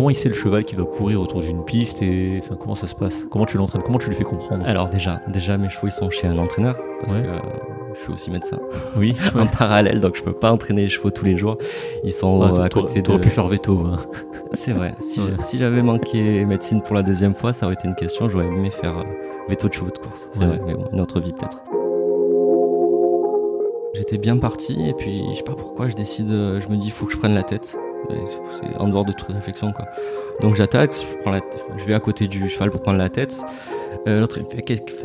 comment il sait le cheval qui doit courir autour d'une piste et enfin, comment ça se passe? Comment tu l'entraînes? Comment tu lui fais comprendre? Alors déjà, déjà mes chevaux ils sont chez un entraîneur parce Ouais. que je suis aussi médecin Oui. en parallèle, donc je peux pas entraîner les chevaux tous les jours. Ils sont Ouais, euh, à côté T'aurais de. pu faire veto. hein. C'est vrai. Si Ouais. j'avais manqué médecine pour la deuxième fois, ça aurait été une question. J'aurais aimé faire euh, veto de chevaux de course. C'est Ouais. vrai, mais bon, une autre vie peut-être. J'étais bien parti et puis je sais pas pourquoi je décide, euh, je me dis il faut que je prenne la tête. C'est en dehors de toute réflexion quoi. Donc j'attaque, je prends la je vais à côté du cheval pour prendre la tête. Euh, L'autre il me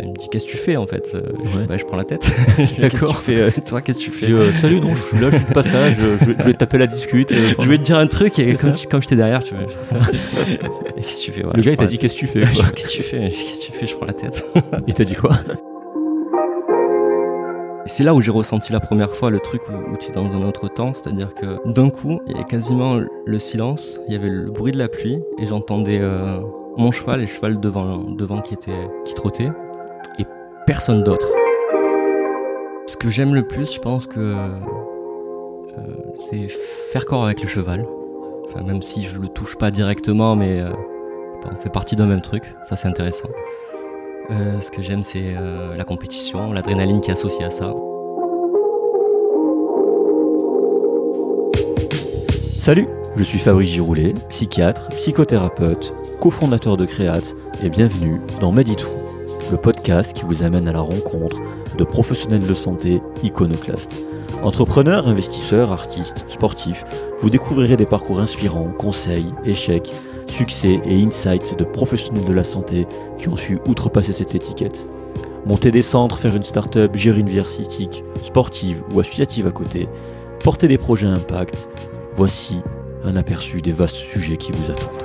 il dit qu'est-ce que tu fais en fait Euh, je, Ouais. bah, je prends la tête. Je D'accord. tu fais euh, Toi qu'est-ce que tu Je fais dis, euh, salut, non, je suis là, je suis de passage, je vais, je vais taper la discute. Je vais te dire un truc et comme, comme j'étais derrière, tu vois. Qu'est-ce que tu fais? Voilà, Le je gars, il t'a dit qu'est-ce que tu fais? Qu'est-ce que tu fais? Qu'est-ce que tu fais? Je prends la tête. Il t'a dit quoi? Et c'est là où j'ai ressenti la première fois le truc où, tu es dans un autre temps, c'est-à-dire que d'un coup, il y avait quasiment le silence, il y avait le bruit de la pluie et j'entendais euh, mon cheval et le cheval devant, devant qui, était, qui trottait et personne d'autre. Ce que j'aime le plus, je pense que euh, c'est faire corps avec le cheval. Enfin, même si je le touche pas directement, mais euh, on fait partie d'un même truc, ça c'est intéressant. Euh, ce que j'aime, c'est euh, la compétition, l'adrénaline qui est associée à ça. Salut, je suis Fabrice Giroulet, psychiatre, psychothérapeute, cofondateur de Créate et bienvenue dans Meditfou, le podcast qui vous amène à la rencontre de professionnels de santé iconoclastes. Entrepreneurs, investisseurs, artistes, sportifs, vous découvrirez des parcours inspirants, conseils, échecs, succès et insights de professionnels de la santé qui ont su outrepasser cette étiquette. Monter des centres, faire une start-up, gérer une vie artistique, sportive ou associative à côté, porter des projets à impact, voici un aperçu des vastes sujets qui vous attendent.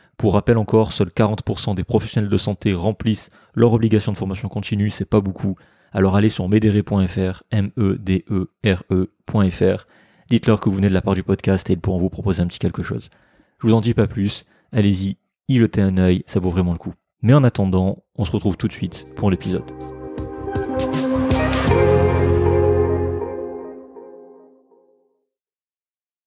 pour rappel encore, seuls 40% des professionnels de santé remplissent leur obligation de formation continue, c'est pas beaucoup. Alors allez sur medere.fr, M-E-D-E-R-E.fr, dites-leur que vous venez de la part du podcast et ils pourront vous proposer un petit quelque chose. Je vous en dis pas plus, allez-y, y jetez un œil, ça vaut vraiment le coup. Mais en attendant, on se retrouve tout de suite pour l'épisode.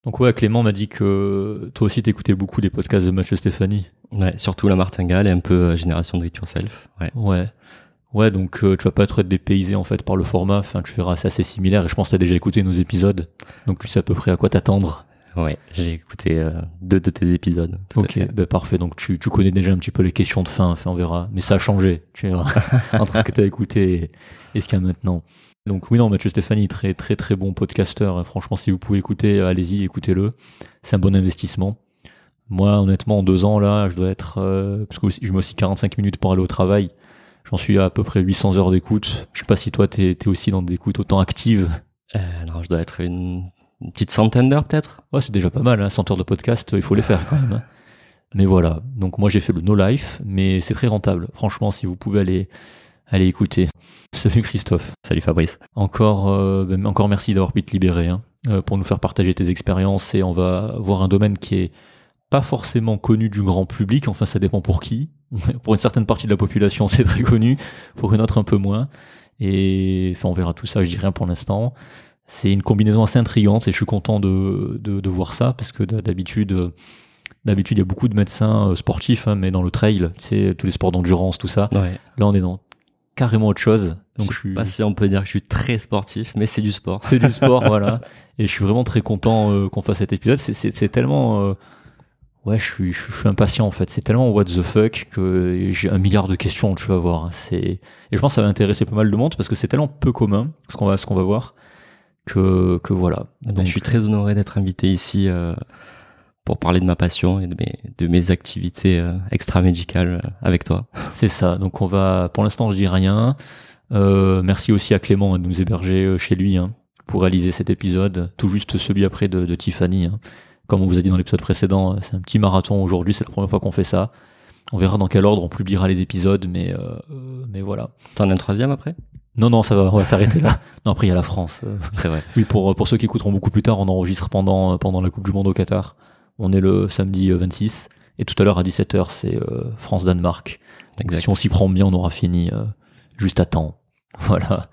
Donc ouais, Clément m'a dit que toi aussi t'écoutais beaucoup les podcasts de Mathieu Stéphanie. Ouais, surtout la martingale et un peu euh, génération do it yourself. Ouais. Ouais. Ouais, donc euh, tu vas pas être dépaysé en fait par le format, enfin tu verras, c'est assez similaire et je pense que t'as déjà écouté nos épisodes, donc tu sais à peu près à quoi t'attendre. Ouais, j'ai écouté euh, deux de tes épisodes. tout à Ok, fait. bah parfait, donc tu, tu connais déjà un petit peu les questions de fin, enfin on verra, mais ça a changé, tu verras, entre ce que t'as écouté et, et ce qu'il y a maintenant. Donc oui, non, Mathieu Stéphanie, très très très bon podcasteur, franchement si vous pouvez écouter, euh, allez-y, écoutez-le, c'est un bon investissement. Moi honnêtement, en deux ans là, je dois être, euh, parce que je mets aussi 45 minutes pour aller au travail, j'en suis à à peu près 800 heures d'écoute, je sais pas si toi t'es es aussi dans des écoutes autant actives. Euh, non, je dois être une, une petite centaine d'heures peut-être. Ouais, c'est déjà pas mal, hein. 100 heures de podcast, il faut les faire quand même. hein. Mais voilà, donc moi j'ai fait le No Life, mais c'est très rentable. Franchement, si vous pouvez aller, aller écouter. Salut Christophe. Salut Fabrice. Encore, euh, ben, encore merci d'avoir pu te libérer. hein. pour nous faire partager tes expériences et on va voir un domaine qui est pas forcément connu du grand public. Enfin, ça dépend pour qui. pour une certaine partie de la population, c'est très connu. Pour une autre, un peu moins. Et enfin, on verra tout ça. Je dis rien pour l'instant. C'est une combinaison assez intrigante et je suis content de, de, de voir ça parce que d'habitude, d'habitude, il y a beaucoup de médecins sportifs, hein, mais dans le trail, tu sais, tous les sports d'endurance, tout ça. Ouais. Là, on est dans carrément autre chose. Donc je, suis pas si on peut dire que je suis très sportif, mais c'est du sport. C'est du sport, voilà. Et je suis vraiment très content euh, qu'on fasse cet épisode. C'est tellement, euh, ouais, je suis, je suis impatient en fait. C'est tellement what the fuck que j'ai un milliard de questions. Tu vas voir. C'est et je pense que ça va intéresser pas mal de monde parce que c'est tellement peu commun ce qu'on va, ce qu'on va voir que que voilà. Donc, je suis très honoré d'être invité ici. Euh pour parler de ma passion et de mes, de mes activités euh, extra-médicales euh, avec toi. C'est ça. Donc on va, pour l'instant, je dis rien. Euh, merci aussi à Clément de nous héberger euh, chez lui hein, pour réaliser cet épisode, tout juste celui après de, de Tiffany. Hein. Comme on vous a dit dans l'épisode précédent, c'est un petit marathon aujourd'hui, c'est la première fois qu'on fait ça. On verra dans quel ordre on publiera les épisodes, mais euh, mais voilà. T'en as un troisième après? Non, non, ça va, on va s'arrêter là. Non, après il y a la France. C'est vrai. Oui, pour pour ceux qui écouteront beaucoup plus tard, on enregistre pendant pendant la Coupe du Monde au Qatar. On est le samedi 26. Et tout à l'heure à 17h, c'est euh, France-Danemark. Si on s'y prend bien, on aura fini euh, juste à temps. Voilà.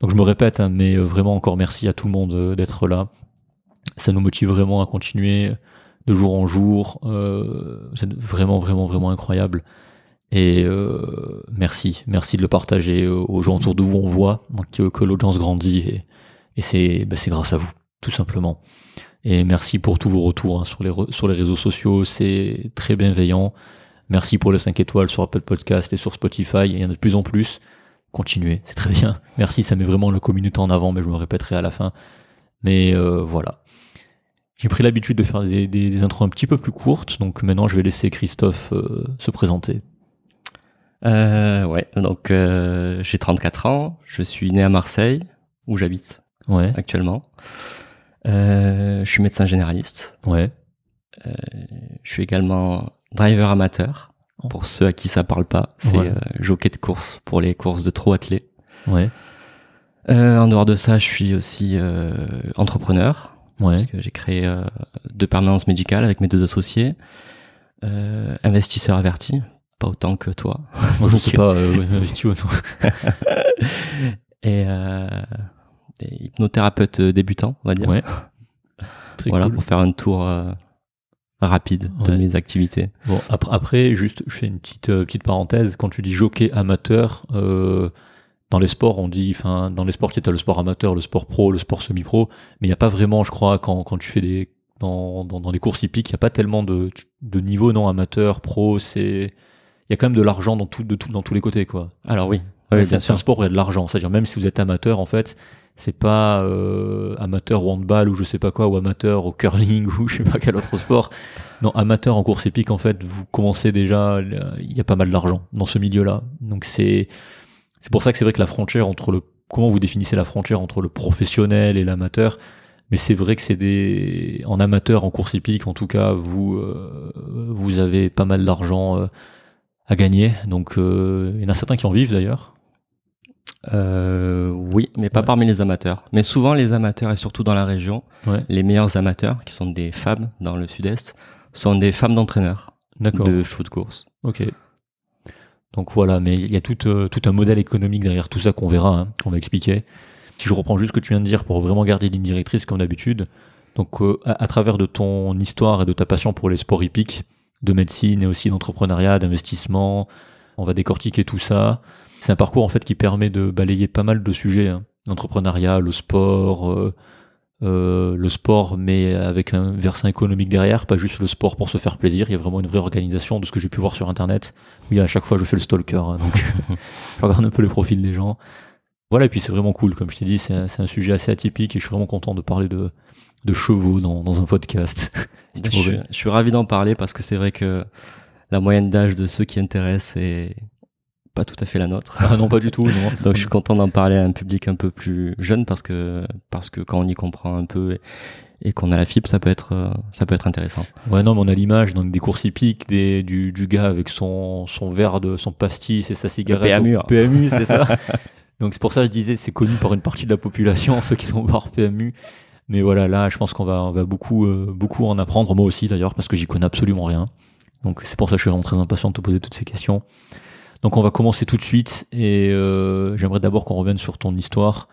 Donc je me répète, hein, mais vraiment encore merci à tout le monde d'être là. Ça nous motive vraiment à continuer de jour en jour. Euh, c'est vraiment, vraiment, vraiment incroyable. Et euh, merci, merci de le partager aux gens autour de vous. On voit que, que l'audience grandit et, et c'est bah, grâce à vous, tout simplement. Et merci pour tous vos retours hein, sur, les sur les réseaux sociaux, c'est très bienveillant. Merci pour les 5 étoiles sur Apple Podcast et sur Spotify, il y en a de plus en plus. Continuez, c'est très bien. Merci, ça met vraiment le communauté en avant, mais je me répéterai à la fin. Mais euh, voilà. J'ai pris l'habitude de faire des, des, des, intros un petit peu plus courtes, donc maintenant je vais laisser Christophe euh, se présenter. Euh, ouais, donc euh, j'ai 34 ans, je suis né à Marseille, où j'habite ouais. actuellement. Euh, je suis médecin généraliste. Ouais. Euh, je suis également driver amateur. Pour ceux à qui ça parle pas, c'est Ouais. euh, jockey de course pour les courses de trot attelé. Ouais. Euh, en dehors de ça, je suis aussi euh, entrepreneur Ouais. parce que j'ai créé euh, deux permanences médicales avec mes deux associés. Euh, investisseur averti, pas autant que toi. Moi je sais pas, euh, ouais, tu veux, non. Et, euh, et hypnothérapeute débutant, on va dire. Ouais. Très voilà cool. pour faire un tour euh, rapide de Ouais. mes activités. Bon, après, après, juste, je fais une petite, euh, petite parenthèse. Quand tu dis jockey amateur, euh, dans les sports, on dit, enfin, dans les sports, tu as le sport amateur, le sport pro, le sport semi-pro, mais il n'y a pas vraiment, je crois, quand, quand tu fais des, dans, dans, dans les courses hippiques, il n'y a pas tellement de, de niveau, non, amateur, pro, c'est, il y a quand même de l'argent dans tout, de tout, dans tous les côtés, quoi. Alors oui, c'est un sport où il y a de l'argent. C'est-à-dire, même si vous êtes amateur, en fait, c'est pas euh, amateur handball ou je sais pas quoi, ou amateur au curling ou je sais pas quel autre sport. Non, amateur en course épique, en fait, vous commencez déjà, il y a pas mal d'argent dans ce milieu-là. Donc c'est c'est pour ça que c'est vrai que la frontière entre le comment vous définissez la frontière entre le professionnel et l'amateur. Mais c'est vrai que c'est des en amateur en course épique, en tout cas, vous euh, vous avez pas mal d'argent euh, à gagner. Donc euh, il y en a certains qui en vivent d'ailleurs. Euh, oui, mais pas Ouais. parmi les amateurs. Mais souvent, les amateurs, et surtout dans la région, Ouais. les meilleurs amateurs, qui sont des femmes dans le sud-est, sont des femmes d'entraîneurs de chevaux de course. Ok. Donc voilà, mais il y a tout, euh, tout un modèle économique derrière tout ça qu'on verra, hein, qu'on va expliquer. Si je reprends juste ce que tu viens de dire pour vraiment garder ligne directrice comme d'habitude, donc euh, à, à travers de ton histoire et de ta passion pour les sports hippiques, de médecine et aussi d'entrepreneuriat, d'investissement, on va décortiquer tout ça. C'est un parcours en fait qui permet de balayer pas mal de sujets, hein. l'entrepreneuriat, le sport, euh, euh, le sport, mais avec un versant économique derrière, pas juste le sport pour se faire plaisir. Il y a vraiment une vraie organisation de ce que j'ai pu voir sur Internet. Oui, à chaque fois, je fais le stalker, hein, donc je regarde un peu les profils des gens. Voilà, et puis c'est vraiment cool, comme je t'ai dit, c'est un, sujet assez atypique et je suis vraiment content de parler de, de chevaux dans, dans un podcast. C'est Je suis, mauvais. je suis ravi d'en parler parce que c'est vrai que la moyenne d'âge de ceux qui intéressent est pas tout à fait la nôtre. Ah non, pas du tout. Non. Donc je suis content d'en parler à un public un peu plus jeune parce que parce que quand on y comprend un peu et, et qu'on a la fibre, ça peut être euh, ça peut être intéressant. Ouais, non, mais on a l'image donc des courses hippiques, des, du, du gars avec son, son verre de son pastis et sa cigarette. PMU. PMU, c'est ça. donc c'est pour ça que je disais, c'est connu par une partie de la population, ceux qui sont par PMU. Mais voilà, là, je pense qu'on va, on va beaucoup, euh, beaucoup en apprendre, moi aussi d'ailleurs, parce que j'y connais absolument rien. Donc c'est pour ça que je suis vraiment très impatient de te poser toutes ces questions. Donc on va commencer tout de suite et euh, j'aimerais d'abord qu'on revienne sur ton histoire.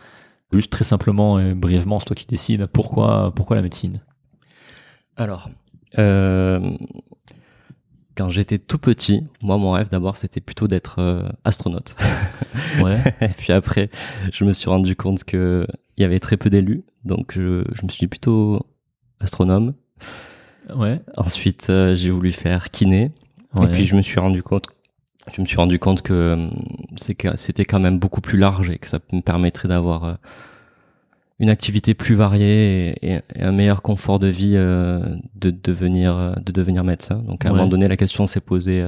Juste très simplement et brièvement, c'est toi qui décides. Pourquoi, pourquoi la médecine Alors, euh, quand j'étais tout petit, moi mon rêve d'abord c'était plutôt d'être euh, astronaute. Ouais. Et puis après, je me suis rendu compte que il y avait très peu d'élus, donc je, je me suis dit plutôt astronome. ouais. Ensuite, euh, j'ai voulu faire kiné. Et puis je me suis rendu compte, je me suis rendu compte que euh, que c'était quand même beaucoup plus large et que ça me permettrait d'avoir euh, une activité plus variée et, un meilleur confort de vie euh, de devenir de devenir médecin. Donc à un moment donné, la question s'est posée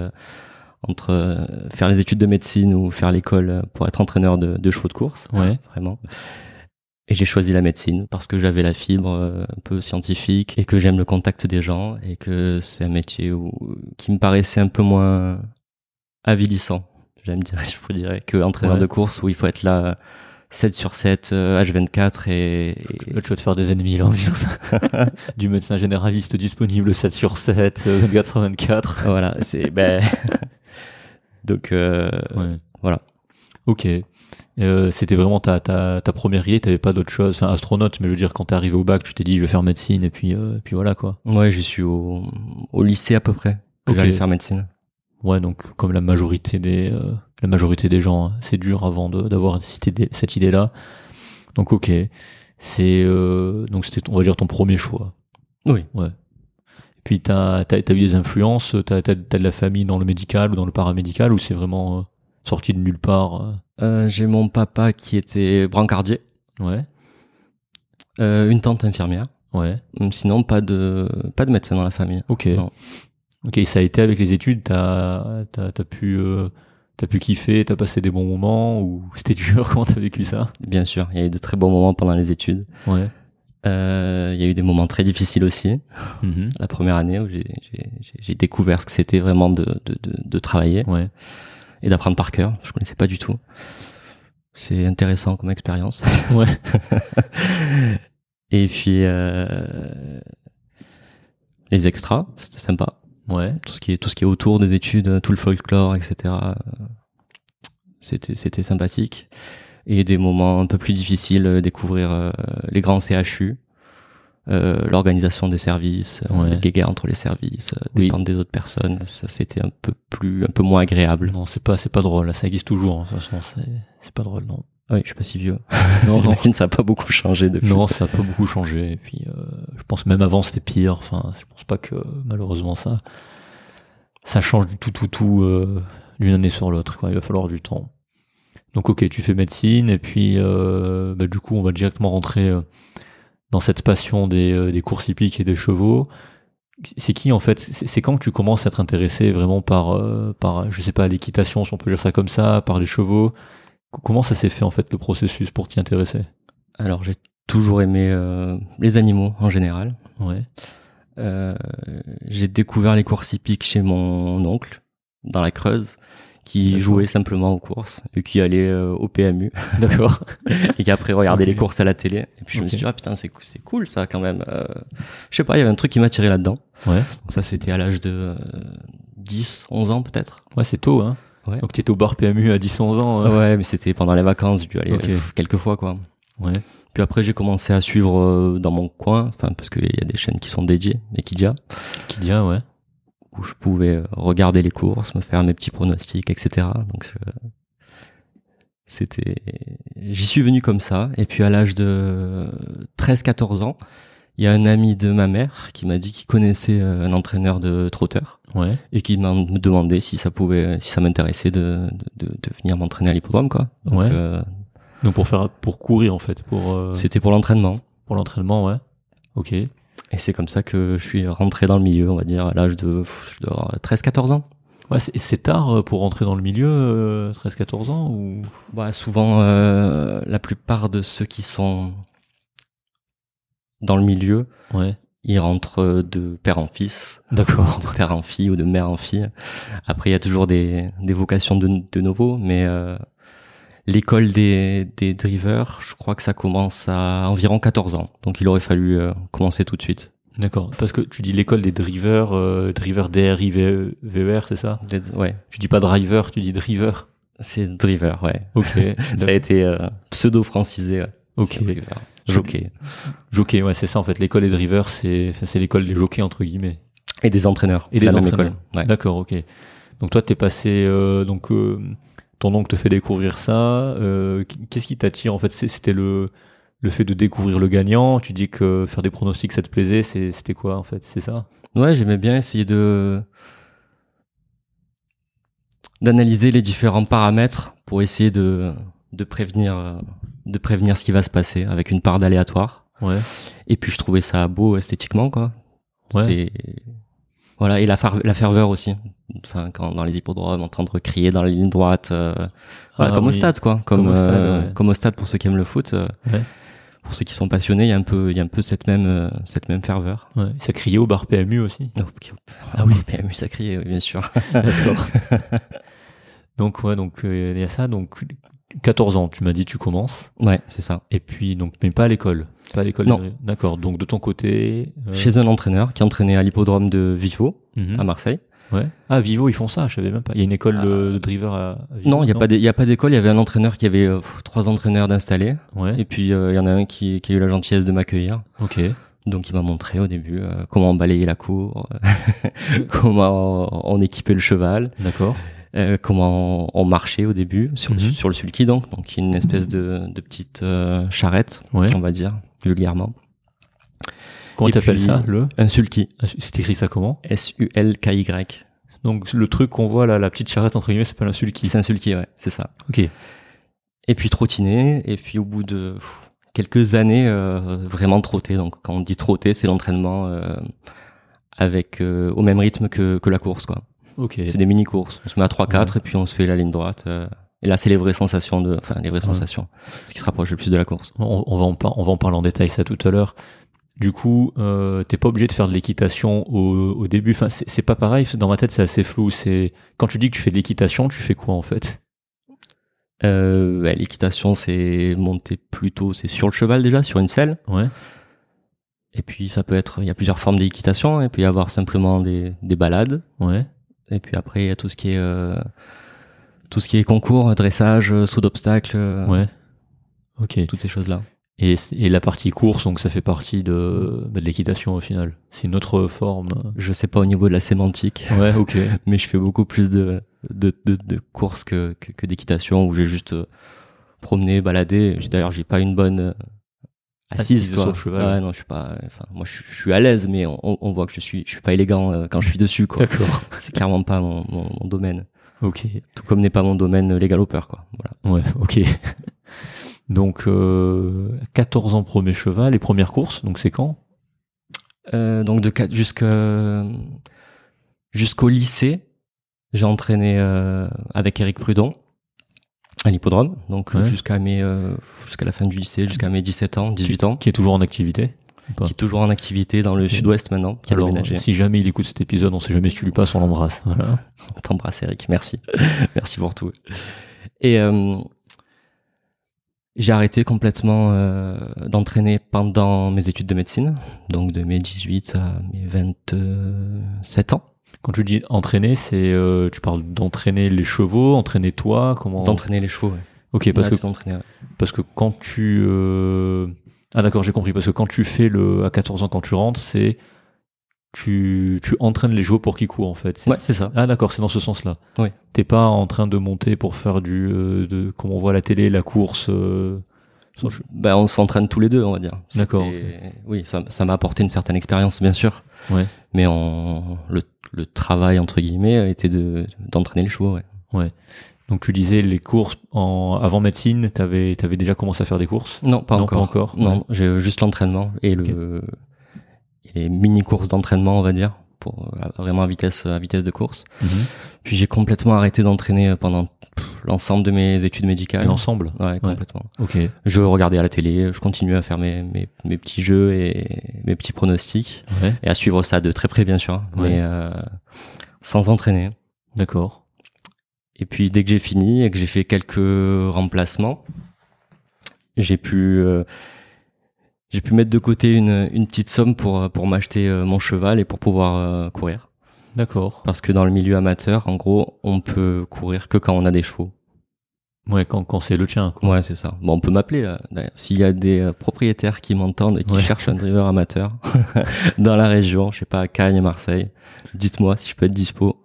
entre faire les études de médecine ou faire l'école pour être entraîneur de, de chevaux de course, ouais. vraiment. Et j'ai choisi la médecine parce que j'avais la fibre un peu scientifique et que j'aime le contact des gens et que c'est un métier où, qui me paraissait un peu moins avilissant, j'aime dire, je vous dirais, que entraîneur Ouais. de course où il faut être là 7 sur 7, euh, H24 et, tu vas te faire des ennemis là du médecin généraliste disponible 7 sur 7, euh, 24 sur 24. voilà, c'est ben donc euh, Ouais. voilà. Ok. Euh, C'était vraiment ta, ta, ta première idée, t'avais pas d'autre chose, enfin astronaute, mais je veux dire quand t'es arrivé au bac, tu t'es dit je vais faire médecine et puis, euh, et puis voilà quoi. Ouais, je suis au, au lycée à peu près que Ok. j'allais faire médecine. Ouais, donc comme la majorité des, euh, la majorité des gens, hein, c'est dur avant d'avoir cette idée- cette idée-là. Donc ok, c'est euh, donc c'était on va dire ton premier choix. Oui. Ouais. Et puis t'as as, eu des influences, t'as as, de la famille dans le médical ou dans le paramédical ou c'est vraiment euh, sorti de nulle part. j'ai mon papa qui était brancardier, Ouais, une tante infirmière. ouais. Hum, Sinon, pas de, pas de médecin dans la famille. Ok. Non. Ok, ça a été avec les études, t'as as, pu euh, t'as pu kiffer, t'as passé des bons moments ou c'était dur? Comment t'as vécu ça? Bien sûr, il y a eu de très bons moments pendant les études. Ouais. Euh, il y a eu des moments très difficiles aussi. Mhm. La première année où j'ai- j'ai j'ai- j'ai découvert ce que c'était vraiment de, de, de, de travailler Ouais. et d'apprendre par cœur. Je connaissais pas du tout. C'est intéressant comme expérience. Ouais. et puis euh, les extras, c'était sympa. Ouais. tout ce qui est tout ce qui est autour des études, tout le folklore, etc. euh, C'était c'était sympathique et des moments un peu plus difficiles, euh, découvrir euh, les grands CHU, euh, l'organisation des services, euh, Ouais. les guéguerres entre les services, euh, Oui. dépendre des autres personnes. Ça c'était un peu plus un peu moins agréable. Non, c'est pas c'est pas drôle. Ça existe toujours. hein, De toute façon, c'est c'est pas drôle. Non. Ah Oui, je suis pas si vieux. Non, non. Ça a pas beaucoup changé depuis. Non, ça a pas beaucoup changé. Et puis, euh, je pense même avant c'était pire. Enfin, je pense pas que malheureusement ça, ça change du tout, tout, tout euh, d'une année sur l'autre. quoi. Il va falloir du temps. Donc, ok, tu fais médecine et puis, euh, bah, du coup, on va directement rentrer dans cette passion des, des courses hippiques et des chevaux. C'est qui en fait? C'est quand que tu commences à être intéressé vraiment par, euh, par, je sais pas, l'équitation, si on peut dire ça comme ça, par les chevaux? Comment ça s'est fait en fait le processus pour t'y intéresser? Alors j'ai toujours aimé euh, les animaux en général. Ouais. Euh, j'ai découvert les courses hippiques chez mon oncle dans la Creuse qui jouait simplement aux courses et qui allait euh, au PMU D'accord. et qui après regardait les courses à la télé et puis je me suis dit ah putain c'est cool ça quand même euh, je sais pas il y avait un truc qui m'a tiré là-dedans Ouais. donc ça c'était à l'âge de euh, 10 11 ans peut-être Ouais, c'est tôt, hein. Ouais. Donc t'étais au bar PMU à 10-11 ans. hein. ouais mais c'était pendant les vacances j'ai dû aller Ok. euh, quelques fois quoi Ouais. puis après j'ai commencé à suivre euh, dans mon coin enfin parce qu'il y a des chaînes qui sont dédiées Equidia Qui dit, ah, ouais. où je pouvais euh, regarder les courses, me faire mes petits pronostics, etc. Donc euh, c'était, j'y suis venu comme ça. Et puis à l'âge de 13-14 ans, il y a un ami de ma mère qui m'a dit qu'il connaissait euh, un entraîneur de trotteur Ouais. et qui m'a me demandait si ça pouvait, si ça m'intéressait de, de, de, venir m'entraîner à l'hippodrome, quoi. Donc, Ouais. euh, Donc pour faire, pour courir, en fait, pour, euh, c'était pour l'entraînement. pour l'entraînement, ouais. Ok. Et c'est comme ça que je suis rentré dans le milieu, on va dire, à l'âge de pff, je dois avoir 13-14 ans. Ouais, c'est tard euh, pour rentrer dans le milieu, euh, 13-14 ans ou? Bah, souvent, euh, la plupart de ceux qui sont dans le milieu, Ouais. ils rentrent de père en fils, D'accord. de père en fille ou de mère en fille. Après, il y a toujours des, des vocations de, de nouveau, mais euh, l'école des, des drivers, je crois que ça commence à environ 14 ans. Donc il aurait fallu euh, commencer tout de suite. D'accord. Parce que tu dis l'école des drivers, euh, driver DRI VER, c'est ça? Ouais. Tu dis pas driver, tu dis driver. C'est driver, ouais. Ok. ça a été euh, pseudo-francisé. Ouais. Ok. Jockey. Jockey, ouais, c'est ça en fait. L'école des drivers, c'est c'est l'école des jockeys entre guillemets. Et des entraîneurs. Et des la entraîneurs. Ouais. D'accord, ok. Donc toi, t'es passé, euh, donc euh, ton oncle te fait découvrir ça. euh, Qu'est-ce qui t'attire en fait? C'était le le fait de découvrir le gagnant. Tu dis que faire des pronostics, ça te plaisait. C'était quoi en fait? C'est ça? Ouais, j'aimais bien essayer de d'analyser les différents paramètres pour essayer de de prévenir de prévenir ce qui va se passer avec une part d'aléatoire. Ouais. Et puis je trouvais ça beau esthétiquement quoi. Ouais. C'est voilà et la, la ferveur aussi. Enfin quand dans les hippodromes entendre crier dans les lignes droites euh, voilà, Ah comme au stade quoi, comme Comme au stade, euh, ouais. comme au stade pour ceux qui aiment le foot. euh, Ouais. Pour ceux qui sont passionnés, il y a un peu il y a un peu cette même euh, cette même ferveur. ouais. Ça criait au bar PMU aussi. Oh. Ah oui, PMU ça criait, oui, bien sûr. D'accord. donc ouais, donc il y a ça. Donc 14 ans, tu m'as dit tu commences. Ouais, c'est ça. Et puis donc mais pas à l'école. Pas à l'école. D'accord. Donc de ton côté. euh, Chez un entraîneur qui entraînait à l'hippodrome de Vivo, mhm. à Marseille. Ouais. Ah Vivo, ils font ça. Je savais même pas. Il y a une école Ah. de, de driver à, Vivo. Non, il n'y a, pas d'é- il y a pas d'école, il y avait un entraîneur qui avait euh, trois entraîneurs d'installer. Ouais. Et puis euh, il y en a un qui, qui a eu la gentillesse de m'accueillir. Ok. Donc il m'a montré au début euh, comment balayer la cour, comment on équipait le cheval, D'accord. Euh, comment on marchait au début sur, Mhm. sur le sulky donc, donc une espèce de, de petite euh, charrette, Ouais. on va dire vulgairement. Comment t'appelles ça Le Un sulky, Ah, C'est écrit ça comment S-U-L-K-Y. Donc le truc qu'on voit là, la petite charrette entre guillemets, c'est pas un sulky. C'est un sulky, ouais, c'est ça. Ok. Et puis trottiner, et puis au bout de pff, quelques années, euh, vraiment trotter. Donc quand on dit trotter, c'est l'entraînement avec au même rythme que, que la course, quoi. C'est des mini-courses. On se met à 3-4 et puis on se fait la ligne droite. euh, et là, c'est les vraies sensations de, enfin les vraies sensations, ce qui se rapproche le plus de la course. On, on va en par- on va en parler en détail ça tout à l'heure. Du coup, euh, t'es pas obligé de faire de l'équitation au, au début. Enfin, c'est pas pareil. Dans ma tête, c'est assez flou. C'est quand tu dis que tu fais de l'équitation, tu fais quoi en fait? Euh, L'équitation, c'est monter plutôt, c'est sur le cheval déjà, sur une selle. Ouais. Et puis ça peut être, il y a plusieurs formes d'équitation. Il peut y avoir simplement des, des balades. Ouais. Et puis après, il y a tout ce qui est euh, tout ce qui est concours, dressage, euh, saut d'obstacle, euh, Ouais. Ok. toutes ces choses-là. Et, et la partie course, donc ça fait partie de, bah, de l'équitation au final. C'est une autre forme. Je sais pas au niveau de la sémantique, Ouais. Ok. mais je fais beaucoup plus de de, de, de courses que, que, que d'équitation où j'ai juste promené, baladé. D'ailleurs, j'ai pas une bonne assise, Assise quoi. sur le cheval. Ouais, non, je suis pas. Enfin, moi, je, je suis à l'aise, mais on, on voit que je suis, je suis pas élégant euh, quand je suis dessus, quoi. D'accord. C'est clairement pas mon, mon, mon domaine. Ok. Tout comme n'est pas mon domaine les galopeurs, quoi. Voilà. Ouais. Ok. Donc euh, 14 ans premier cheval, les premières courses. Donc c'est quand? Euh, donc de quatre- jusqu'à jusqu'au lycée, j'ai entraîné euh, avec Eric Prudon à l'hippodrome. Donc Ouais. jusqu'à mes euh, jusqu'à la fin du lycée, jusqu'à mes 17 ans, 18 ans, Qui est toujours en activité. qui est toujours en activité dans le sud-ouest maintenant, qui a Alors, déménagé. si jamais il écoute cet épisode, on sait jamais si tu lui passes, on l'embrasse. Voilà. On t'embrasse Eric, merci. merci pour tout. Et euh, j'ai arrêté complètement euh, d'entraîner pendant mes études de médecine, donc de mes 18 à mes 27 ans. Quand tu dis entraîner, c'est euh, tu parles d'entraîner les chevaux, entraîner toi, comment D'entraîner les chevaux, ouais. Ok, parce que ouais. parce que quand tu euh, ah d'accord, j'ai compris parce que quand tu fais le à 14 ans quand tu rentres, c'est tu tu entraînes les chevaux pour qu'ils courent en fait. Ouais, c'est ça. Ah d'accord, c'est dans ce sens-là. Oui. T'es pas en train de monter pour faire du euh, de comme on voit à la télé la course. Ben, on s'entraîne tous les deux, on va dire. D'accord, Oui, ça, ça m'a apporté une certaine expérience, bien sûr. Ouais. Mais on, le, le travail, entre guillemets, était de, d'entraîner les chevaux, ouais. Donc tu disais les courses en avant médecine, t'avais t'avais déjà commencé à faire des courses? Non, pas Non, encore. pas encore. Non, Ouais. j'ai juste l'entraînement et le, et les mini-courses d'entraînement, on va dire, pour euh, vraiment à vitesse, à vitesse de course. Mhm. Puis j'ai complètement arrêté d'entraîner pendant pff, l'ensemble de mes études médicales. L'ensemble? Ouais, complètement. Ok. Je regardais à la télé, je continuais à faire mes, mes, mes petits jeux et mes petits pronostics. Ouais. et à suivre ça de très près bien sûr Ouais. mais euh, sans entraîner D'accord. Et puis dès que j'ai fini et que j'ai fait quelques remplacements, j'ai pu euh, j'ai pu mettre de côté une, une petite somme pour pour m'acheter euh, mon cheval et pour pouvoir euh, courir. D'accord. Parce que dans le milieu amateur, en gros, on peut courir que quand on a des chevaux. Ouais, quand, quand c'est le tien. Quoi. Ouais, c'est ça. Bon, on peut m'appeler. euh. S'il y a des euh, propriétaires qui m'entendent et qui Ouais. cherchent un driver amateur dans la région, je sais pas, à Cagnes, Marseille, dites-moi si je peux être dispo.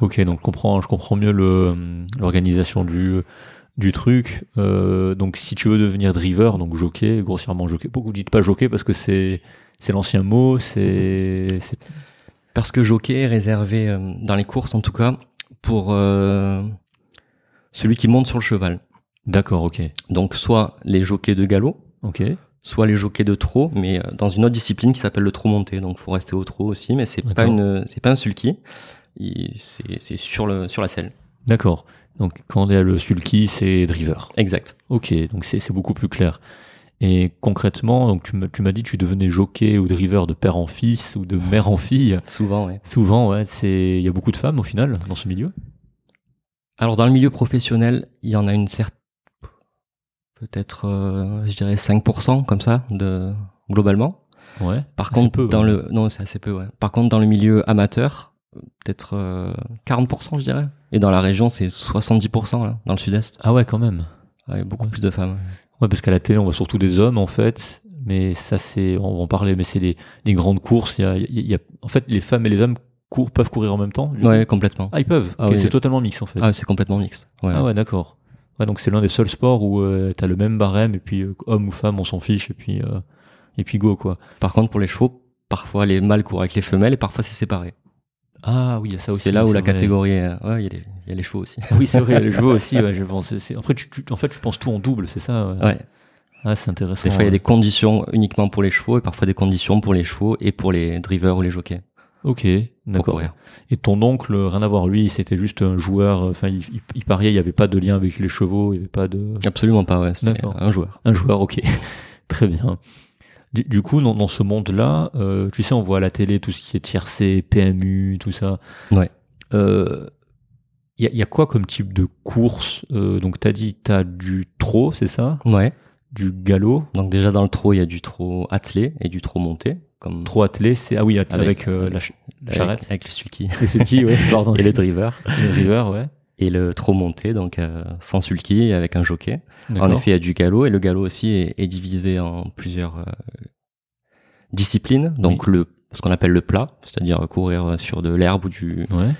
Ok, donc je comprends, je comprends mieux le l'organisation du du truc. Euh, donc si tu veux devenir driver, donc jockey, grossièrement jockey. Pourquoi vous dites pas jockey parce que c'est c'est l'ancien mot, c'est Parce que jockey est réservé, euh, dans les courses en tout cas, pour euh, celui qui monte sur le cheval. d'accord, ok, Donc soit les jockeys de galop, ok, soit les jockeys de trot, mais euh, dans une autre discipline qui s'appelle le trot monté. Donc faut rester au trot aussi, mais c'est pas une, c'est pas un sulky. C'est sur le sur la selle. d'accord. Donc quand il y a le sulky, c'est driver. Exact. Ok, donc c'est beaucoup plus clair. Et concrètement, donc tu m'as dit tu devenais jockey ou driver de père en fils ou de mère en fille. Souvent, ouais. Souvent, ouais, c'est il y a beaucoup de femmes au final dans ce milieu? Alors dans le milieu professionnel, il y en a une certaine, peut-être, euh, je dirais 5% comme ça, de globalement. Ouais. Par contre, peu, dans ouais. le, non, c'est assez peu, ouais. Par contre, dans le milieu amateur, peut-être euh, 40%, je dirais. Et dans la région, c'est 70% là, dans le sud-est. Ah ouais, quand même. Il y a beaucoup Ouais. plus de femmes. Ouais, parce qu'à la télé, on voit surtout des hommes, en fait. Mais ça, c'est, on va en parler, mais c'est les, les grandes courses. Il y a, il y a- en fait, les femmes et les hommes courent, peuvent courir en même temps. Ouais, complètement. Ah, ils peuvent. Ah oui. c'est totalement mix, en fait. Ah, c'est complètement mixte. Ouais. Ah ouais, d'accord. Ouais, donc c'est l'un des seuls sports où euh, t'as le même barème, et puis euh, homme ou femme, on s'en fiche, et puis, euh, et puis go, quoi. Par contre, pour les chevaux, parfois les mâles courent avec les femelles et parfois c'est séparé. Ah oui, il y a ça aussi. C'est là où la vrai. catégorie, est- ouais, il y, a les- il y a les chevaux aussi. Oui, c'est vrai, il y a les chevaux aussi, ouais, je pense. C'est- En fait, tu, tu- en fait, tu penses tout en double, c'est ça ouais. Ah, c'est intéressant. Des fois, il y a des conditions uniquement pour les chevaux et parfois des conditions pour les chevaux et pour les drivers ou les jockeys. Ok, d'accord. Et ton oncle, rien à voir, lui, c'était juste un joueur, enfin, il, il, il pariait, il n'y avait pas de lien avec les chevaux, il n'y avait pas de... Absolument pas, ouais. C'est D'accord. un joueur. Un joueur, ok. Très bien. Du, du coup, dans, dans ce monde-là, euh, tu sais, on voit à la télé tout ce qui est tiercé, PMU, tout ça. Ouais. Euh, Il y, a, y a quoi comme type de course euh, Donc, tu as dit, tu as du trot, c'est ça? Ouais. Du galop? Donc déjà dans le trot, il y a du trot attelé et du trot monté, comme Trot attelé, c'est... Ah oui, avec, Avec- euh, la, ch- la avec- charrette. avec, le sulky ce qui, ouais, et le driver. Le river, ouais. Et le trot monté, donc euh, sans sulky avec un jockey. En effet, il y a du galop et le galop aussi est, est divisé en plusieurs euh, disciplines. Donc le ce qu'on appelle le plat, c'est-à-dire courir sur de l'herbe ou du Ouais.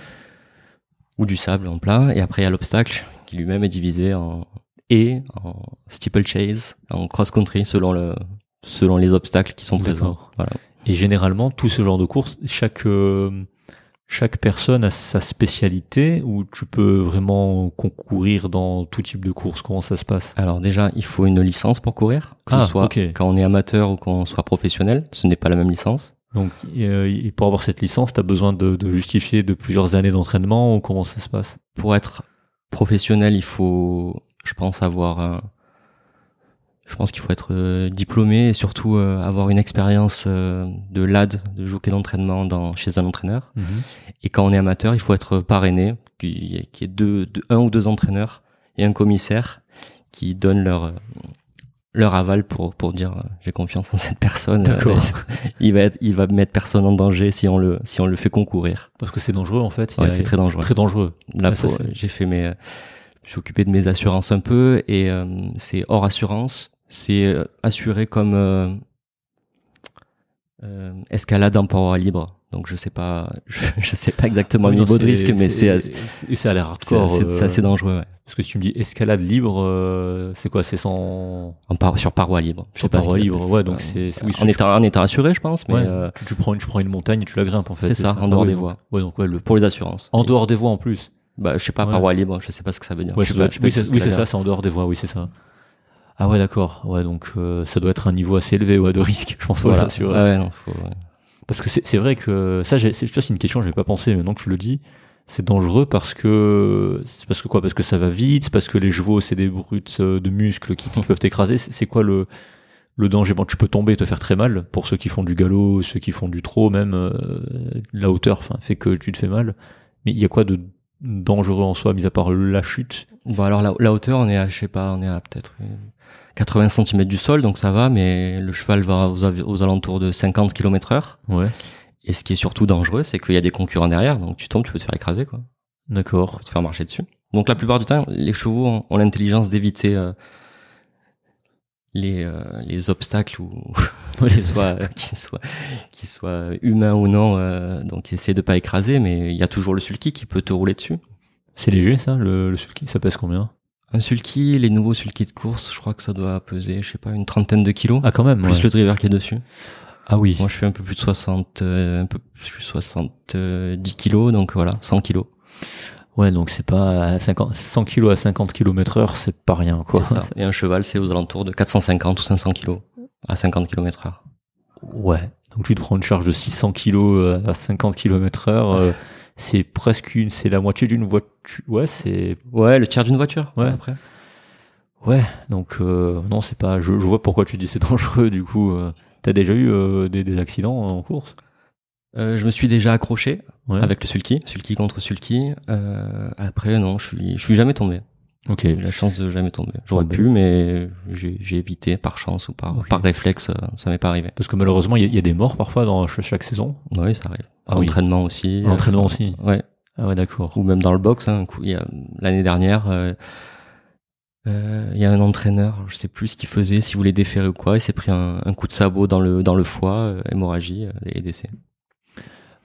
ou du sable en plat. Et après il y a l'obstacle qui lui-même est divisé en et en steeplechase, en cross-country selon le selon les obstacles qui sont présents. Voilà. Et généralement, tout ce genre de course, chaque euh, chaque personne a sa spécialité ou tu peux vraiment concourir dans tout type de course? Comment ça se passe? Alors déjà, il faut une licence pour courir, que Ah, ce soit ok. quand on est amateur ou qu'on soit professionnel. Ce n'est pas la même licence. Donc, euh, et pour avoir cette licence, tu as besoin de, de justifier de plusieurs années d'entraînement ou comment ça se passe? Pour être professionnel, il faut, je pense, avoir un, je pense qu'il faut être euh, diplômé et surtout euh, avoir une expérience euh, de LAD, de jockey d'entraînement dans chez un entraîneur. Et quand on est amateur, il faut être parrainé, qui est, qui est deux, deux- un ou deux entraîneurs et un commissaire qui donnent leur leur aval pour pour dire j'ai confiance en cette personne. D'accord. Il va être, il va mettre personne en danger si on le si on le fait concourir. Parce que c'est dangereux en fait. Y Ouais, c'est très dangereux. très dangereux. Là, Ouais, j'ai fait mes, euh, je suis occupé de mes assurances un peu et euh, c'est hors assurance. C'est euh, assuré comme euh, euh, escalade en paroi libre. Donc je sais pas, je, je sais pas exactement le non, niveau de risque, mais c'est assez, c'est- l'air hardcore. c'est assez dangereux. Ouais. Parce que si tu me dis escalade libre, euh, c'est quoi? C'est sans En par, sur paroi libre. Je Sur sais paroi libre, ouais, donc c'est- oui, en étant en assuré, je pense, mais Ouais, euh, tu, tu prends une, tu prends une montagne et tu la grimpes en fait. c'est ça, en dehors Ah oui, des donc- voies. Ouais, donc ouais, le pour les assurances. en Et- dehors des voies en plus. Bah, je sais pas, Ouais. paroi libre, je sais pas ce que ça veut dire. Ouais, Je ça doit pas- je oui, ce c'est oui, ça c'est en dehors des voies, oui, c'est ça. Ah ouais, d'accord. Ouais, donc euh, ça doit être un niveau assez élevé ouais, de risque, je pense. Voilà. ça, sur- Ouais, non, faut- ouais. Parce que c'est c'est vrai que ça, c'est une question, j'avais pas pensé, mais maintenant que tu le dis, c'est dangereux parce que c'est parce que quoi? Parce que ça va vite, parce que les chevaux c'est des brutes euh, de muscles qui, qui peuvent t'écraser. C'est quoi le le danger? Bon, tu peux tomber et te faire très mal pour ceux qui font du galop, ceux qui font du trot, même euh, la hauteur, fait que tu te fais mal. Mais il y a quoi de dangereux en soi, mis à part la chute Bon, alors la, la hauteur, on est à, je sais pas, on est à peut-être 80 cm du sol, donc ça va, mais le cheval va aux, aux alentours de 50 km heure. Ouais. Et ce qui est surtout dangereux, c'est qu'il y a des concurrents derrière, donc tu tombes, tu peux te faire écraser, quoi. D'accord. Tu peux te faire marcher dessus. Donc la plupart du temps, les chevaux ont, ont l'intelligence d'éviter euh, les, euh, les obstacles ou qu'ils soient, qu'ils soient, qu'ils soient humains ou non. Euh, donc essaient de pas écraser, mais il y a toujours le sulky qui peut te rouler dessus. C'est léger ça, le, le sulky? Ça pèse combien? Un sulky, les nouveaux sulky de course, je crois que ça doit peser, je sais pas, une trentaine de kilos. Ah quand même. plus ouais. le driver qui est dessus. Ah oui. Moi, je fais un peu plus de 60, euh, un peu, je suis 70 kilos, donc voilà, 100 kilos. Ouais, donc c'est pas à 50, 100 kg à 50 km heure, c'est pas rien quoi. Ça. Et un cheval, c'est aux alentours de 450 ou 500 kilos à 50 km heure. Ouais. Donc tu te prends une charge de 600 kg à 50 km heure, euh, c'est presque une, c'est la moitié d'une voiture. Ouais, c'est Ouais, le tiers d'une voiture. Ouais. Après. ouais. Donc euh, non, c'est pas. Je, je vois pourquoi tu dis c'est dangereux. Du coup, euh, t'as déjà eu euh, des, des accidents en course? Euh, je me suis déjà accroché Ouais. avec le sulky, sulky contre sulky. Euh, après, non, je suis, je suis jamais tombé. Ok. J'ai eu la chance de jamais tomber. J'aurais pu, mais j'ai évité par chance ou par, par réflexe. euh, Ça m'est pas arrivé. Parce que malheureusement, il y, y a des morts parfois dans ch- chaque saison. Oui, ça arrive. Ah oui. l'entraînement aussi. L'entraînement Euh, aussi. Ouais. Ah ouais, d'accord. ou même dans le box. Hein, l'année dernière, euh, euh, il y a un entraîneur, je sais plus ce qu'il faisait, s'il voulait déférer ou quoi, il s'est pris un, un coup de sabot dans le dans le foie, euh, hémorragie euh, et décès.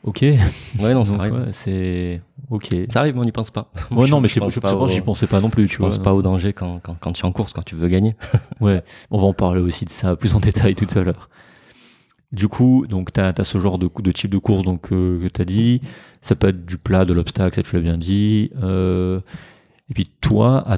Ok. Ouais, non, ça Donc, arrive. ouais, c'est ok. Ça arrive, mais on n'y pense pas. Ouais, non, mais je, pense pas au- j'y pensais pas non plus, tu Je vois. pense pas au danger quand, quand, quand tu es en course, quand tu veux gagner. Ouais, on va en parler aussi de ça plus en détail tout à l'heure. Du coup, donc t'as as ce genre de, de type de course donc euh, que t'as dit. Ça peut être du plat, de l'obstacle, ça tu l'as bien dit. Euh, et puis toi, à,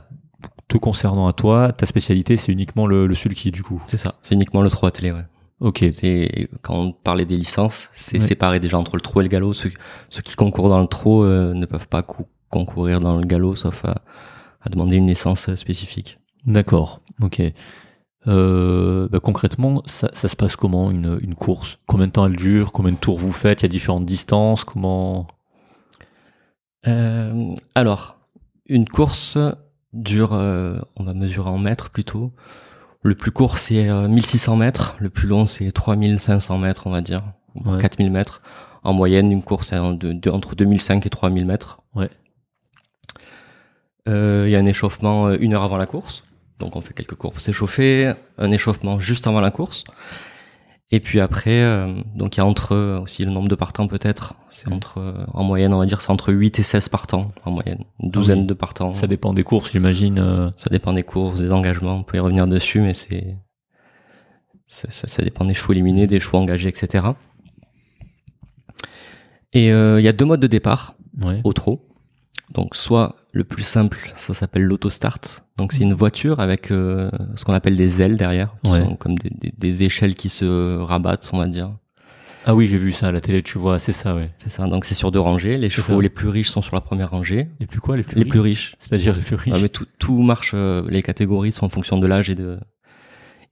te concernant à toi, ta spécialité c'est uniquement le, le sulky du coup. C'est ça. C'est uniquement le trot attelé, ouais. Ok. C'est, quand on parlait des licences, c'est Ouais. séparé déjà entre le trot et le galop. Ceux, ceux qui concourent dans le trot euh, ne peuvent pas cou- concourir dans le galop, sauf à, à demander une licence spécifique. D'accord. Ok. Euh, bah, concrètement, ça, ça se passe comment une, une course? Combien de temps elle dure? Combien de tours vous faites? Il y a différentes distances? Comment? Euh, alors, une course dure, euh, on va mesurer en mètres plutôt. Le plus court c'est euh, 1600 mètres, le plus long c'est 3500 mètres on va dire, ou Ouais. 4000 mètres. En moyenne, une course est entre 2005 et 3000 mètres. Ouais. Euh, Il y a un échauffement euh, une heure avant la course, donc on fait quelques courses pour s'échauffer, un échauffement juste avant la course. Et puis après, euh, donc il y a entre euh, aussi le nombre de partants peut-être, c'est Mm. entre euh, en moyenne on va dire c'est entre 8 et 16 partants en moyenne, une douzaine oui. de partants. Ça dépend des courses, j'imagine. euh, Ça dépend des courses, des engagements, on peut y revenir dessus, mais c'est ça, ça- ça dépend des chevaux éliminés, des chevaux engagés, etc. Et euh, il y a deux modes de départ Ouais. au trot. Donc soit le plus simple, ça s'appelle l'autostart. Donc c'est une voiture avec euh, ce qu'on appelle des ailes derrière, qui Ouais. sont comme des, des- des échelles qui se rabattent, on va dire. Ah oui, j'ai vu ça à la télé, tu vois, c'est ça, ouais. C'est ça. Donc c'est sur deux rangées. Les chevaux ça. les plus riches sont sur la première rangée. Les plus quoi, les plus Les riches plus riches. C'est-à-dire les plus riches. Mais tout, tout marche. euh, les catégories sont en fonction de l'âge et de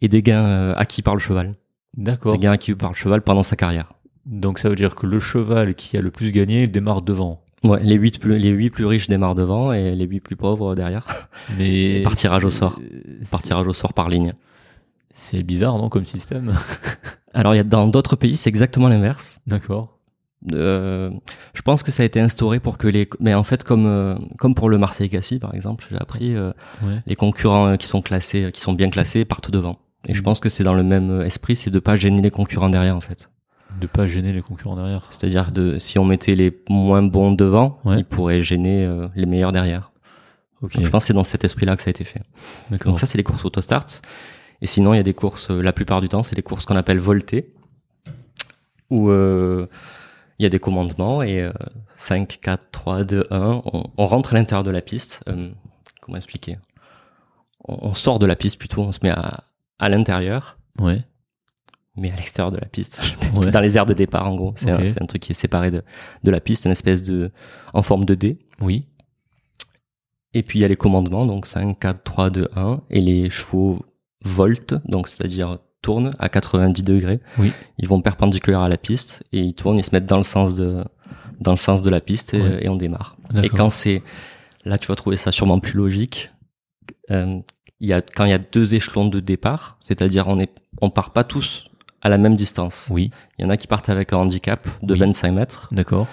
et des gains euh, acquis par le cheval. D'accord. Des gains acquis par le cheval pendant sa carrière. Donc ça veut dire que le cheval qui a le plus gagné démarre devant. Ouais, les huit plus les huit plus riches démarrent devant et les huit plus pauvres derrière. Mais Par tirage au sort. Euh, Par tirage au sort par ligne. C'est bizarre, non, comme système? Alors il y a dans d'autres pays c'est exactement l'inverse. D'accord. Euh, je pense que ça a été instauré pour que les mais en fait comme euh, comme pour le Marseille Cassis par exemple j'ai appris euh, Ouais. les concurrents euh, qui sont classés qui sont bien classés partent devant et je Mhm. pense que c'est dans le même esprit c'est de pas gêner les concurrents derrière en fait De pas gêner les concurrents derrière. c'est-à-dire de si on mettait les moins bons devant Ouais. ils pourraient gêner euh, les meilleurs derrière donc je pense que c'est dans cet esprit là que ça a été fait donc ça c'est les courses autostart et sinon il y a des courses euh, la plupart du temps c'est des courses qu'on appelle voltées où euh, il y a des commandements et euh, 5, 4, 3, 2, 1, on, on rentre à l'intérieur de la piste. Comment expliquer? On, on sort de la piste plutôt, on se met à, à l'intérieur, Ouais. Mais à l'extérieur de la piste, Ouais. dans les aires de départ en gros. C'est un, truc qui est séparé de, de la piste, une espèce de en forme de D. Oui. Et puis il y a les commandements, donc 5, 4, 3, 2, 1, et les chevaux voltent, donc c'est-à-dire tournent à 90 degrés. Oui. Ils vont perpendiculaires à la piste et ils tournent, ils se mettent dans le sens de dans le sens de la piste et, Ouais. et on démarre. Et quand c'est, là tu vas trouver ça sûrement plus logique. Euh, il y a quand il y a deux échelons de départ, c'est-à-dire on est, on part pas tous à la même distance. Oui, Il y en a qui partent avec un handicap de Oui. 25 mètres. d'accord.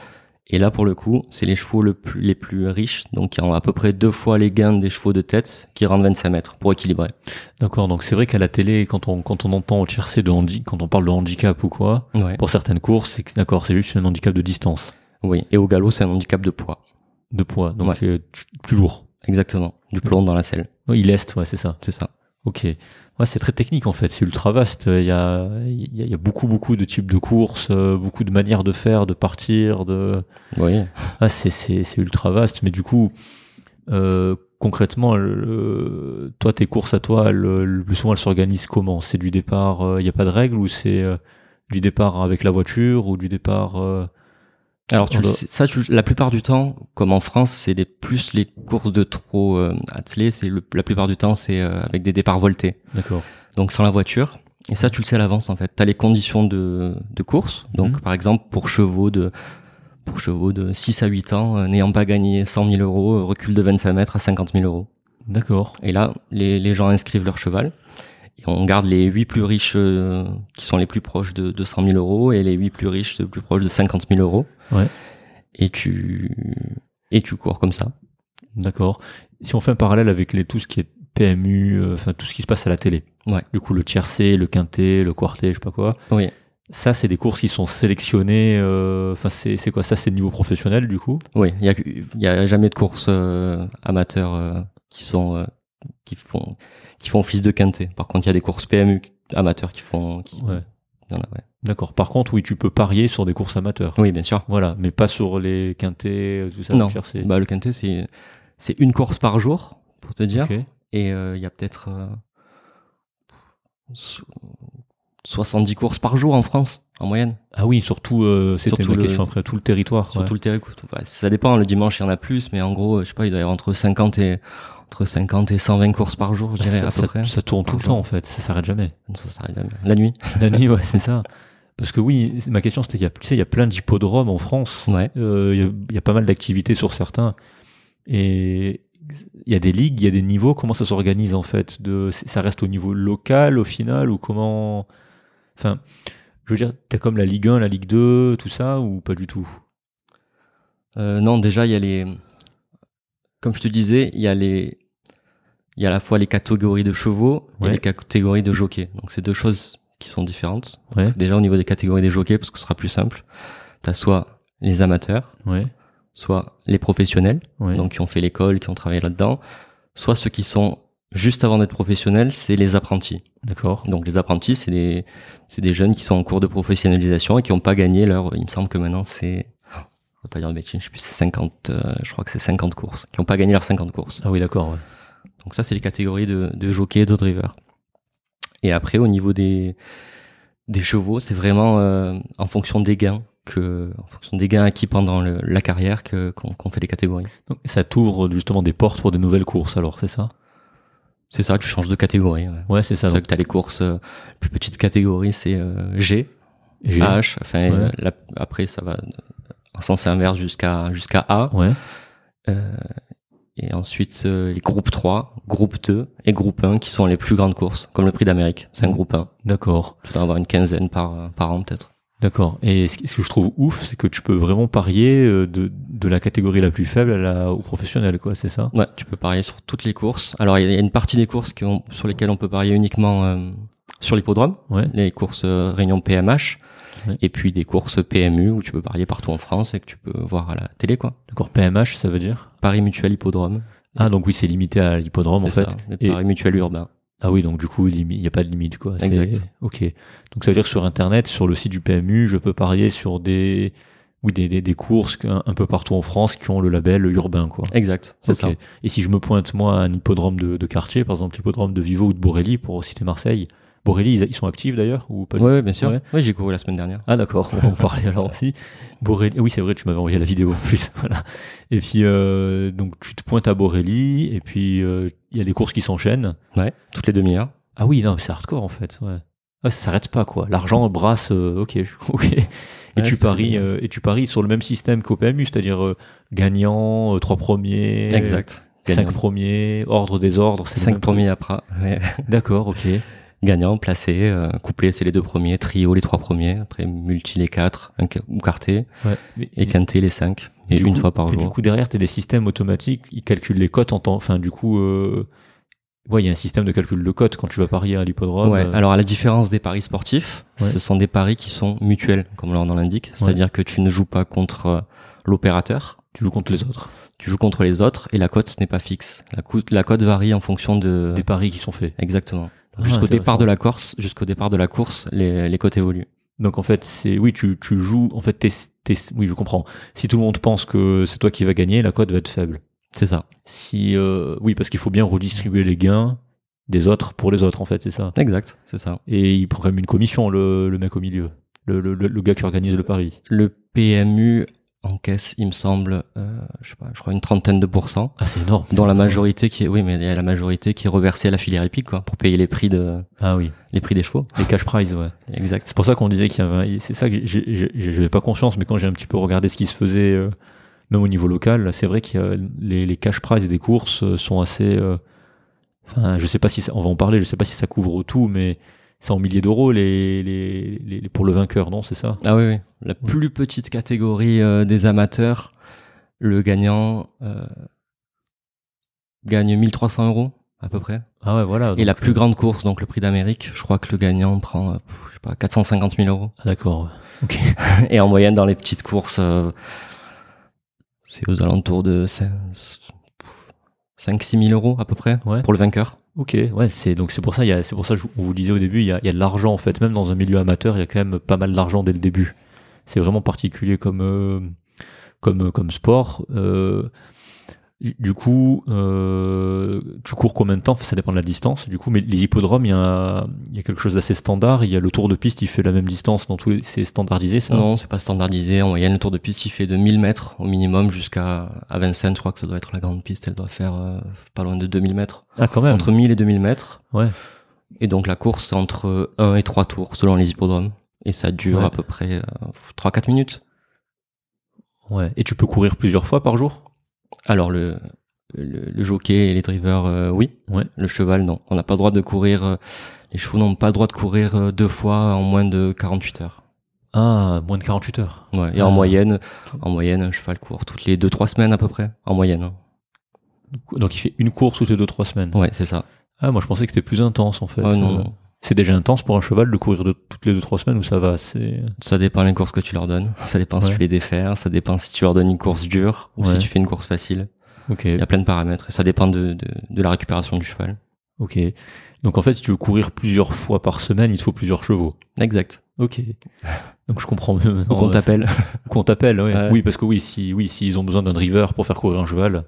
Et là, pour le coup, c'est les chevaux le plus, les plus riches, donc qui ont à peu près deux fois les gains des chevaux de tête, qui rendent 25 mètres pour équilibrer. D'accord, donc c'est vrai qu'à la télé, quand on, quand on entend au tiercé de handi, quand on parle de handicap ou quoi, Ouais. pour certaines courses, c'est d'accord, c'est juste un handicap de distance, Oui. Et au galop, c'est un handicap de poids. de poids, donc euh, tu- plus lourd. Exactement. Du plomb dans la selle. Oui, il est, ouais, c'est ça. C'est ça. Ok. Ouais, c'est très technique en fait, c'est ultra vaste. Il y a, il y a, il y a beaucoup, beaucoup de types de courses, euh, beaucoup de manières de faire, de partir, de. Oui. Ah, c'est, c'est, c'est ultra vaste. Mais du coup, euh, concrètement, le- toi, tes courses à toi, le, le plus souvent, elles s'organisent comment? C'est du départ, euh, il n'y a pas de règle ou c'est euh, du départ avec la voiture ou du départ. Alors, tu le sais- ça, tu- la plupart du temps, comme en France, c'est les, plus les courses de trop euh, attelées. C'est le- la plupart du temps, c'est euh, avec des départs voltés. D'accord. Donc sans la voiture. Et ça, tu le sais à l'avance en fait. T'as les conditions de, de course. Donc Mhm. par exemple pour chevaux de pour chevaux de 6 à 8 ans, euh, n'ayant pas gagné 100 000 euros, euh, recul de 25 mètres à 50 000 euros. D'accord. Et là, les, les gens inscrivent leur cheval. Et on garde les 8 plus riches euh, qui sont les plus proches de, de 100 000 euros et les 8 plus riches de plus proches de 50 000 euros. Ouais. Et tu et tu cours comme ça. D'accord. Si on fait un parallèle avec les, tout ce qui est PMU, euh, enfin tout ce qui se passe à la télé. Ouais. Du coup, le tiercé, le quintet, le quartet, je sais pas quoi. Oui. Ça, c'est des courses qui sont sélectionnées. euh, Enfin, c'est c'est quoi Ça, c'est le niveau professionnel, du coup? Oui, il y a, y a jamais de courses euh, amateurs euh, qui sont euh, qui font qui font office de quintet. Par contre, il y a des courses PMU amateurs qui font. Qui, Ouais. D'accord. Par contre, oui, tu peux parier sur des courses amateurs. Oui, bien sûr. Voilà, mais pas sur les quintets, euh, tout ça. non, bah, le quintet c'est c'est une course par jour pour te dire, et euh, il y a peut-être euh, so- 70 courses par jour en France en moyenne. Ah oui, surtout, euh, c'était le- question après tout le territoire. Sur ouais. tout le territoire. Bah, ça dépend. Le dimanche, il y en a plus, mais en gros, je sais pas, il doit y avoir entre 50 et entre 50 et 120 courses par jour, je dirais ça, à peu ça- près. ça tourne tout le temps en fait, ça s'arrête jamais. Ça s'arrête jamais. La nuit. La nuit, ouais, c'est ça. Parce que oui, ma question c'était, il y a, tu sais, il y a plein d'hippodromes en France. Ouais. Euh, Il y, a- il y a pas mal d'activités sur certains. Et il y a des ligues, il y a des niveaux. Comment ça s'organise en fait de, Ça reste au niveau local au final ou comment Enfin, je veux dire, t'as comme la Ligue 1, la Ligue 2, tout ça ou pas du tout? Euh, non, déjà, il y a les. Comme je te disais, il y a les. Il y a à la fois les catégories de chevaux Ouais. et les catégories de jockeys. Donc, c'est deux choses qui sont différentes. Ouais, Déjà, au niveau des catégories des jockeys, parce que ce sera plus simple, tu as soit les amateurs, ouais, soit les professionnels, donc qui ont fait l'école, qui ont travaillé là-dedans, soit ceux qui sont juste avant d'être professionnels, c'est les apprentis. D'accord. Donc, les apprentis, c'est des, c'est des jeunes qui sont en cours de professionnalisation et qui n'ont pas gagné leur. Il me semble que maintenant, c'est. On va pas dire de bêtises, je sais plus, c'est 50, euh, je crois que c'est 50 courses, qui n'ont pas gagné leurs 50 courses. Ah oui, d'accord. ouais. Donc ça, c'est les catégories de, de jockey et de driver. Et après, au niveau des, des chevaux, c'est vraiment euh, en fonction des gains que, en fonction des gains acquis pendant le- la carrière que qu'on fait les catégories. Donc, ça t'ouvre justement des portes pour des nouvelles courses alors, c'est ça? C'est ça, tu changes de catégorie. Ouais. Ouais, c'est ça. C'est que t'as les courses, euh, plus petites catégories, c'est euh, G, G. H, enfin, Ouais. la- après ça va en sens inverse jusqu'à jusqu'à A. Ouais. Et ensuite, euh, les groupes 3, groupe 2 et groupe 1 qui sont les plus grandes courses, comme le prix d'Amérique. C'est un groupe 1. D'accord. Tu dois en avoir une quinzaine par, par an peut-être. D'accord. Et ce ce que je trouve ouf, c'est que tu peux vraiment parier euh, de, de la catégorie la plus faible à la, au professionnel, quoi, c'est ça? Ouais, tu peux parier sur toutes les courses. Alors, il y a une partie des courses qui ont- sur lesquelles on peut parier uniquement euh, sur l'hippodrome, Ouais. les courses euh, réunion PMH, Ouais. et puis des courses PMU où tu peux parier partout en France et que tu peux voir à la télé, quoi. D'accord. PMH, ça veut dire? Paris mutuel hippodrome. Ah, donc oui, c'est limité à l'hippodrome, en fait. ça, Et- paris mutuel urbain. Ah oui, donc du coup, il n'y a pas de limite, quoi. Exact. Ok. Donc ça veut dire que sur Internet, sur le site du PMU, je peux parier sur des, oui, des, des, des courses un peu partout en France qui ont le label urbain, quoi. Exact, c'est ça. Et si je me pointe, moi, à un hippodrome de, de quartier, par exemple l'hippodrome de Vivo ou de Borelli, pour citer Marseille, Borelli, ils, ils sont actifs d'ailleurs ou pas Ouais, ouais, bien sûr. Ouais. Ouais, j'ai couru la semaine dernière. Ah d'accord, on va en parler alors aussi. Borelli, oui c'est vrai, tu m'avais envoyé la vidéo en plus. Voilà. Et puis euh, donc tu te pointes à Borelli et puis euh, il y a des courses qui s'enchaînent. Ouais, toutes les demi-heures. Ah oui non, c'est hardcore en fait. Ouais. Ouais, ça s'arrête pas quoi. L'argent brasse. euh, ok, ok. Et tu paries et tu paries sur le même système qu'au PMU, c'est-à-dire gagnant, trois premiers. Exact. Cinq premiers, ordre des ordres. Cinq premiers après. D'accord, ok. Gagnant, placé, euh, couplé, c'est les deux premiers, trio les trois premiers, après multi les quatre, un, ou quarté, ouais. et quinté les cinq, et une fois par jour. Du coup, derrière, tu as des systèmes automatiques, ils calculent les cotes en temps, enfin, du coup, euh, ouais, il y a un système de calcul de cotes quand tu vas parier à l'hippodrome. Ouais, euh. alors à la différence des paris sportifs, ce sont des paris qui sont mutuels, comme leur nom l'indique, c'est-à-dire que tu ne joues pas contre euh, l'opérateur. Tu joues contre les autres tu joues contre les autres et la cote n'est pas fixe. La, cote, la cote varie en fonction de des paris qui sont faits. Exactement. Ah, jusqu'au départ de la course, jusqu'au départ de la course, les, les cotes évoluent. Donc en fait, c'est oui, tu, tu joues. En fait, t'es, t'es, oui, je comprends. Si tout le monde pense que c'est toi qui vas gagner, la cote va être faible. C'est ça. Si euh, oui, parce qu'il faut bien redistribuer les gains des autres pour les autres, en fait, c'est ça. Exact, c'est ça. Et il prend quand même une commission, le, le mec au milieu, le, le, le gars qui organise le pari. Le PMU encaisse, il me semble, euh, je sais pas, je crois une trentaine de pourcents. Ah, c'est énorme. Dans la majorité qui est, oui, mais il y a la majorité qui est reversée à la filière épique, quoi, pour payer les prix de, ah oui, les prix des chevaux. Les cash prize, ouais. Exact. C'est pour ça qu'on disait qu'il y avait, c'est ça que j'avais pas conscience, mais quand j'ai un petit peu regardé ce qui se faisait, euh, même au niveau local, c'est vrai que les, les cash prize des courses euh, sont assez, euh, enfin, je sais pas si ça, on va en parler, je sais pas si ça couvre tout, mais c'est en milliers d'euros les, les, les, pour le vainqueur, non C'est ça? Ah oui, oui. La plus petite catégorie euh, des amateurs, le gagnant euh, gagne 1300 euros à peu près. Ah ouais, voilà. Et la plus euh, grande course, donc le prix d'Amérique, je crois que le gagnant prend, je sais pas, 450 000 euros. Ah, d'accord. Ok. Et en moyenne, dans les petites courses, c'est aux alentours de 5-6 000 euros à peu près pour le vainqueur. Ok, ouais, c'est donc c'est pour ça, c'est pour ça, on vous disait au début, il y a, y a de l'argent en fait, même dans un milieu amateur, il y a quand même pas mal d'argent dès le début. C'est vraiment particulier comme euh, comme comme sport. Euh, du coup, euh, tu cours combien de temps? Ça dépend de la distance. Du coup, mais les hippodromes, il y a, il y a quelque chose d'assez standard. Il y a le tour de piste, il fait la même distance dans tous. C'est standardisé, ça? Non, c'est pas standardisé. En moyenne, le tour de piste, il fait de 1000 mètres au minimum jusqu'à à Vincennes. Je crois que ça doit être la grande piste. Elle doit faire euh, pas loin de 2000 mètres. Ah, quand même. Entre 1000 et 2000 mètres. Ouais. Et donc la course, c'est entre 1 et 3 tours selon les hippodromes. Et ça dure à peu près 3-4 euh, minutes. Ouais. Et tu peux courir plusieurs fois par jour? Alors le, le, jockey et les drivers, euh, oui. Ouais. Le cheval, non. On n'a pas le droit de courir. Euh, les chevaux n'ont pas le droit de courir euh, deux fois en moins de 48 heures. Ah, moins de 48 heures. Ouais. Et en ah. moyenne, en moyenne, un cheval court toutes les deux trois semaines à peu près, en moyenne. Hein. Donc il fait une course toutes les deux trois semaines. Ouais, c'est ça. Ah, moi je pensais que c'était plus intense en fait. Ah, non. C'est déjà intense pour un cheval de courir de, toutes les deux trois semaines ou ça va c'est Ça dépend des courses que tu leur donnes. Ça dépend si tu les défères. Ça dépend si tu leur donnes une course dure ou si tu fais une course facile. Il y a plein de paramètres et ça dépend de, de, de, la récupération du cheval. Ok. Donc en fait, si tu veux courir plusieurs fois par semaine, il te faut plusieurs chevaux. Exact. Ok. Donc je comprends mieux. Qu'on t'appelle. qu'on t'appelle, oui. Oui, parce que oui, si oui, s'ils ont besoin d'un driver pour faire courir un cheval.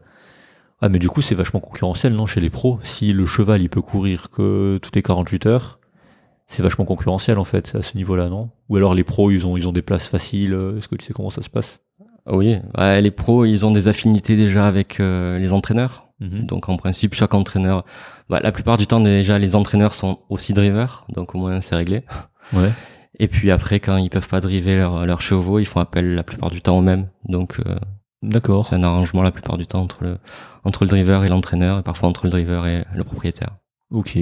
Ah, mais du coup, c'est vachement concurrentiel, non, chez les pros. Si le cheval, il peut courir que toutes les 48 heures, c'est vachement concurrentiel, en fait, à ce niveau-là, non? Ou alors les pros, ils ont, ils ont des places faciles. Est-ce que tu sais comment ça se passe? Oui, les pros, ils ont des affinités déjà avec euh, les entraîneurs. Mhm. Donc en principe, chaque entraîneur, bah, la plupart du temps déjà, les entraîneurs sont aussi drivers, donc au moins c'est réglé. Ouais. Et puis après, quand ils peuvent pas driver leurs chevaux, ils font appel la plupart du temps aux mêmes. Donc euh, d'accord. C'est un arrangement la plupart du temps entre le entre le driver et l'entraîneur, et parfois entre le driver et le propriétaire. Ok.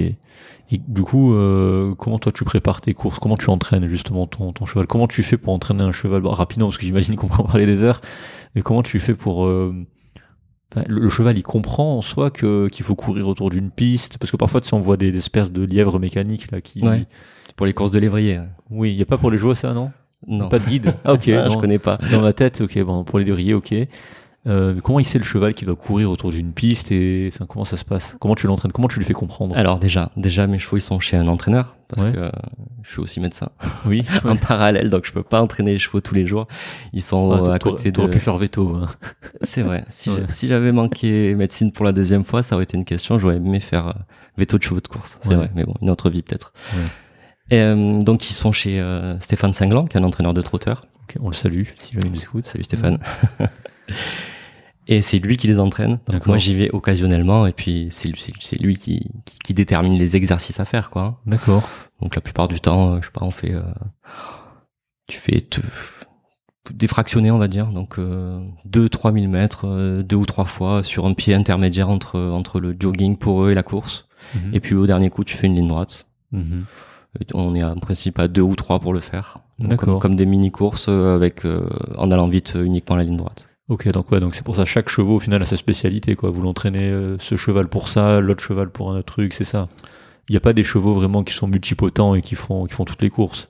Et du coup, euh, comment toi tu prépares tes courses? Comment tu entraînes justement ton, ton cheval? Comment tu fais pour entraîner un cheval? Rapidement, parce que j'imagine qu'on peut en parler des heures. Mais comment tu fais pour... Euh, le, cheval, il comprend en soi que qu'il faut courir autour d'une piste? Parce que parfois, tu sais, on voit des, espèces de lièvres mécaniques là qui... Ouais. Pour les courses de lévrier. Oui, il n'y a pas pour les joueurs ça, non? Non. Pas de guide? Ah ok, ah, je connais pas. Dans ma tête, ok, bon, pour les lévriers, ok. Euh, comment il sait le cheval qui doit courir autour d'une piste et enfin, comment ça se passe? Comment tu l'entraînes? Comment tu lui fais comprendre? Alors déjà, déjà mes chevaux ils sont chez un entraîneur parce que euh, je suis aussi médecin. Oui. en parallèle, donc je peux pas entraîner les chevaux tous les jours. Ils sont ah, à côté de. pu faire veto. Hein. C'est vrai. Si j'avais manqué médecine pour la deuxième fois, ça aurait été une question. J'aurais aimé faire euh, veto de chevaux de course. C'est vrai. Mais bon, une autre vie peut-être. Et donc ils sont chez Stéphane Singlan, qui est un entraîneur de trotteur. on le salue si jamais nous écoute. Salut Stéphane. Et c'est lui qui les entraîne. Donc moi j'y vais occasionnellement et puis c'est c'est lui qui, qui, détermine les exercices à faire quoi. D'accord. Donc la plupart du temps, euh, je sais pas, on fait euh, tu fais défractionné, on va dire. Donc, euh, 2-3 000 mètres, euh, deux ou trois fois sur un pied intermédiaire entre, entre le jogging pour eux et la course. Mhm. Et puis au dernier coup, tu fais une ligne droite. Mhm. On est en principe à deux ou trois pour le faire. Donc, D'accord. Comme, comme des mini-courses euh, avec euh, en allant vite euh, uniquement la ligne droite. Ok, donc ouais, donc c'est pour ça chaque cheval au final a sa spécialité quoi. Vous l'entraînez euh, ce cheval pour ça, l'autre cheval pour un autre truc, c'est ça. Il n'y a pas des chevaux vraiment qui sont multipotents et qui font qui font toutes les courses.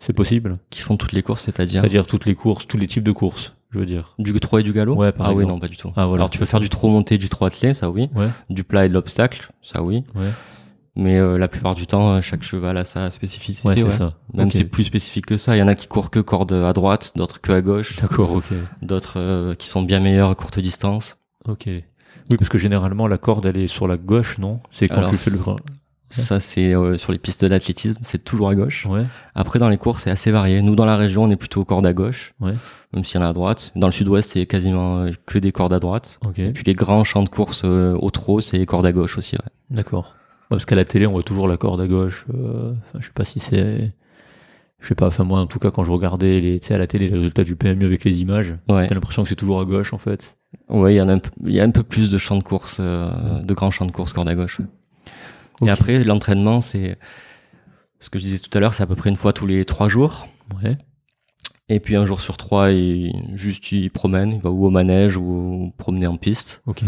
C'est possible? Qui font toutes les courses, c'est-à-dire? C'est-à-dire toutes les courses, tous les types de courses, je veux dire. du trot et du galop? Ouais, par Ah oui, non, pas du tout. Ah, voilà. Alors tu peux faire du trot monté, du trot attelé, ça oui. Ouais. Du plat et de l'obstacle, ça oui. Ouais. Mais euh, la plupart du temps, euh, chaque cheval a sa spécificité. Ouais, c'est ouais. ça. Même Ok. c'est plus spécifique que ça. Il y en a qui courent que corde à droite, d'autres que à gauche, D'accord, ok. d'autres euh, qui sont bien meilleurs à courte distance. Ok. Oui, parce que généralement la corde elle est sur la gauche, non? C'est quand Alors, tu fais le. Ça, c'est euh, sur les pistes d'athlétisme, c'est toujours à gauche. Ouais. Après, dans les courses, c'est assez varié. Nous, dans la région, on est plutôt corde à gauche, Ouais. même s'il y en a à droite. Dans le sud-ouest, c'est quasiment euh, que des cordes à droite. Ok. Et puis les grands champs de course euh, au trot, c'est corde à gauche aussi. Ouais. D'accord. Parce qu'à la télé, on voit toujours la corde à gauche. euh, enfin, je sais pas si c'est. Je sais pas. Enfin, moi, en tout cas, quand je regardais les, tu sais, à la télé les résultats du PMU avec les images, Ouais. t'as l'impression que c'est toujours à gauche, en fait. Ouais, il y en a un peu, il y a un peu plus de champs de course, euh, de grands champs de course corde à gauche. Et après, l'entraînement, c'est ce que je disais tout à l'heure, c'est à peu près une fois tous les trois jours. Ouais. Et puis un jour sur trois, il, juste il promène, il va ou au manège ou promener en piste. Ok.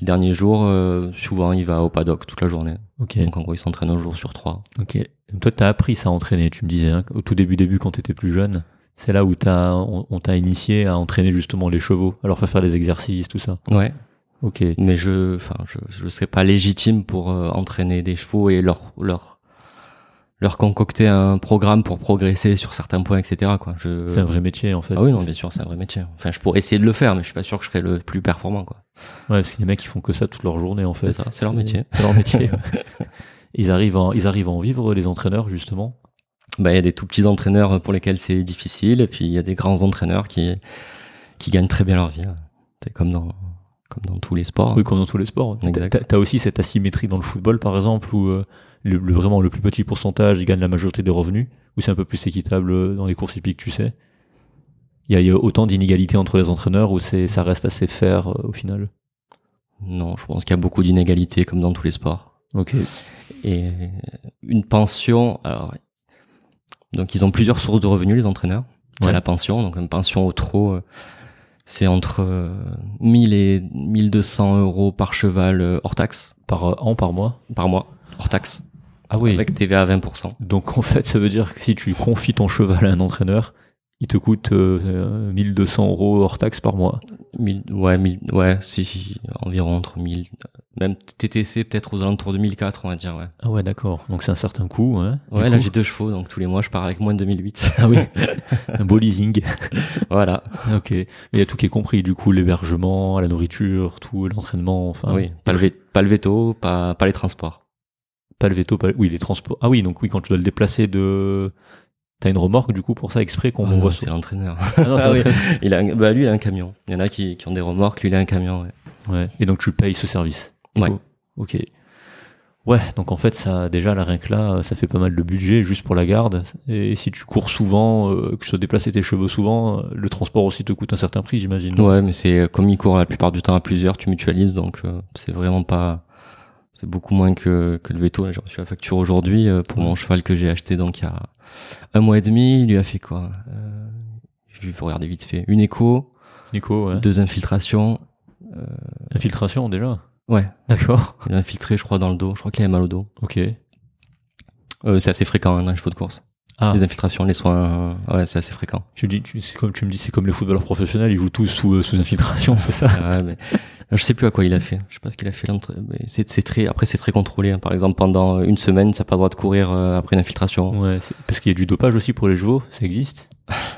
Le dernier jour, euh, souvent, il va au paddock toute la journée. Ok. Donc en gros, il s'entraîne un jour sur trois. Ok. Et Toi, t'as appris ça à entraîner. Tu me disais hein, au tout début, début, quand t'étais plus jeune. C'est là où t'as, on, on t'a initié à entraîner justement les chevaux, à leur faire faire des exercices, tout ça. Ouais. Ok. Mais je, enfin, je, je serais pas légitime pour euh, entraîner des chevaux et leur, leur, leur concocter un programme pour progresser sur certains points, etc. Quoi. Je... C'est un vrai métier, en fait. Ah oui, non, bien sûr, c'est un vrai métier. Enfin, je pourrais essayer de le faire, mais je suis pas sûr que je serais le plus performant, quoi. Ouais, parce qu'il y a des mecs qui font que ça toute leur journée, en fait. C'est ça, c'est leur métier. C'est leur métier. ils arrivent, en, ils arrivent à en vivre, les entraîneurs, justement. Bah, il y a des tout petits entraîneurs pour lesquels c'est difficile, et puis il y a des grands entraîneurs qui, qui gagnent très bien leur vie. C'est comme dans, comme dans tous les sports. Oui, comme dans tous les sports. Exact. T'as- T'as aussi cette asymétrie dans le football, par exemple, où euh, le, le- vraiment le plus petit pourcentage, gagne la majorité des revenus, ou c'est un peu plus équitable euh, dans les courses hippiques, tu sais? Il y, a, il y a autant d'inégalités entre les entraîneurs c'est, ça reste assez fair euh, au final? Non, je pense qu'il y a beaucoup d'inégalités, comme dans tous les sports. Ok. Et une pension, alors, donc ils ont plusieurs sources de revenus, les entraîneurs. Il y a Ouais. la pension, donc une pension au trot, euh, c'est entre euh, 1000 et 1200 euros par cheval hors taxe, Par an, par mois? Par mois, hors taxe, Ah oui. avec TVA à 20%. Donc en fait, ça veut dire que si tu confies ton cheval à un entraîneur, il te coûte euh, euh, 1200 euros hors taxe par mois. 1000, ouais, 1000, ouais, si, si, environ entre 1000, même TTC peut-être aux alentours de 1004, on va dire, ouais. Ah ouais, d'accord. Donc c'est un certain coût. Hein, Ouais, là j'ai deux chevaux, donc tous les mois je pars avec moins de 2008. Ah oui, un beau leasing. voilà. Ok. Mais il y a tout qui est compris, du coup, l'hébergement, la nourriture, tout, l'entraînement, enfin. oui, pas le, pas le veto, pas, pas les transports. Pas le veto, pas Oui, les transports. Ah oui, donc oui, quand tu dois le déplacer de. T'as une remorque, du coup, pour ça, exprès qu'on Ah voit c'est l'entraîneur. Ah non, Ah oui. Il a un- bah lui il a un camion. Il y en a qui, qui ont des remorques, lui il a un camion. Ouais. Ouais. Et donc tu payes ce service. Ouais. coup. Ok. Ouais, donc en fait, ça, déjà, là, rien que là, ça fait pas mal de budget juste pour la garde. Et si tu cours souvent, euh, que tu dois déplacer tes cheveux souvent, euh, le transport aussi te coûte un certain prix, j'imagine. Ouais, mais c'est comme il court la plupart du temps à plusieurs, tu mutualises, donc euh, c'est vraiment pas. C'est beaucoup moins que, que le veto. J'ai reçu la facture aujourd'hui euh, pour mon cheval que j'ai acheté donc il y a un mois et demi. Il lui a fait quoi euh, Je vais regarder vite fait. Une écho, Nico, ouais. deux infiltrations. Infiltration, déjà. Ouais, D'accord. il a infiltré, je crois, dans le dos. Je crois qu'il avait mal au dos. Ok. Euh, c'est assez fréquent hein, les chevaux de course. Ah, Les infiltrations, les soins, ouais, c'est assez fréquent. tu dis, tu, c'est comme tu me dis, c'est comme les footballeurs professionnels, ils jouent tous sous, euh, sous infiltration, c'est ça? Ouais, mais je sais plus à quoi il a fait. Je sais pas ce qu'il a fait. C'est c'est très. Après, c'est très contrôlé. hein. Par exemple, pendant une semaine, t'as pas le droit de courir euh, après une infiltration. Ouais, c'est- parce qu'il y a du dopage aussi pour les chevaux, ça existe?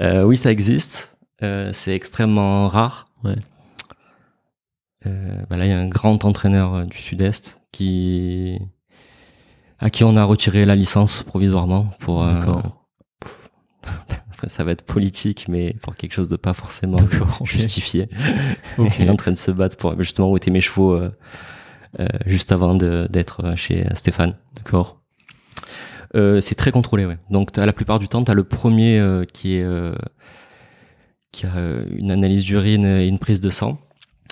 Euh, oui, ça existe. Euh, c'est extrêmement rare. Ouais. Euh, bah là, il y a un grand entraîneur euh, du Sud-Est qui à qui on a retiré la licence provisoirement pour. euh. Après, ça va être politique, mais pour quelque chose de pas forcément justifié. Ok. Il est en train de se battre pour justement où étaient mes chevaux euh, euh, juste avant d'être chez Stéphane. D'accord. Euh, c'est très contrôlé, ouais. Donc as, la plupart du temps, tu as le premier euh, qui est euh, qui a une analyse d'urine et une prise de sang,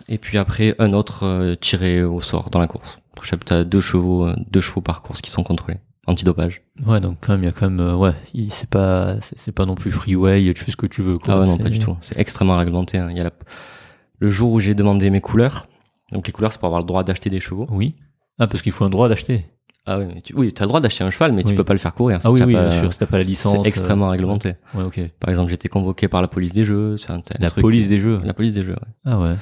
et puis après un autre tiré au sort dans la course. Tu as deux chevaux, euh, deux chevaux par course qui sont contrôlés, antidopage. Ouais, donc quand même, il y a quand même, euh, ouais, c'est pas, c'est pas non plus freeway, tu fais ce que tu veux. Quoi. Ah ouais, non, pas du tout. C'est extrêmement réglementé. hein. Il y a la... le jour où j'ai demandé mes couleurs. Donc les couleurs, c'est pour avoir le droit d'acheter des chevaux. Oui. Ah, parce qu'il faut un droit d'acheter. Ah oui, mais tu... oui, as le droit d'acheter un cheval, mais Oui. tu peux pas le faire courir. si Ah oui, t'as oui, pas- bien sûr. Si t'as pas la licence. C'est extrêmement euh, réglementé. Ouais, ok. Par exemple, j'étais convoqué par la police des jeux. t'as un La truc- police des jeux. La police des jeux, ouais. Ah ouais.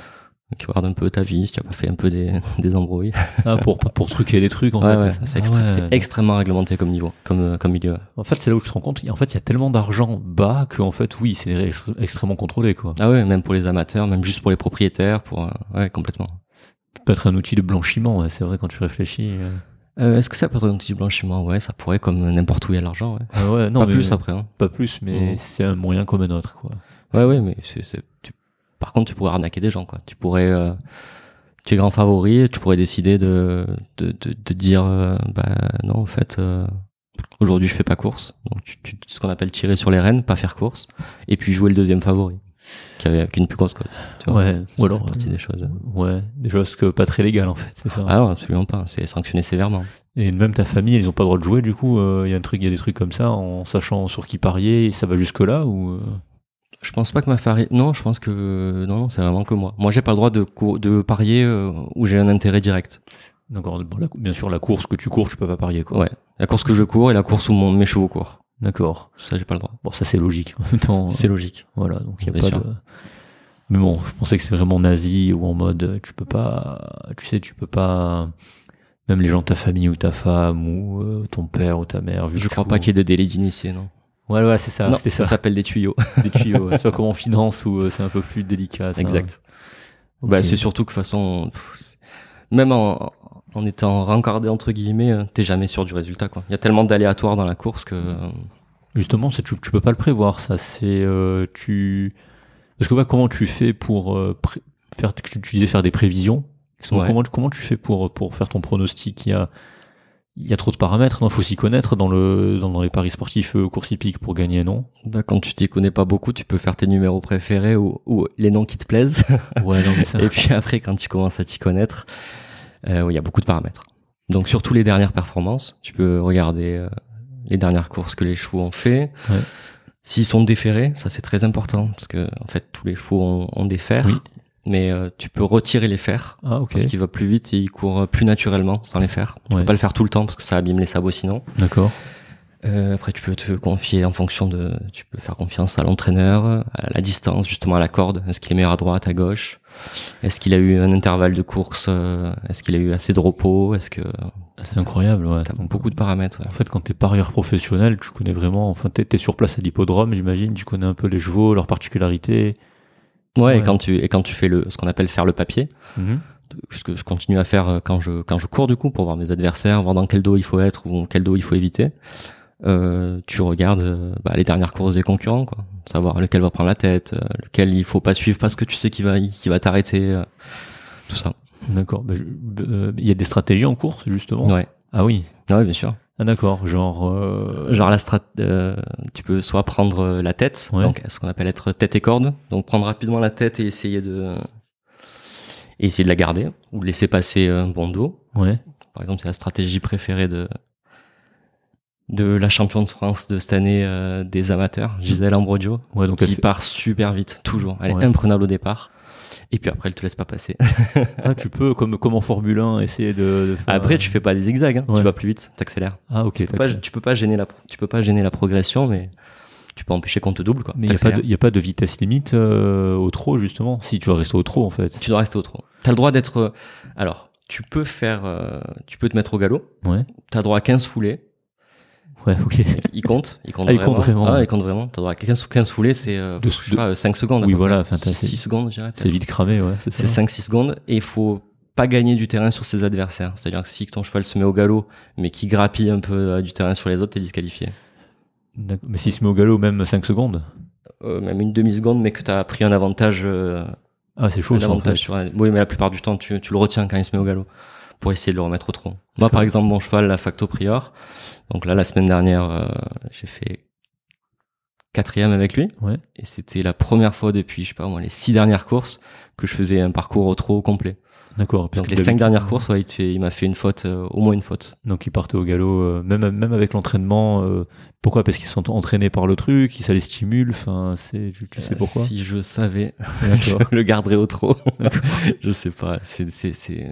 Qui regarde un peu ta vie, si tu as pas fait un peu des, des embrouilles. Ah, pour, pour truquer des trucs, en ouais, fait. ouais, ça. c'est Ah extré- ouais. c'est extrêmement réglementé comme niveau, comme, euh, comme milieu. En fait, c'est là où tu te rends compte. En fait, il y a tellement d'argent bas que, en fait, oui, c'est extrêmement contrôlé, quoi. Ah ouais, même pour les amateurs, même juste pour les propriétaires, pour, euh, ouais, complètement. peut être un outil de blanchiment, ouais, c'est vrai, quand tu réfléchis. euh. Euh, Est-ce que ça peut être un outil de blanchiment? Ouais, ça pourrait, comme n'importe où il y a de l'argent, ouais. Ah ouais, non, pas mais- plus après, hein. Pas plus, mais Mhm. c'est un moyen comme un autre, quoi. Ouais, ouais, mais c'est, par contre, tu pourrais arnaquer des gens, quoi. Tu pourrais, euh, tu es grand favori, et tu pourrais décider de, de, de, de dire, euh, bah non, en fait, euh, aujourd'hui je fais pas course. Donc, tu, tu- ce qu'on appelle tirer sur les rênes, pas faire course, et puis jouer le deuxième favori, qui avait une plus grosse cote. Ouais, C'est ou alors, partie euh, des choses. Ouais, des choses que pas très légales, en fait, ça. Ah non, absolument pas. C'est sanctionné sévèrement. Et même ta famille, ils ont pas le droit de jouer, du coup, euh, il y a un truc, il y a des trucs comme ça, en sachant sur qui parier, ça va jusque là, ou, euh, Je pense pas que ma farine. Non, je pense que non, non, c'est vraiment que moi. Moi, j'ai pas le droit de de parier euh, où j'ai un intérêt direct. D'accord, bon, bien sûr, la course que tu cours, tu peux pas parier, quoi. Ouais. La course que je cours et la course où mon, mes chevaux courent. D'accord. Ça, j'ai pas le droit. Bon, ça, c'est logique. Temps, C'est logique. Voilà, donc il y a Bien pas sûr. de. Mais bon, je pensais que c'est vraiment nazi ou en mode euh, tu peux pas, tu sais, tu peux pas. Même les gens de ta famille ou ta femme ou euh, ton père ou ta mère. Vu Je crois pas qu'il y ait de délai d'initié, non. Ouais, ouais, c'est ça. non, ça ça. s'appelle des tuyaux. Des tuyaux. ouais. Soit comme en finance où euh, c'est un peu plus délicat. ça. exact. Ok. Bah, c'est surtout que façon, pff, c'est- même en, en étant rencardé entre guillemets, euh, t'es jamais sûr du résultat, quoi. Il y a tellement d'aléatoires dans la course que. euh, Justement, c'est- tu, tu peux pas le prévoir. Ça, c'est euh, tu. Parce que ouais, comment tu fais pour euh, pré- faire Tu, tu disais faire des prévisions. Ouais. Comment, comment tu fais pour pour faire ton pronostic? Il y a il y a trop de paramètres. Non, faut s'y connaître dans le dans, dans les paris sportifs euh, course hippique pour gagner, non? Bah, quand tu t'y connais pas beaucoup, tu peux faire tes numéros préférés ou, ou les noms qui te plaisent. Ouais, non, mais ça. Et puis après, quand tu commences à t'y connaître, euh, il y a beaucoup de paramètres. Donc surtout les dernières performances, tu peux regarder euh, les dernières courses que les chevaux ont fait. Ouais. S'ils sont déférés, ça c'est très important parce que en fait tous les chevaux ont, ont des fers, Oui. Mais euh, tu peux retirer les fers Ah, ok. parce qu'il va plus vite et il court plus naturellement sans les fers. Tu Ouais. peux pas le faire tout le temps parce que ça abîme les sabots sinon. D'accord. Euh, après, tu peux te confier en fonction de, tu peux faire confiance à l'entraîneur, à la distance, justement à la corde. Est-ce qu'il est meilleur à droite, à gauche? Est-ce qu'il a eu un intervalle de course euh, Est-ce qu'il a eu assez de repos? Est-ce que C'est incroyable, ouais. t'as beaucoup de paramètres ouais. En fait, quand t'es parieur professionnel, tu connais vraiment. Enfin, t'es t'es sur place à l'hippodrome, j'imagine. Tu connais un peu les chevaux, leurs particularités. Ouais. Et quand tu et quand tu fais le, ce qu'on appelle faire le papier, Mhm. ce que je continue à faire euh, quand je quand je cours du coup pour voir mes adversaires, voir dans quel dos il faut être ou quel dos il faut éviter. Euh, tu regardes euh, bah, les dernières courses des concurrents, quoi. Savoir lequel va prendre la tête, euh, lequel il faut pas suivre parce que tu sais qu'il va va t'arrêter, tout ça. D'accord. Bah, Il y a des stratégies en course, justement? Ouais, Ah oui. ouais, bien sûr. Ah d'accord. Genre. euh, Genre la strat, euh, tu peux soit prendre euh, la tête, Ouais. donc ce qu'on appelle être tête et corde, donc prendre rapidement la tête et essayer de et essayer de la garder ou laisser passer un bon dos. Ouais. Par exemple, c'est la stratégie préférée de de la championne de France de cette année euh, des amateurs, Gisèle Ouais. Donc qui fait- part super vite, toujours. Elle Ouais. est imprenable au départ. Et puis après, elle te laisse pas passer. Ah, tu peux comme comme en Formule 1 essayer de. de faire- Après, tu fais pas des zigzags, hein. Ouais. tu vas plus vite, t'accélères. Ah ok. Tu peux pas, tu peux pas gêner la, tu peux pas gêner la progression, mais tu peux empêcher qu'on te double, quoi. Mais il n'y a, pas de- y a pas de vitesse limite euh, au trot justement. Si tu vas rester au trot en fait. Tu dois rester au trot. T'as le droit d'être, euh, alors, tu peux faire, euh, tu peux te mettre au galop. Ouais. T'as droit à 15 foulées. Ouais. Ok. Il compte, il compte Ah, il vraiment. compte vraiment. Ah, il compte vraiment. T'as droit à 15, 15 foulées, c'est, euh, De- je sais de- pas, 5 secondes. à Oui, voilà, enfin, t'as- 6, secondes, je dirais. C'est vite cramé, ouais. C'est C'est ça. 5-6 secondes et il faut pas gagner du terrain sur ses adversaires. C'est-à-dire que si ton cheval se met au galop, mais qui grappille un peu euh, du terrain sur les autres, t'es disqualifié. Mais s'il se met au galop même 5 secondes? Euh, même une demi-seconde, mais que t'as pris un avantage, euh, Ah c'est chaud un ça. en avantage fait. sur un- Oui, mais la plupart du temps, tu, tu le retiens quand il se met au galop. Pour essayer de le remettre au trot. Moi, par exemple, mon cheval, la Facto Prior, donc là, la semaine dernière, euh, j'ai fait quatrième avec lui. Ouais. Et c'était la première fois depuis, je sais pas moi, les six dernières courses que je faisais un parcours au trot complet. D'accord. Donc les cinq dernières courses, ouais, il, il m'a fait une faute, euh, au moins une faute. Donc ils partaient au galop, euh, même même avec l'entraînement. euh, pourquoi? Parce qu'ils sont entraînés par le truc, ça les stimule. Enfin, c'est tu, tu sais pourquoi? Si je savais, je le garderais au trot. je sais pas. C'est, c'est, c'est.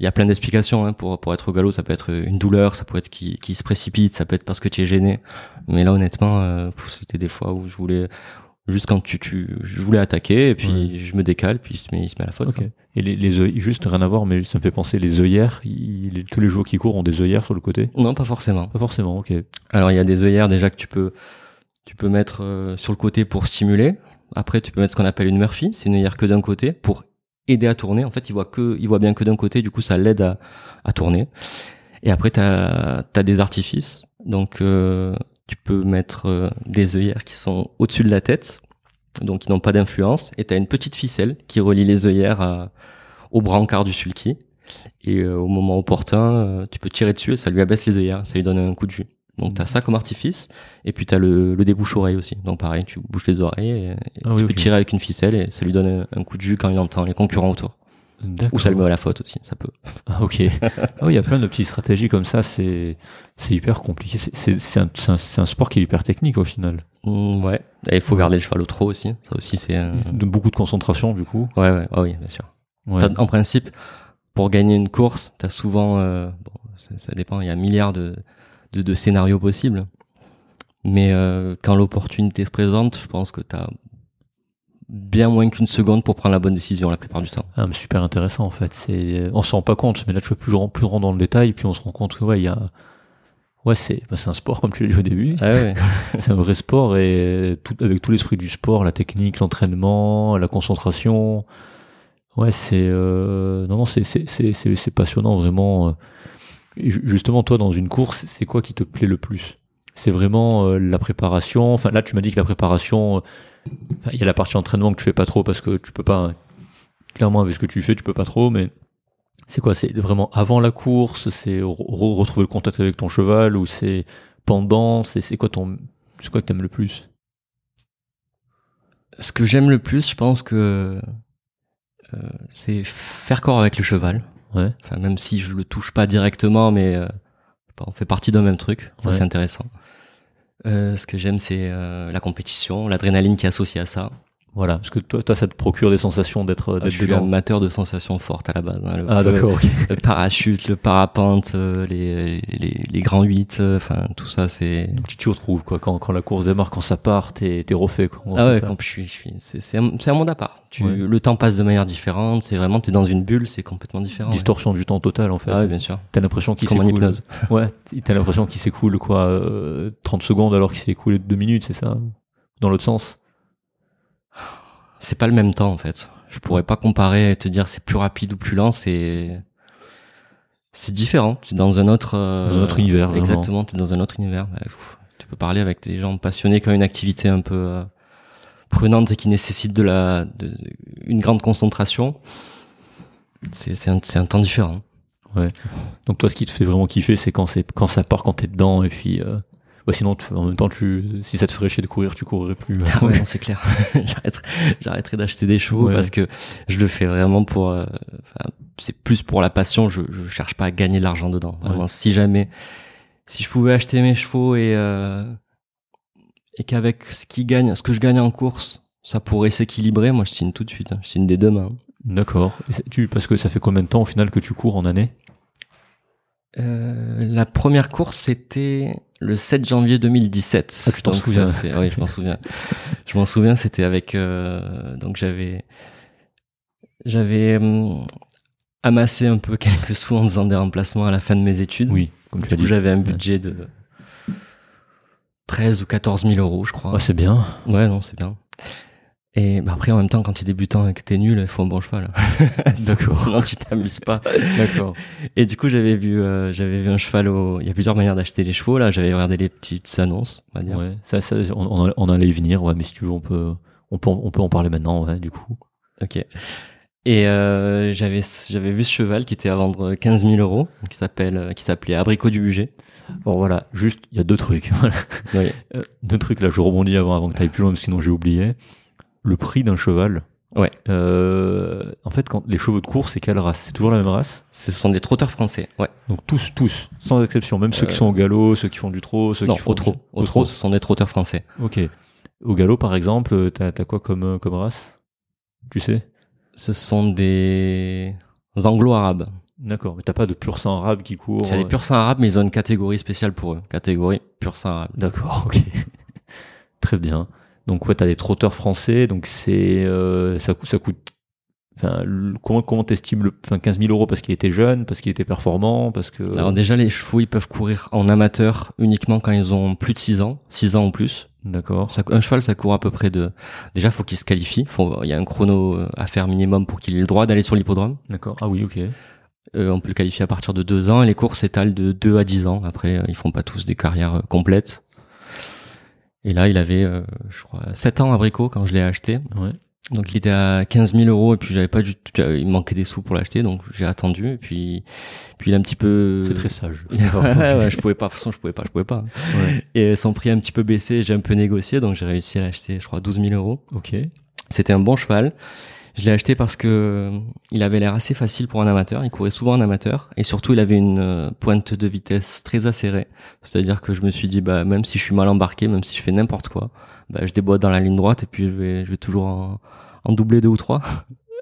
Il y a plein d'explications hein, pour pour être au galop. Ça peut être une douleur, ça peut être qui qui se précipite, ça peut être parce que tu es gêné. Mais là, honnêtement, euh, c'était des fois où je voulais juste quand tu tu je voulais attaquer et puis Ouais. je me décale puis il se met il se met à la faute. Et les, les juste rien à voir, mais ça me fait penser les œillères. tous les joueurs qui courent ont des œillères sur le côté? Non, pas forcément. Pas forcément. Ok. Alors il y a des œillères déjà que tu peux tu peux mettre euh, sur le côté pour stimuler. Après tu peux mettre ce qu'on appelle une Murphy, c'est une œillère que d'un côté pour aider à tourner. En fait, il voit que il voit bien que d'un côté, du coup ça l'aide à, à tourner. Et après tu as, des artifices. Donc euh, tu peux mettre euh, des œillères qui sont au-dessus de la tête, donc qui n'ont pas d'influence et tu as une petite ficelle qui relie les œillères à- au brancard du sulky. Et euh, au moment opportun, euh, tu peux tirer dessus et ça lui abaisse les œillères, ça lui donne un coup de jus. Donc t'as ça comme artifice, et puis t'as le, le débouche-oreille aussi. Donc pareil, tu bouches les oreilles, et, et Ah oui, tu ok. peux tirer avec une ficelle et ça lui donne un, coup de jus quand il entend les concurrents autour. Ou ça le met à la faute aussi, ça peut. Ah ok. ah oui, il y a plein de petites stratégies comme ça. C'est c'est hyper compliqué. C'est- un, un, sport qui est hyper technique au final. Mm, ouais. Et il faut garder le cheval au trot aussi. Ça aussi c'est. beaucoup de concentration du coup. Ouais ouais. Ah oui, bien sûr. Ouais. En principe, pour gagner une course, t'as souvent, euh, bon, ça, ça dépend, il y a un milliard de, de, de scénarios possibles. Mais euh, quand l'opportunité se présente, je pense que t'as bien moins qu'une seconde pour prendre la bonne décision la plupart du temps. Ah, mais super intéressant en fait. C'est, on s'en rend pas compte, mais là tu peux plus plus dans le détail, puis on se rend compte que ouais, il y a, ouais, c'est, bah, c'est un sport comme tu l'as dit au début. Ah ouais. c'est un vrai sport et tout avec tout l'esprit du sport, la technique, l'entraînement, la concentration. Ouais, c'est, euh, non non, c'est c'est c'est c'est c'est passionnant vraiment. Justement, toi dans une course, c'est quoi qui te plaît le plus? C'est vraiment euh, la préparation? Enfin là, tu m'as dit que la préparation, euh, il y a la partie entraînement que tu fais pas trop parce que tu peux pas. hein. Clairement, avec ce que tu fais, tu peux pas trop, mais c'est quoi? C'est vraiment avant la course C'est re- re- retrouver le contact avec ton cheval ou c'est pendant? C'est c'est quoi ton C'est quoi que t'aimes le plus? Ce que j'aime le plus, je pense que euh, c'est faire corps avec le cheval. Ouais. Enfin, même si je le touche pas directement, mais euh, on fait partie d'un même truc. Ça, Ouais. c'est intéressant. Euh, ce que j'aime, c'est euh, la compétition, l'adrénaline qui est associée à ça. Voilà, parce que toi, toi ça te procure des sensations d'être Ah, d'être je suis dedans. amateur de sensations fortes à la base. hein. Le Ah d'accord. Le parachute, le parapente, euh, les, les, les grands 8, enfin tout ça, c'est. Donc tu t'y retrouves quoi. Quand, quand la course démarre, quand ça part, t'es t'es refait quoi. Ah c'est ouais, quand je suis, je suis- c'est c'est un, un monde à part. Tu, Ouais. Le temps passe de manière différente. C'est vraiment, t'es dans une bulle, c'est complètement différent. ouais. Distorsion du temps total en fait. Ah ouais, bien sûr. T'as l'impression qu'il s'écoule. hypnose. Ouais, t'as l'impression qu'il s'écoule quoi, euh, 30 secondes alors qu'il s'est écoulé 2 minutes, c'est ça? Dans l'autre sens C'est pas le même temps en fait. Je pourrais pas comparer et te dire c'est plus rapide ou plus lent. C'est c'est différent. Tu es dans un autre euh, Dans un autre univers, vraiment. Exactement. Tu es dans un autre univers. Tu peux parler avec des gens passionnés qui ont une activité un peu euh, prenante et qui nécessite de la de, une grande concentration. C'est c'est un, un temps différent. Donc toi, ce qui te fait vraiment kiffer, c'est quand c'est quand ça part, quand t'es dedans, et puis euh, ouais, sinon, en même temps, tu si ça te ferait chier de courir, tu courrais plus. Ah ouais, non, c'est clair. J'arrêterai, j'arrêterai d'acheter des chevaux Ouais. parce que je le fais vraiment pour. euh, c'est plus pour la passion. Je, je cherche pas à gagner de l'argent dedans. Vraiment, Ouais. si jamais, si je pouvais acheter mes chevaux et euh, et qu'avec ce qui gagne, ce que je gagne en course, ça pourrait s'équilibrer, moi je signe tout de suite. hein. Je signe dès demain. D'accord. Et Tu parce que ça fait combien de temps au final que tu cours en année? Euh, la première course, c'était le 7 janvier 2017. Ah, tu t'en souviens. fait- Oui, je m'en souviens. je m'en souviens, c'était avec... euh, donc j'avais... J'avais hum, amassé un peu quelques sous en faisant des remplacements à la fin de mes études. Oui, comme tu Du as coup, dit. j'avais un budget de 13 ou 14 000 euros, je crois. Ah, c'est bien. Ouais, non, c'est bien. Et bah, après, en même temps, quand tu es débutant et que t'es nul, il faut un bon cheval. D'accord. Sinon, tu t'amuses pas. D'accord. Et du coup, j'avais vu, euh, j'avais vu un cheval au. Il y a plusieurs manières d'acheter les chevaux. Là, j'avais regardé les petites annonces, on va dire. Ouais. Ça, ça, on, on, allait y venir. Ouais, mais si tu veux, on peut on peut on peut en parler maintenant. Ouais, du coup. Ok. Et euh, j'avais j'avais vu ce cheval qui était à vendre 15 000 euros, qui s'appelle qui s'appelait Abricot du budget. Bon voilà, juste il y a deux trucs. Oui. Euh, deux trucs là, je rebondis avant avant que tu ailles plus loin, sinon j'ai oublié. Le prix d'un cheval. Ouais. Euh, en fait, quand les chevaux de course, c'est quelle race? C'est toujours la même race? Ce sont des trotteurs français. Ouais. Donc tous, tous, sans exception, même ceux qui Euh, sont au galop, ceux qui font du trot, ceux non, qui font au trot. du- Au trot, ce sont des trotteurs français. Ok. Au galop, par exemple, t'as as quoi comme, comme race? Tu sais? Ce sont des anglo-arabes. D'accord, mais t'as pas de pur sang arabe qui court C'est des euh, pur sang arabes, mais ils ont une catégorie spéciale pour eux. Catégorie pur sang arabe. D'accord, ok. Très bien. Donc ouais, t'as des trotteurs français, donc c'est euh, ça, coûte- ça coûte. Enfin, comment comment t'estimes le, enfin 15 000 euros parce qu'il était jeune, parce qu'il était performant, parce que. Alors déjà, les chevaux, ils peuvent courir en amateur uniquement quand ils ont plus de 6 ans, 6 ans ou plus. D'accord. Un cheval, ça court à peu près de... Déjà, faut qu'il se qualifie. Faut... Il y a un chrono euh, à faire minimum pour qu'il ait le droit d'aller sur l'hippodrome. D'accord. Ah oui, ok. Euh, on peut le qualifier à partir de 2 ans et les courses s'étalent de 2 à 10 ans. Après, euh, ils font pas tous des carrières euh, complètes. Et là, il avait, euh, je crois, 7 ans abricot quand je l'ai acheté. Ouais. Donc il était à 15 000 euros et puis j'avais pas du tout, il manquait des sous pour l'acheter donc j'ai attendu et puis puis il a un petit peu. C'est très sage. ouais, ouais, je pouvais pas, de toute façon je pouvais pas, je pouvais pas. Ouais. Et son prix a un petit peu baissé, j'ai un peu négocié donc j'ai réussi à l'acheter, je crois 12 000 euros. Ok. C'était un bon cheval. Je l'ai acheté parce que euh, il avait l'air assez facile pour un amateur. Il courait souvent en amateur et surtout il avait une euh, pointe de vitesse très acérée. C'est-à-dire que je me suis dit bah même si je suis mal embarqué, même si je fais n'importe quoi, bah je déboîte dans la ligne droite et puis je vais je vais toujours en, en doubler deux ou trois.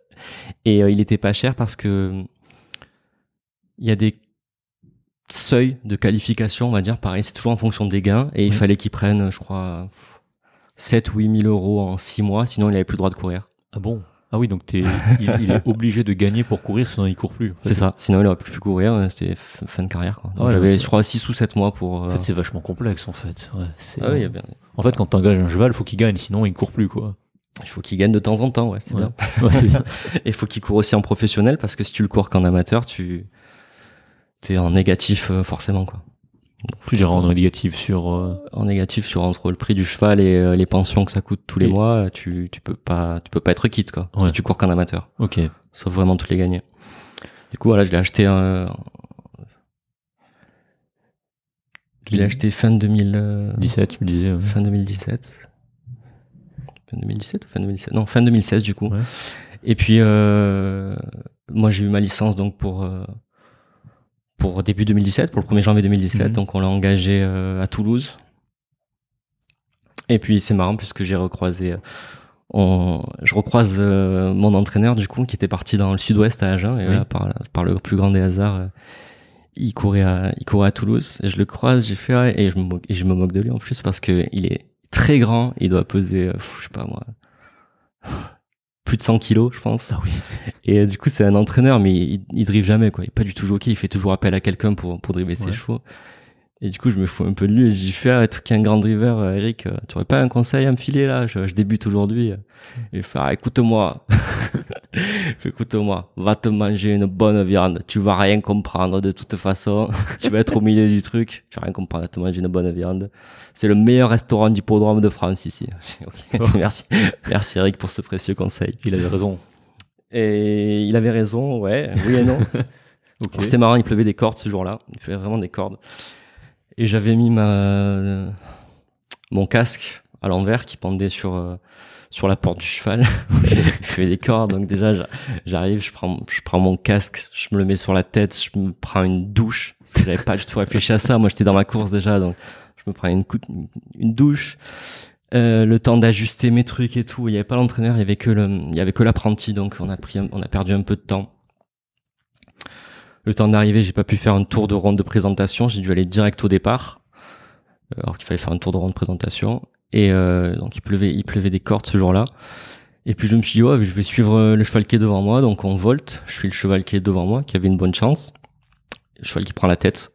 et euh, il était pas cher parce que il y a des seuils de qualification, on va dire. Pareil, c'est toujours en fonction des gains et il fallait qu'il prenne, je crois, 7 ou 8 000 euros en 6 mois, sinon il avait plus le droit de courir. Ah bon? Ah oui, donc t'es, il, il est obligé de gagner pour courir, sinon il court plus. En fait. C'est ça. Sinon, il aurait plus pu courir. euh, C'était fin de carrière. Quoi. Donc, Ouais, J'avais, je crois, 6 ou 7 mois pour. En euh, fait, c'est vachement complexe, en fait. Ouais, c'est- ah oui, il y a bien- En fait, quand t'engages un cheval, faut qu'il gagne, sinon il court plus, quoi. il faut qu'il gagne de temps en temps. Ouais, c'est Ouais. bien. Ouais, c'est bien. Et il faut qu'il court aussi en professionnel parce que si tu le cours qu'en amateur, tu es en négatif euh, forcément quoi. Plus j'ai en négatif sur. euh, En négatif sur entre le prix du cheval et euh, les pensions que ça coûte tous les Et- mois, tu tu peux pas tu peux pas être quitte quoi. Ouais. Si tu cours qu'en amateur, Ok. sauf vraiment tous les gagner. Du coup voilà, je l'ai acheté. euh, je l'ai acheté fin 2000. euh, 17, tu me disais. ouais. fin 2017. Fin 2017 ou fin 2016 Non, fin 2016 du coup. Ouais. Et puis euh, moi j'ai eu ma licence donc pour euh, pour début 2017, pour le 1er janvier 2017. Mhm. Donc on l'a engagé euh, à Toulouse. Et puis c'est marrant puisque j'ai recroisé, euh, on, je recroise euh, mon entraîneur du coup qui était parti dans le sud-ouest à Agen et Oui. là, par, par le plus grand des hasards, il courait à, il courait à Toulouse. Et je le croise, j'ai fait ouais, et je me moque, et je me moque de lui en plus parce que il est très grand, il doit peser, euh, je sais pas moi, plus de 100 kilos je pense. Ah oui. Et euh, du coup, c'est un entraîneur, mais il, il drive jamais, quoi. Il est pas du tout jockey, il fait toujours appel à quelqu'un pour, pour driver ses chevaux. Et du coup, je me fous un peu de lui et je lui fais, ah, es un grand driver, euh, Eric, euh, tu aurais pas un conseil à me filer, là? Je, je débute aujourd'hui. Et il fait, ah, écoute-moi. Écoute-moi. Va te manger une bonne viande. Tu vas rien comprendre de toute façon. tu vas être au milieu du truc. Tu vas rien comprendre à te manger une bonne viande. C'est le meilleur restaurant d'hippodrome de France ici. Ok. Merci. Merci, Eric, pour ce précieux conseil. Il avait raison. Et il avait raison, ouais, oui et non. C'était marrant, il pleuvait des cordes ce jour-là. Il pleuvait vraiment des cordes. Et j'avais mis ma mon casque à l'envers qui pendait sur euh, sur la porte du cheval. il fait des cordes, donc déjà j'a- j'arrive, je prends je prends mon casque, je me le mets sur la tête, je me prends une douche. J'avais pas du tout réfléchi à ça. Moi, j'étais dans ma course déjà, donc je me prends une une douche. Euh, le temps d'ajuster mes trucs et tout. Il y avait pas l'entraîneur, il y avait que le, il y avait que l'apprenti, donc on a pris, on a perdu un peu de temps. Le temps d'arriver, j'ai pas pu faire un tour de ronde de présentation. J'ai dû aller direct au départ, euh, alors qu'il fallait faire un tour de ronde de présentation. Et euh, donc il pleuvait, il pleuvait des cordes ce jour-là. Et puis je me suis dit, ouais, je vais suivre euh, le cheval qui est devant moi. Donc on volte. Je suis le cheval qui est devant moi, qui avait une bonne chance. Le cheval qui prend la tête.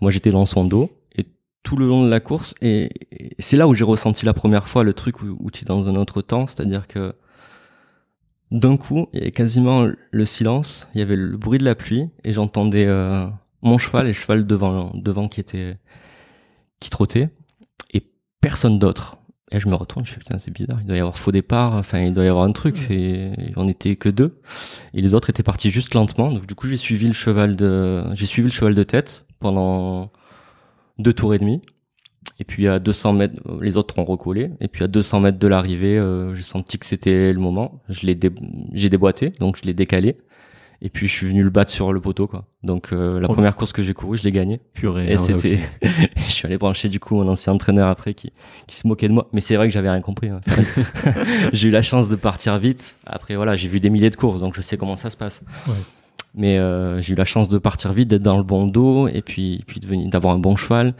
Moi j'étais dans son dos. Et tout le long de la course, et, c'est là où j'ai ressenti la première fois le truc où, tu es dans un autre temps. C'est-à-dire que d'un coup, il y avait quasiment le silence, il y avait le bruit de la pluie et j'entendais euh, mon cheval et le cheval devant devant qui était qui trottait personne d'autre. Et je me retourne, je fais putain, c'est bizarre, il doit y avoir faux départ, enfin, il doit y avoir un truc, et on était que deux. Et les autres étaient partis juste lentement, donc du coup, j'ai suivi le cheval de, j'ai suivi le cheval de tête pendant deux tours et demi. Et puis à 200 mètres, les autres ont recollé. Et puis à 200 mètres de l'arrivée, euh, j'ai senti que c'était le moment. Je l'ai, j'ai déboîté, donc je l'ai décalé. Et puis je suis venu le battre sur le poteau, quoi. Donc euh, la première course que j'ai courue, je l'ai gagnée. Purée. Et c'était, je suis allé brancher du coup mon ancien entraîneur après qui, qui se moquait de moi. Mais c'est vrai que j'avais rien compris. Hein. j'ai eu la chance de partir vite. Après voilà, j'ai vu des milliers de courses, donc je sais comment ça se passe. Ouais. Mais euh, j'ai eu la chance de partir vite, d'être dans le bon dos, et puis, puis d'avoir un bon cheval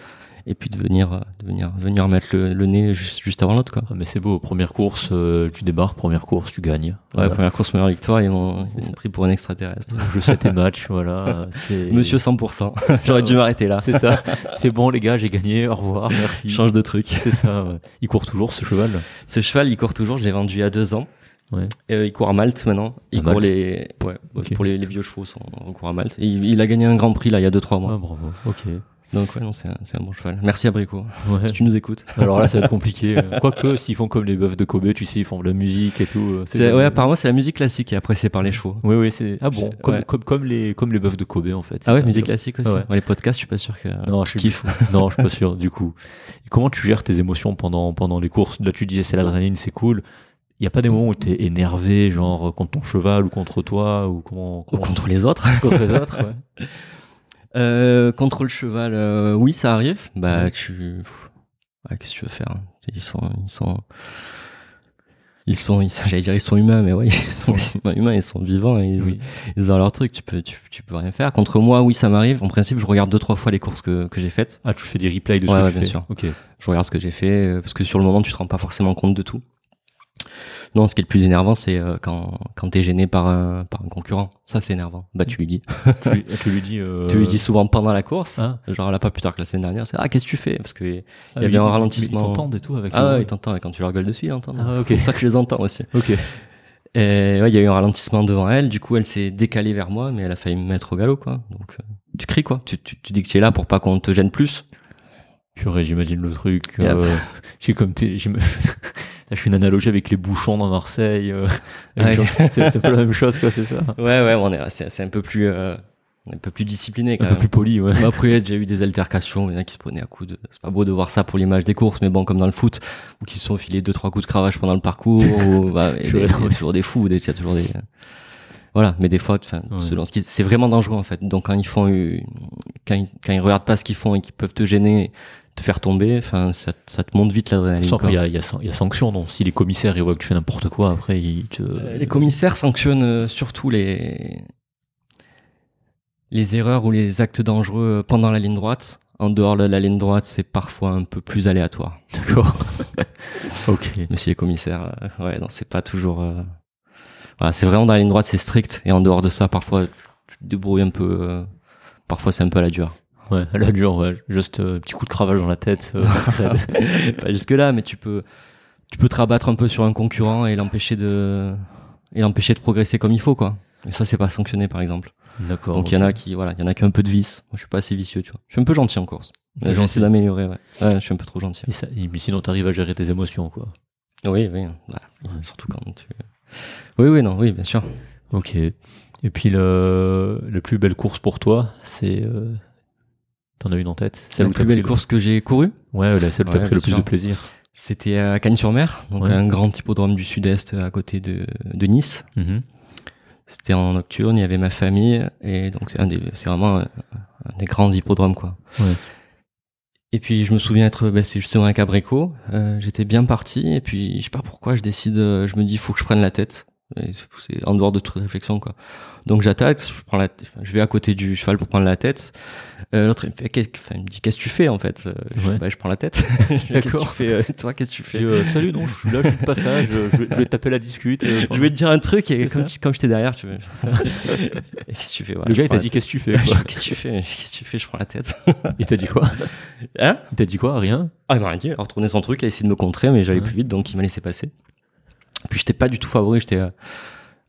et puis de venir, euh, de venir, venir mettre le, nez juste, juste avant l'autre. Quoi. Ah, mais c'est beau, première course, euh, tu débarques, première course, tu gagnes. Ouais, première course, meilleure victoire, ils m'ont pris pour un extraterrestre. Je sais tes matchs, voilà. Monsieur 100%. J'aurais dû m'arrêter là. C'est ça. C'est bon, les gars, j'ai gagné, au revoir, merci. Change de truc. C'est ça, ouais. Il court toujours, ce cheval Ce cheval, il court toujours, je l'ai vendu il y a deux ans. Ouais. Euh, il court à Malte maintenant. Il court les, ouais, pour les, les, vieux chevaux, sont, on court à Malte. Et il, il, a gagné un grand prix là il y a deux trois mois. Ah, bravo. Ok. Donc ouais, non, c'est un, un, bon cheval. Merci Abricot. Ouais. Si tu nous écoutes. Alors là, ça va être compliqué. Quoique, s'ils font comme les bœufs de Kobe, tu sais, ils font de la musique et tout. Euh, c'est, ouais, apparemment, c'est la musique classique qui est appréciée par les chevaux. Oui, oui, c'est ah bon, comme, comme, comme, les comme les bœufs de Kobe en fait. Ah ouais, musique classique aussi. Ouais. les podcasts, je suis pas sûr que. Non, je suis non, je suis pas sûr. Du coup, et comment tu gères tes émotions pendant pendant les courses? Là, tu disais c'est l'adrénaline, c'est cool. Il n'y a pas des moments où tu es énervé, genre contre ton cheval ou contre toi ou comment, comment... Ou contre les autres. contre les autres, ouais. Euh, contrôle cheval, euh, oui, ça arrive. Bah, tu, qu'est-ce que tu veux faire hein? Ils sont, ils sont, ils sont, j'allais dire ils sont humains, mais oui, ils sont humains, ils sont vivants, et ils, ils ont leur truc. Tu peux, tu, tu, peux rien faire. Contre moi, oui, ça m'arrive. En principe, je regarde deux trois fois les courses que, que j'ai faites. Ah, tu fais des replays de ce que tu bien fais. sûr. Ok. Je regarde ce que j'ai fait euh, parce que sur le moment, tu te rends pas forcément compte de tout. Non, ce qui est le plus énervant, c'est euh, quand quand t'es gêné par un par un concurrent. Ça, c'est énervant. Bah, tu lui dis. tu, tu, lui dis. Euh... Tu lui dis souvent pendant la course. Ah. Genre là, pas plus tard que la semaine dernière. C'est ah, qu'est-ce que tu fais? Parce que il y ah, avait un ralentissement. Ils t'entendent et tout avec. Ah, ouais, ils t'entendent. Quand tu leur gueules dessus, ils entendent. Ah, ok. Toi, tu les entends aussi. Ok. Et ouais, il y a eu un ralentissement devant elle. Du coup, elle s'est décalée vers moi, mais elle a failli me mettre au galop, quoi. Donc, euh, tu cries, quoi. Tu, tu, tu dis que tu es là pour pas qu'on te gêne plus. Purée, j'imagine le truc. Euh, j'ai comme t'es, je fais une analogie avec les bouchons dans Marseille. Euh, c'est pas la même chose, quoi, c'est ça. Ouais, ouais, on est, c'est un peu plus, euh, un peu plus discipliné, quand un peu plus poli, ouais. Mais après, j'ai eu des altercations, il y en a qui se prenaient à coups de. C'est pas beau de voir ça pour l'image des courses, mais bon, comme dans le foot, ou qui se sont filés deux trois coups de cravache pendant le parcours, ou, bah, il y a toujours des fous, il y a toujours des. Voilà, mais des fois, enfin, selon ce qui, c'est vraiment dangereux en fait. Donc quand ils font, quand ils, quand ils regardent pas ce qu'ils font et qu'ils peuvent te gêner, te faire tomber, enfin, ça, ça, te monte vite l'adrénaline. Il y a, y, y a sanction, non Si les commissaires ils voient que tu fais n'importe quoi, après ils te. Euh, les commissaires sanctionnent euh, surtout les les erreurs ou les actes dangereux pendant la ligne droite. En dehors de la ligne droite, c'est parfois un peu plus aléatoire. D'accord. ok. Mais si les commissaires, euh, ouais, non, c'est pas toujours. Voilà, c'est vraiment dans la ligne droite, c'est strict. Et en dehors de ça, parfois, tu te débrouilles un peu. Parfois, c'est un peu à la dure. Ouais, la dure, ouais. Juste euh, petit coup de cravache dans la tête. Euh, pas jusque là, mais tu peux, tu peux te rabattre un peu sur un concurrent et l'empêcher de, et l'empêcher de progresser comme il faut, quoi. Et ça, c'est pas sanctionné, par exemple. D'accord. Donc il y en a qui, voilà, il y en a qui ont un peu de vice. Moi, je suis pas assez vicieux, tu vois. Je suis un peu gentil en course. J'essaie d'améliorer, ouais. ouais. Je suis un peu trop gentil. Et ça, mais sinon, t'arrives à gérer tes émotions, quoi. Oui, oui. Voilà. Surtout quand tu. Oui, oui, non, oui, bien sûr. Ok. Et puis le, la plus belle course pour toi, c'est euh, T'en as une en tête Celle la plus belle course que j'ai courue Ouais, celle où t'as pris le plus de plaisir. C'était à Cagnes-sur-Mer, donc un grand hippodrome du sud-est à côté de, de Nice. Mm-hmm. C'était en nocturne, il y avait ma famille, et donc c'est un des, c'est vraiment un, des grands hippodromes, quoi. Ouais. Et puis je me souviens être, bah, c'est justement un Cabrico. Euh, j'étais bien parti, et puis je sais pas pourquoi, je décide, euh, je me dis, il faut que je prenne la tête. C'est en dehors de toute réflexion, quoi. Donc j'attaque, je prends la, je vais à côté du cheval pour prendre la tête. Euh, L'autre il me fait, enfin, il me dit qu'est-ce que tu fais en fait euh, je, bah, je prends la tête. qu'est-ce que tu fais euh, Toi qu'est-ce que tu fais euh, Salut non, je suis là, je suis de passage, je, vais, je vais taper la discute. je vais te dire un truc et comme, comme j'étais derrière, tu veux. qu'est-ce que tu fais Le gars il t'a dit qu'est-ce que tu fais Qu'est-ce que tu fais Qu'est-ce que tu fais Je prends la tête. il t'a dit quoi? Hein? Il t'a dit quoi? Rien? Ah il m'a rien dit. Il a retourné son truc, il a essayé de me contrer, mais j'allais plus vite, donc il m'a laissé passer. Puis j'étais pas du tout favori, j'étais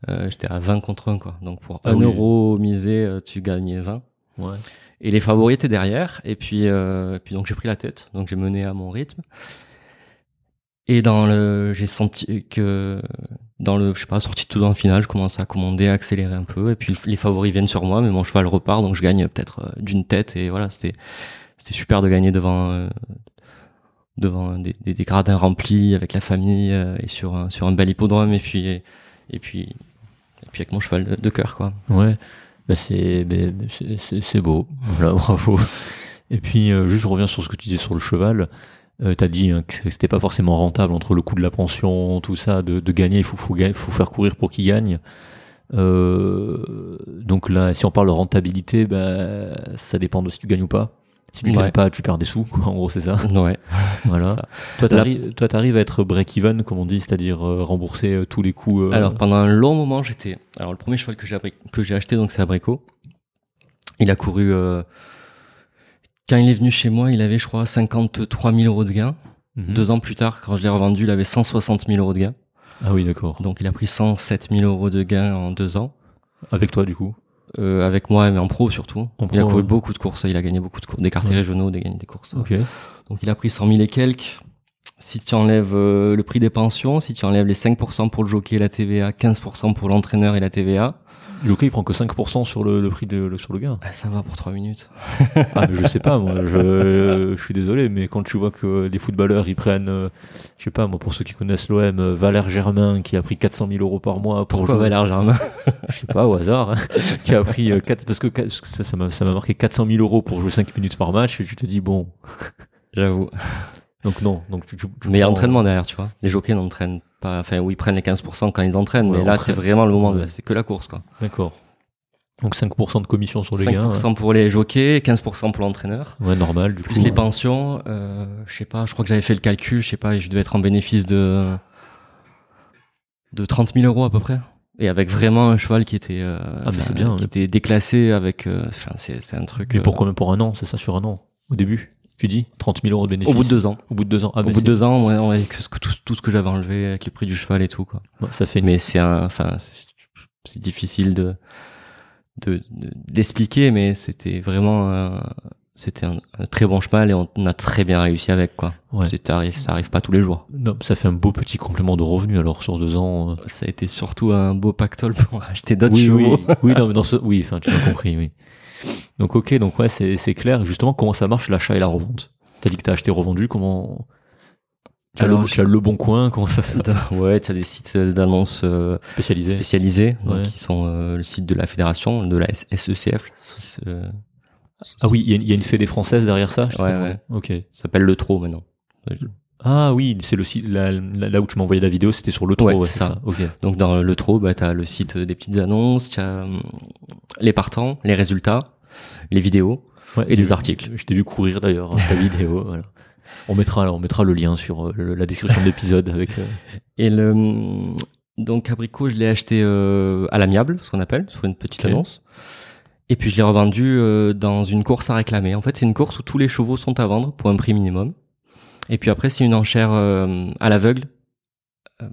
euh, j'étais à 20 contre 1 quoi. Donc pour 1 ah euro misé, tu gagnais 20. Ouais. Et les favoris étaient derrière. Et puis, euh, puis donc j'ai pris la tête. Donc j'ai mené à mon rythme. Et dans le, j'ai senti que dans le, je sais pas, sorti tout dans le final, je commence à commander, à accélérer un peu, et puis les favoris viennent sur moi, mais mon cheval repart, donc je gagne peut-être euh, d'une tête, et voilà, c'était, c'était super de gagner devant, euh, devant des, gradins remplis avec la famille et sur un, sur un bel hippodrome, et puis, et, puis, et puis avec mon cheval de, de cœur, quoi. Ouais, bah c'est, c'est beau, bravo. Et puis, juste je reviens sur ce que tu disais sur le cheval. Euh, T'as dit hein, que c'était pas forcément rentable entre le coût de la pension, tout ça, de, gagner, il faut, faire courir pour qu'il gagne. Euh, donc là, si on parle de rentabilité, bah, ça dépend de si tu gagnes ou pas. Si tu ne gagnes pas, tu perds des sous, quoi. En gros, c'est ça. Ouais. voilà. Ça. Toi, t'arrives, toi, t'arrives à être break-even, comme on dit, c'est-à-dire euh, rembourser euh, tous les coûts. Euh, alors, pendant un long moment, j'étais. Alors, le premier cheval que j'ai que j'ai acheté, donc c'est Abrico. Il a couru quand il est venu chez moi, il avait, je crois, 53 000 euros de gains. Mhm. Deux ans plus tard, quand je l'ai revendu, il avait 160 000 euros de gains. Ah oui, d'accord. Donc il a pris 107 000 euros de gains en deux ans. Avec toi, du coup euh, Avec moi, mais en pro surtout. En il a couru beaucoup de courses. Il a gagné beaucoup de courses, des quartiers ouais. régionaux, des, des courses. Ok. Donc il a pris 100 000 et quelques. Si tu enlèves euh, le prix des pensions, si tu enlèves les 5% pour le jockey et la TVA, 15% pour l'entraîneur et la TVA, le jockey il prend que 5% sur le, le prix de le, sur le gain. Ah, ça va pour 3 minutes. ah, mais je sais pas, moi, je, je suis désolé, mais quand tu vois que les footballeurs ils prennent, euh, je sais pas, moi, pour ceux qui connaissent l'OM, euh, Valère Germain qui a pris 400 000 euros par mois. Pour Pourquoi Valère Germain Je sais pas, au hasard, hein, qui a pris 4, euh, parce que ça, ça m'a marqué 400 000 euros pour jouer 5 minutes par match, et tu te dis, bon. J'avoue. Donc non, donc tu, tu, tu mais il y a entraînement derrière, tu vois. Les jockeys n'entraînent pas, enfin, où ils prennent les 15% quand ils entraînent, ouais, mais là, c'est vraiment le moment, ouais. c'est que la course, quoi. D'accord. Donc 5% de commission sur les 5 gains. 5% pour les jockeys, 15% pour l'entraîneur. Ouais, normal, du Plus coup. les pensions, euh, je sais pas, je crois que j'avais fait le calcul, je sais pas, je devais être en bénéfice de, de 30 000 euros à peu près. Et avec vraiment un cheval qui était, euh, ah, bien, qui était déclassé avec, euh, enfin, c'est, c'est un truc. Mais pour combien pour un an? C'est ça sur un an? Au début? Tu dis 30 000 euros de bénéfice Au bout de deux ans. Au bout de deux ans. Ah, Au bout de deux ans, ouais, ouais, avec tout, tout ce que j'avais enlevé, avec le prix du cheval et tout, quoi. Ouais, ça fait. Mais c'est un, enfin, c'est, difficile de, de, d'expliquer, mais c'était vraiment, euh, c'était un, un, très bon cheval et on a très bien réussi avec, quoi. Ouais. C'est arrive, ça arrive pas tous les jours. Non, ça fait un beau petit complément de revenu alors sur deux ans. Euh... Ça a été surtout un beau pactole pour acheter d'autres oui, chevaux. Oui, oui, non, mais dans ce, oui, enfin, tu m'as compris, oui. Donc ok, donc ouais, c'est, c'est clair. Justement, comment ça marche l'achat et la revente? T'as dit que t'as acheté revendu, comment? Tu as, le, bon coin, comment ça se passe? Ouais, tu as des sites d'annonces euh, spécialisés, spécialisés ouais. qui sont euh, le site de la fédération, de la SECF. Euh, ah oui, il y, y, a une fédé française derrière ça Ouais, ouais. Ok. Ça s'appelle le TRO maintenant. Ah oui, c'est le site là, là, où tu m'as envoyé la vidéo, c'était sur le TRO. Ouais, c'est ça. ça. Okay. Donc dans le TRO, bah, tu as le site des petites annonces, tu as les partants, les résultats, les vidéos ouais, et les articles. Je t'ai vu courir d'ailleurs, ta vidéo. Voilà. On mettra, on mettra le lien sur euh, la description de l'épisode avec. Euh... Et le donc Abricot, je l'ai acheté euh, à l'amiable, ce qu'on appelle, sur une petite okay. annonce. Et puis je l'ai revendu euh, dans une course à réclamer. En fait, c'est une course où tous les chevaux sont à vendre pour un prix minimum. Et puis après, c'est une enchère euh, à l'aveugle, euh,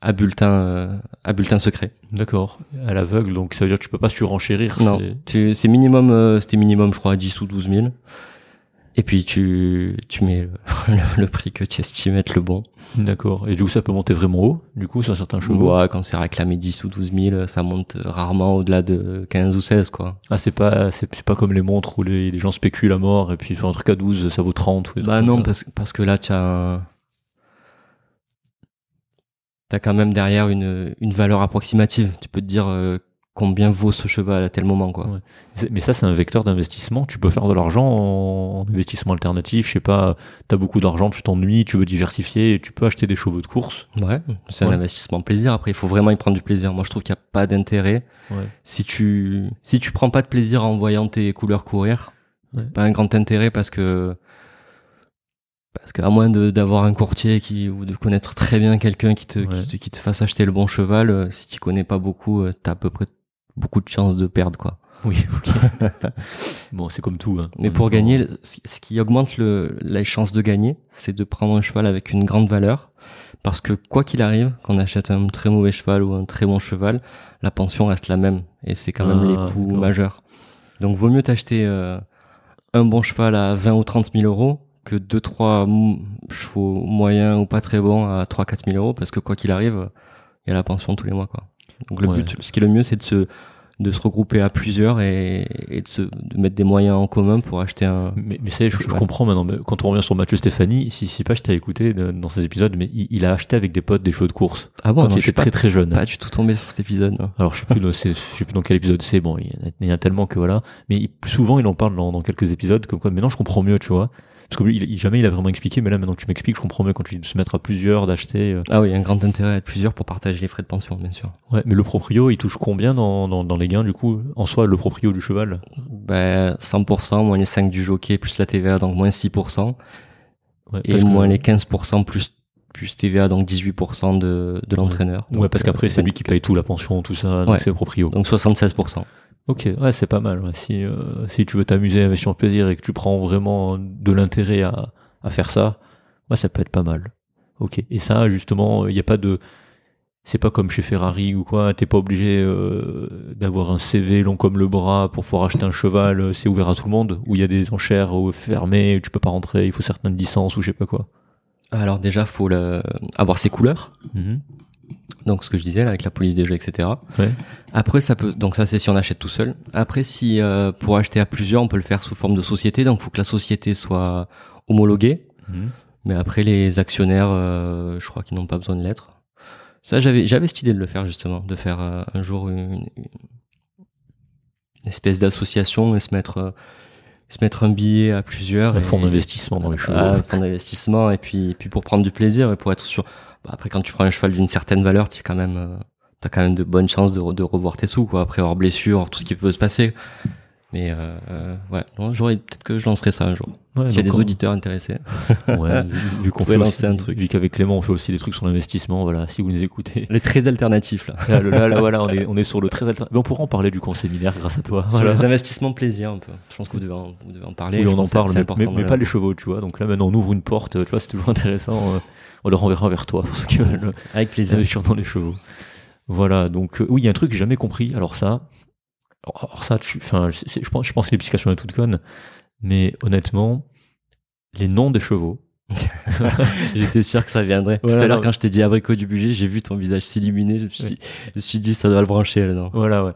à bulletin, à bulletin secret. D'accord. À l'aveugle, donc ça veut dire que tu peux pas surenchérir. Non, c'est minimum, c'était minimum, je crois, à 10 ou 12 000. Et puis tu, tu mets le, le, prix que tu estimes être le bon. D'accord. Et du coup, ça peut monter vraiment haut, du coup, sur certains chevaux? Ouais, quand c'est réclamé 10 ou 12 000, ça monte rarement au-delà de 15 ou 16, quoi. Ah, c'est pas, c'est pas comme les montres où les, les, gens spéculent à mort et puis un truc à 12, ça vaut 30. Ou bah non, parce, parce que là, tu as T'as quand même derrière une, une valeur approximative. Tu peux te dire euh, combien vaut ce cheval à tel moment quoi. Ouais. Mais ça c'est un vecteur d'investissement, tu peux faire de l'argent en investissement alternatif, je sais pas, tu as beaucoup d'argent, tu t'ennuies, tu veux diversifier, tu peux acheter des chevaux de course. Ouais, c'est ouais. un investissement plaisir après il faut vraiment y prendre du plaisir. Moi je trouve qu'il n'y a pas d'intérêt ouais. si tu si tu prends pas de plaisir en voyant tes couleurs courir, pas un grand intérêt parce que parce qu'à moins d'avoir un courtier qui ou de connaître très bien quelqu'un qui te, ouais. qui te qui te fasse acheter le bon cheval, euh, si tu connais pas beaucoup, euh, t'as à peu près beaucoup de chances de perdre quoi. Oui, ok. bon, c'est comme tout. Hein. Mais pour temps... gagner, ce qui augmente le, les chances de gagner, c'est de prendre un cheval avec une grande valeur. Parce que quoi qu'il arrive, qu'on achète un très mauvais cheval ou un très bon cheval, la pension reste la même. Et c'est quand même ah, les coûts majeurs. Donc vaut mieux t'acheter euh, un bon cheval à 20 ou 30 000 euros que deux trois chevaux moyens ou pas très bons à 3 4 000 euros parce que quoi qu'il arrive, il y a la pension tous les mois quoi. Donc le but, ce qui est le mieux, c'est de se de se regrouper à plusieurs et, et de, se, de mettre des moyens en commun pour acheter un. Mais, mais ça, je, je, comprends maintenant. Mais quand on revient sur Mathieu Stéphanie, si, si pas je t'ai écouté dans ces épisodes, mais il, il, a acheté avec des potes des chevaux de course. Ah bon, quand il était très très jeune. Pas du tout tombé sur cet épisode. Non. Alors je sais plus, je sais plus dans quel épisode c'est. Bon, il y, en a, il y en a tellement que voilà. Mais souvent il en parle dans, dans quelques épisodes comme quoi. Maintenant je comprends mieux, tu vois. Parce que il, jamais il a vraiment expliqué, mais là maintenant que tu m'expliques, je comprends mieux quand tu dis de se mettre à plusieurs, d'acheter. Euh... Ah oui, il y a un grand intérêt à être plusieurs pour partager les frais de pension, bien sûr. Ouais, mais le proprio, il touche combien dans, dans, dans les gains du coup En soi, le proprio du cheval? Ben 100%, moins les 5 du jockey, plus la TVA, donc moins 6%. Ouais, et moins que... les 15% plus plus TVA, donc 18% de, de l'entraîneur. Ouais, parce qu'après, c'est lui qui paye tout, la pension, tout ça, donc ouais. c'est le proprio. Donc 76%. Ok, ouais, c'est pas mal. Ouais. Si, euh, si tu veux t'amuser, investir en plaisir et que tu prends vraiment de l'intérêt à, à faire ça, ouais, ça peut être pas mal. Ok. Et ça, justement, il n'y a pas de. C'est pas comme chez Ferrari ou quoi, t'es pas obligé euh, d'avoir un CV long comme le bras pour pouvoir acheter un cheval, c'est ouvert à tout le monde, où il y a des enchères fermées, tu peux pas rentrer, il faut certaines licences ou je sais pas quoi. Alors déjà, faut le... avoir ses couleurs. Mm -hmm. Donc ce que je disais là, avec la police des jeux, etc. Ouais. Après ça peut, donc ça c'est si on achète tout seul. Après si euh, pour acheter à plusieurs, on peut le faire sous forme de société. Donc faut que la société soit homologuée. Mmh. Mais après les actionnaires, euh, je crois qu'ils n'ont pas besoin de l'être. Ça j'avais j'avais cette idée de le faire justement, de faire euh, un jour une, une espèce d'association et se mettre se mettre un billet à plusieurs. Un fonds d'investissement dans les chevaux. Un fonds d'investissement et puis puis pour prendre du plaisir et pour être sûr bah après quand tu prends un cheval d'une certaine valeur tu quand même euh, t'as quand même de bonnes chances de, de, revoir tes sous quoi après avoir blessure tout ce qui peut se passer. Mais euh, euh, ouais. J'aurais peut-être que je lancerai ça un jour. Ouais, s'il y a des auditeurs intéressés. Ouais vu qu'on fait lancer un truc. vu qu'avec Clément on fait aussi des trucs sur l'investissement voilà si vous nous écoutez. Les très alternatifs là. Là, là, là, voilà on est on est sur le très alternatif on pourra en parler du conseil séminaire grâce à toi. Sur voilà. les investissements plaisir un peu. Je pense que vous devez en, vous devez en parler. Oui on en parle mais, mais, mais pas les chevaux tu vois. Donc là maintenant on ouvre une porte tu vois c'est toujours intéressant on le renverra vers toi pour ceux qui veulent avec plaisir investir dans les chevaux voilà donc euh, oui il y a un truc que j'ai jamais compris alors ça alors ça tu je pense je pense que l'explication est toute conne mais honnêtement les noms des chevaux J'étais sûr que ça viendrait. Voilà, Tout à l'heure, quand je t'ai dit abricot du budget, j'ai vu ton visage s'illuminer. Je, me suis- je me suis dit, ça doit le brancher là-dedans. Voilà, ouais.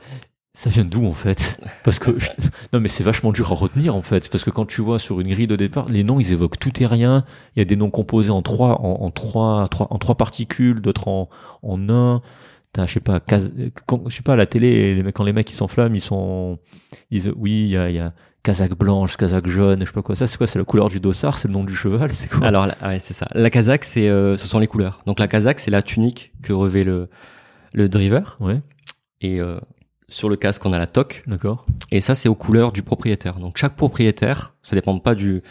Ça vient d'où en fait? Parce que je- non, mais c'est vachement dur à retenir en fait, parce que quand tu vois sur une grille de départ, les noms ils évoquent tout et rien. Il y a des noms composés en trois, en, en trois, trois, en trois particules, d'autres en, en un. T'as, je sais pas, cas- quand, je sais pas, à la télé, quand les mecs ils s'enflamment, ils sont, ils, oui, il y a, il y a casaque blanche, casaque jaune, je sais pas quoi. Ça c'est quoi? C'est la couleur du dossard, c'est le nom du cheval, c'est quoi? Alors, là, ouais, c'est ça. La casaque, c'est, euh, ce sont les couleurs. Donc, la casaque, c'est la tunique que revêt le, le driver. Ouais, Et euh, sur le casque, on a la toque. d'accord. Et ça, c'est aux couleurs du propriétaire. Donc, chaque propriétaire, ça dépend pas du,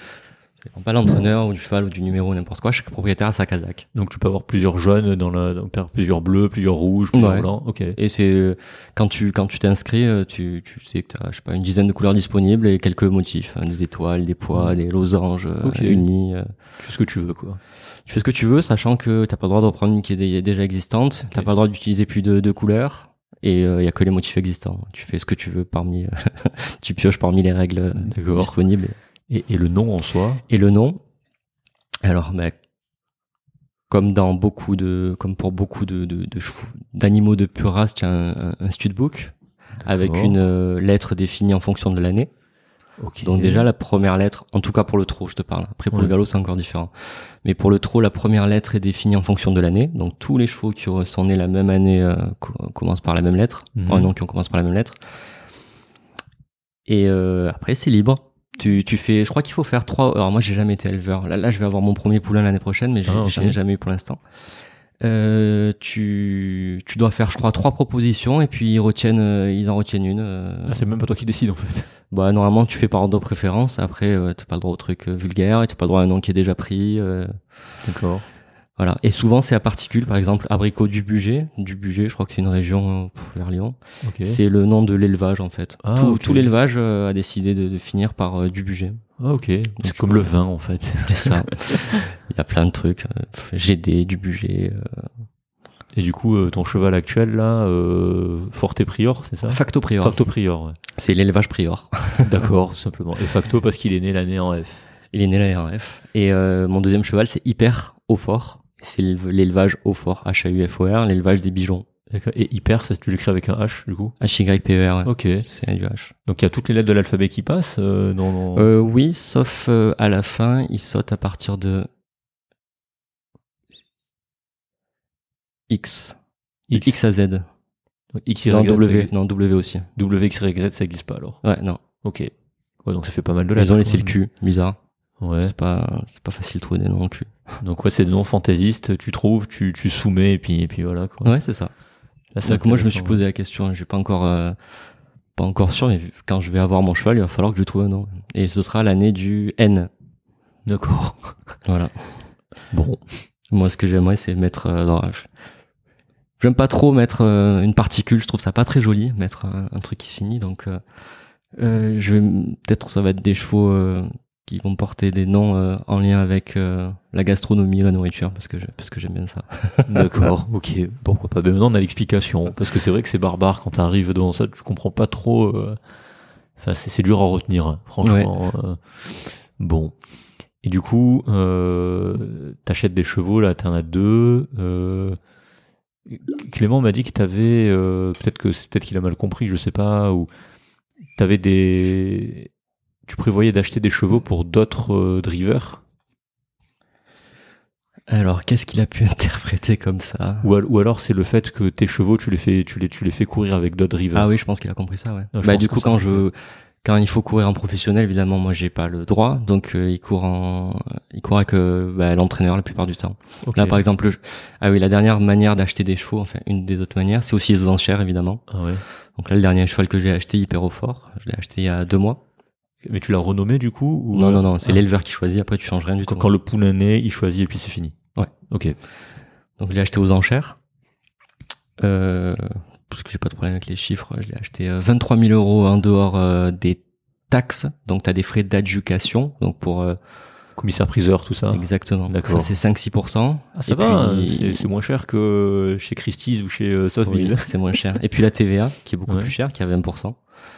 ça dépend pas l'entraîneur ou du cheval ou du numéro, n'importe quoi. Chaque propriétaire a sa casaque. Donc tu peux avoir plusieurs jaunes dans la, donc, plusieurs bleus, plusieurs rouges, plusieurs Ouais. blancs. Ok. Et c'est euh, quand tu quand tu t'inscris, euh, tu, tu sais que tu as je sais pas une dizaine de couleurs disponibles et quelques motifs, hein, des étoiles, des pois, des losanges euh, Ok. unis. Tu fais ce que tu veux quoi. Tu fais ce que tu veux, sachant que t'as pas le droit de reprendre une qui est dé- déjà existante. T'as pas le droit d'utiliser plus de, de couleurs. Et il y a que les motifs existants. Tu fais ce que tu veux parmi, tu pioches parmi les règles D'accord. disponibles. Et, et le nom en soi? Et le nom, alors, bah, comme dans beaucoup de, comme pour beaucoup de, de, de d'animaux de pure race, tu as un, studbook avec une euh, lettre définie en fonction de l'année. Donc déjà la première lettre, en tout cas pour le trot, je te parle. Après pour Ouais. le galop c'est encore différent. Mais pour le trot, la première lettre est définie en fonction de l'année. Donc tous les chevaux qui sont nés la même année euh, co- commencent par la même lettre. Mhm. Enfin non, qui ont commencé par la même lettre. Et euh, après c'est libre. Tu, tu fais, je crois qu'il faut faire trois. Alors moi j'ai jamais été éleveur. Là, là je vais avoir mon premier poulain l'année prochaine, mais Ah, j'en ai jamais eu pour l'instant. Euh, tu, tu dois faire, je crois, trois propositions et puis ils retiennent, euh, ils en retiennent une. euh, Ah, c'est même pas toi qui décide en fait. Bah normalement tu fais par ordre de préférence. Après euh, t'as pas le droit au truc euh, vulgaire et t'as pas le droit à un nom qui est déjà pris. euh, D'accord. voilà. Et souvent c'est à particules. Par exemple abricot du budget. Du budget, je crois que c'est une région pff, vers Lyon. C'est le nom de l'élevage en fait. Ah, tout, l'élevage euh, a décidé de, de finir par du budget. Ah, ok. C'est tu comme peux- le vin en fait. C'est ça. Il y a plein de trucs. GD, du budget. Et du coup, euh, ton cheval actuel là, euh, Forte Prior, c'est ça? Facto prior. Facto Prior. ouais. C'est l'élevage prior. D'accord, tout simplement. Et facto parce qu'il est né l'année en F. Il est né la RF. Et euh, mon deuxième cheval, c'est hyper haut fort. C'est l'élevage haut fort, H-A-U-F-O-R, l'élevage des bijoux. Et hyper, ça tu l'écris avec un H du coup? H-Y-P-E-R, ouais. Ok. C'est du H. Donc il y a toutes les lettres de l'alphabet qui passent euh, dans, dans- Euh, oui, sauf euh, à la fin, il saute à partir de X. X. X à Z. X, Y, non, Z, W. Non, W aussi. W, X, Y, Z, ça existe pas alors. Ouais, non. Ok. Ouais, donc ça fait pas mal de lettres. Ils ont laissé le cul. Bizarre. Ouais. C'est pas, c'est pas facile de trouver des noms en cul. Donc ouais, c'est des noms fantaisistes, tu trouves, tu, tu soumets et puis, et puis voilà quoi. Ouais, c'est ça. Là, Donc moi, je me suis posé la question. J'ai pas encore, euh, pas encore sûr, mais quand je vais avoir mon cheval, il va falloir que je trouve un nom. Et ce sera l'année du N. D'accord. Voilà. Bon. Moi, ce que j'aimerais, c'est mettre. Euh, dans- J'aime pas trop mettre euh, une particule. Je trouve ça pas très joli, mettre un, un truc qui se finit. Donc, euh, euh, je vais peut-être ça va être des chevaux euh, qui vont porter des noms euh, en lien avec euh, la gastronomie, la nourriture, parce que je- parce que j'aime bien ça. D'accord. ok. Pourquoi pas. Mais maintenant on a l'explication. Parce que c'est vrai que c'est barbare quand t'arrives devant ça, tu comprends pas trop. euh, Enfin, c'est dur à retenir, hein, franchement. euh, Bon. Et du coup, euh, t'achètes des chevaux, là, t'en as deux. Clément m'a dit que t'avais, euh, peut-être que peut-être qu'il a mal compris, je sais pas, ou t'avais des, tu prévoyais d'acheter des chevaux pour d'autres euh, drivers, Alors, qu'est-ce qu'il a pu interpréter comme ça? Ou, al- ou alors c'est le fait que tes chevaux, tu les fais, tu les, tu les fais courir avec d'autres drivers. Ah oui, je pense qu'il a compris ça. Ouais. Non, je bah du coup, quand je quand il faut courir en professionnel, évidemment, moi j'ai pas le droit, donc euh, il court en il court avec euh, bah, l'entraîneur la plupart du temps. Là, par exemple, je- ah oui, la dernière manière d'acheter des chevaux, enfin une des autres manières, c'est aussi les enchères évidemment. Ah ouais. Donc là, le dernier cheval que j'ai acheté, hyper au fort, je l'ai acheté il y a deux mois. Mais tu l'as renommé du coup ou... Non, non, non, c'est Ah. l'éleveur qui choisit. Après, tu changes rien du Quand, tout. quand le poulain naît, il choisit et puis c'est fini. Ouais. Ok. Donc je l'ai acheté aux enchères. Euh, parce que j'ai pas de problème avec les chiffres. Je l'ai acheté euh, 23 000 euros en dehors euh, des taxes. Donc tu as des frais d'adjucation. Donc pour euh, Commissaire priseur, tout ça. exactement. D'accord. Ça c'est 5-6%. Ah, ça Et va, puis- hein, c'est- moins cher que chez Christie's ou chez euh, Oui, Sotheby. c'est moins cher. Et puis la TVA qui est beaucoup Ouais. plus chère, qui est à 20%.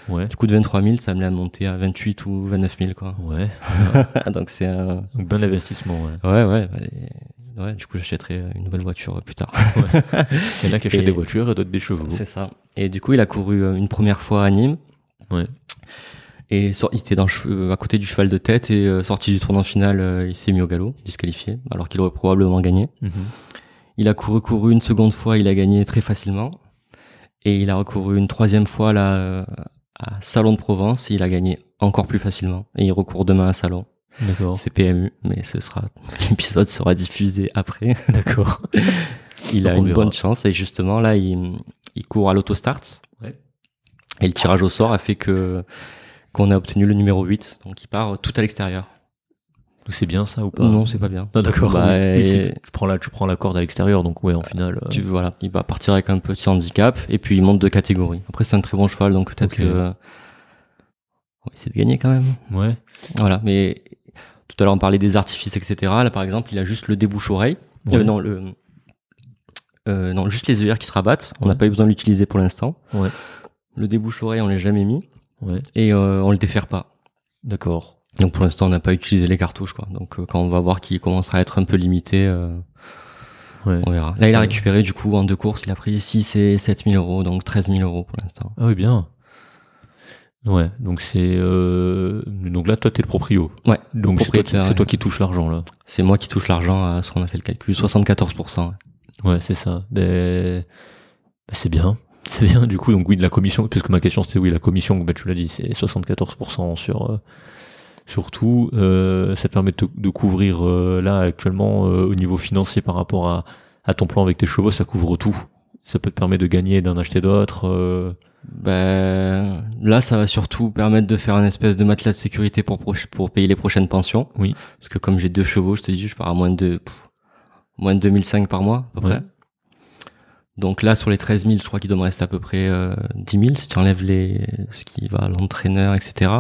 Ouais. Du coup de 23 000, ça me l'a monté à 28 ou 29 000 quoi. Ouais. Donc c'est un... Donc, bon investissement, ouais. Ouais, ouais. ouais, ouais, du coup j'achèterai une nouvelle voiture euh, plus tard. Il y en a qui achètent Et- des voitures et d'autres des chevaux. C'est ça. Et du coup, il a couru euh, une première fois à Nîmes. Ouais. Et il était dans, euh, à côté du cheval de tête et euh, sorti du tournant final, euh, il s'est mis au galop, disqualifié, alors qu'il aurait probablement gagné. Mhm. Il a couru, couru une seconde fois, il a gagné très facilement. Et il a recouru une troisième fois là, euh, à Salon de Provence, et il a gagné encore plus facilement. Et il recourt demain à Salon. D'accord. C'est PMU, mais ce sera, l'épisode sera diffusé après. D'accord. Il Donc, a une bonne chance et justement là il, il court à l'autostart. Ouais. Et le tirage au sort a fait que qu'on a obtenu le numéro 8, donc il part tout à l'extérieur. Donc c'est bien ça ou pas Non, c'est pas bien. Non, d'accord. Bah, oui. Oui, et- c'est- tu, prends la, tu prends la corde à l'extérieur, donc ouais, en finale. euh, Tu, voilà, il va partir avec un petit handicap et puis il monte de catégorie. Après c'est un très bon cheval donc peut-être que on va essayer de gagner quand même. Ouais. Voilà, mais tout à l'heure on parlait des artifices etc. Là par exemple il a juste le débouche oreille. Ouais. Euh, non le euh, non juste les œillères qui se rabattent. On n'a Ouais. pas eu besoin de l'utiliser pour l'instant. Ouais. Le débouche oreille on l'a jamais mis. Ouais. et euh, on le défère pas. D'accord. Donc pour l'instant, on n'a pas utilisé les cartouches, quoi. Donc euh, quand on va voir qu'il commencera à être un peu limité, euh, Ouais. on verra. Là, il a récupéré du coup en deux courses, il a pris 6 et 7 000 euros, donc 13 000 euros pour l'instant. Ah oui, bien. Ouais, donc c'est euh... donc là toi t'es le proprio. Ouais. Donc c'est toi, qui- propriétaire, c'est toi ouais. qui touches l'argent là. C'est moi qui touche l'argent à ce qu'on a fait le calcul, 74%. ouais. Ouais, c'est ça. Des- bah, c'est bien. C'est bien du coup donc oui de la commission puisque ma question c'était oui la commission bah, tu l'as dit c'est 74% sur euh, sur tout euh, ça te permet de, de couvrir euh, là actuellement euh, au niveau financier par rapport à, à ton plan avec tes chevaux ça couvre tout. Ça peut te permettre de gagner d'en acheter d'autres. euh, Ben, là, ça va surtout permettre de faire un espèce de matelas de sécurité pour, pour payer les prochaines pensions. Oui. Parce que comme j'ai deux chevaux, je te dis, je pars à moins de, pff, moins de 2005 par mois, à peu Ouais. près. Donc là, sur les 13 000, je crois qu'il doit me rester à peu près euh, 10 000, si tu enlèves les, ce qui va à l'entraîneur, etc.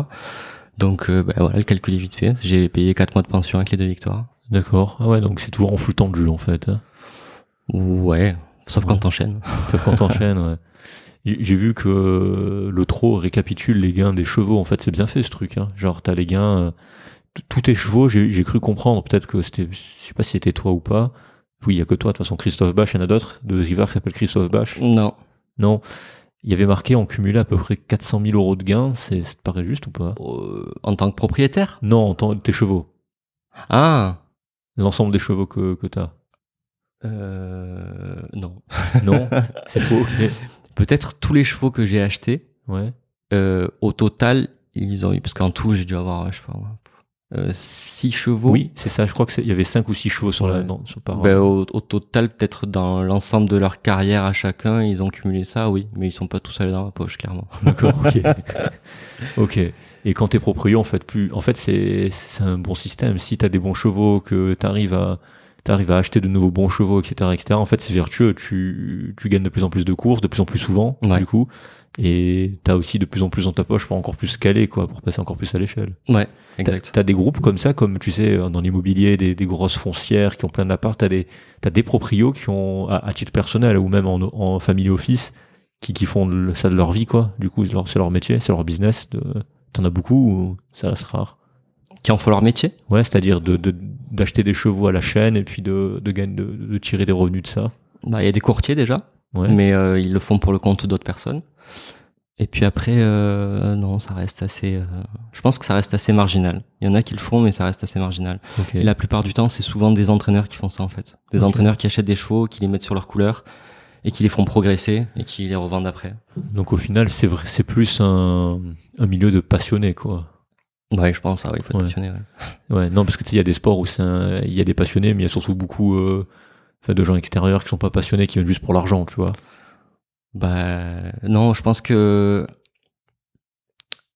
Donc, euh, ben voilà, le calcul est vite fait. J'ai payé 4 mois de pension avec les deux victoires. D'accord. Ah ouais donc c'est toujours en flux tendu en fait. hein. Ouais. Sauf Ouais. quand t'enchaînes. Sauf quand t'enchaînes, ouais. J'ai vu que le trot récapitule les gains des chevaux. En fait, c'est bien fait ce truc. Hein. Genre, t'as les gains, euh, tous tes chevaux, j'ai cru comprendre, peut-être que c'était, je sais pas si c'était toi ou pas. Oui, il y a que toi, de toute façon, Christophe Bach, il y en a d'autres, de River qui s'appelle Christophe Bach. Non. Non. Il y avait marqué en cumulé à peu près 400 000 euros de gains, c'est, ça te paraît juste ou pas? Euh, En tant que propriétaire? Non, en tant que tes chevaux. Ah L'ensemble des chevaux que, que tu as. Euh, non. Non, c'est faux. Peut-être tous les chevaux que j'ai achetés. Ouais. Euh, au total, ils ont eu, parce qu'en tout, j'ai dû avoir, je sais pas, 6 chevaux. Oui, c'est ça. Je crois qu'il y avait 5 ou 6 chevaux sur la, Ouais. non, sur par Ben, au, au total, peut-être dans l'ensemble de leur carrière à chacun, ils ont cumulé ça, oui. Mais ils sont pas tous allés dans la poche, clairement. D'accord, ok. ok. Et quand t'es proprio, en fait, plus, en fait, c'est, c'est un bon système. Si t'as des bons chevaux, que t'arrives à, t'arrives à acheter de nouveaux bons chevaux, etc., etc., en fait, c'est vertueux. Tu, tu gagnes de plus en plus de courses, de plus en plus souvent, Ouais. du coup. Et t'as aussi de plus en plus dans ta poche pour encore plus scaler, quoi, pour passer encore plus à l'échelle. Ouais, exact. T'as des groupes comme ça, comme tu sais, dans l'immobilier, des, des grosses foncières qui ont plein d'apparts. T'as des, t'as des proprios qui ont, à, à titre personnel ou même en, en family office, qui, qui font le- ça de leur vie, quoi. Du coup, c'est leur, métier, c'est leur business. De, t'en as beaucoup ou ça reste rare? Qui en font leur métier? Ouais, c'est-à-dire de, de- d'acheter des chevaux à la chaîne et puis de, de, de, de tirer des revenus de ça. Bah, il y a des courtiers déjà, Ouais. mais euh, ils le font pour le compte d'autres personnes. Et puis après, euh, non, ça reste assez. euh, je pense que ça reste assez marginal. Il y en a qui le font, mais ça reste assez marginal. Et la plupart du temps, c'est souvent des entraîneurs qui font ça en fait. Des entraîneurs qui achètent des chevaux, qui les mettent sur leur couleur et qui les font progresser et qui les revendent après. Donc au final, c'est vrai, c'est plus un, un milieu de passionnés, quoi. Ouais, je pense, ah ouais, il faut être Ouais. passionné. ouais. Ouais, non, parce que tu sais, il y a des sports où il y a des passionnés, mais il y a surtout beaucoup euh, de gens extérieurs qui sont pas passionnés, qui viennent juste pour l'argent, tu vois. Bah non, je pense que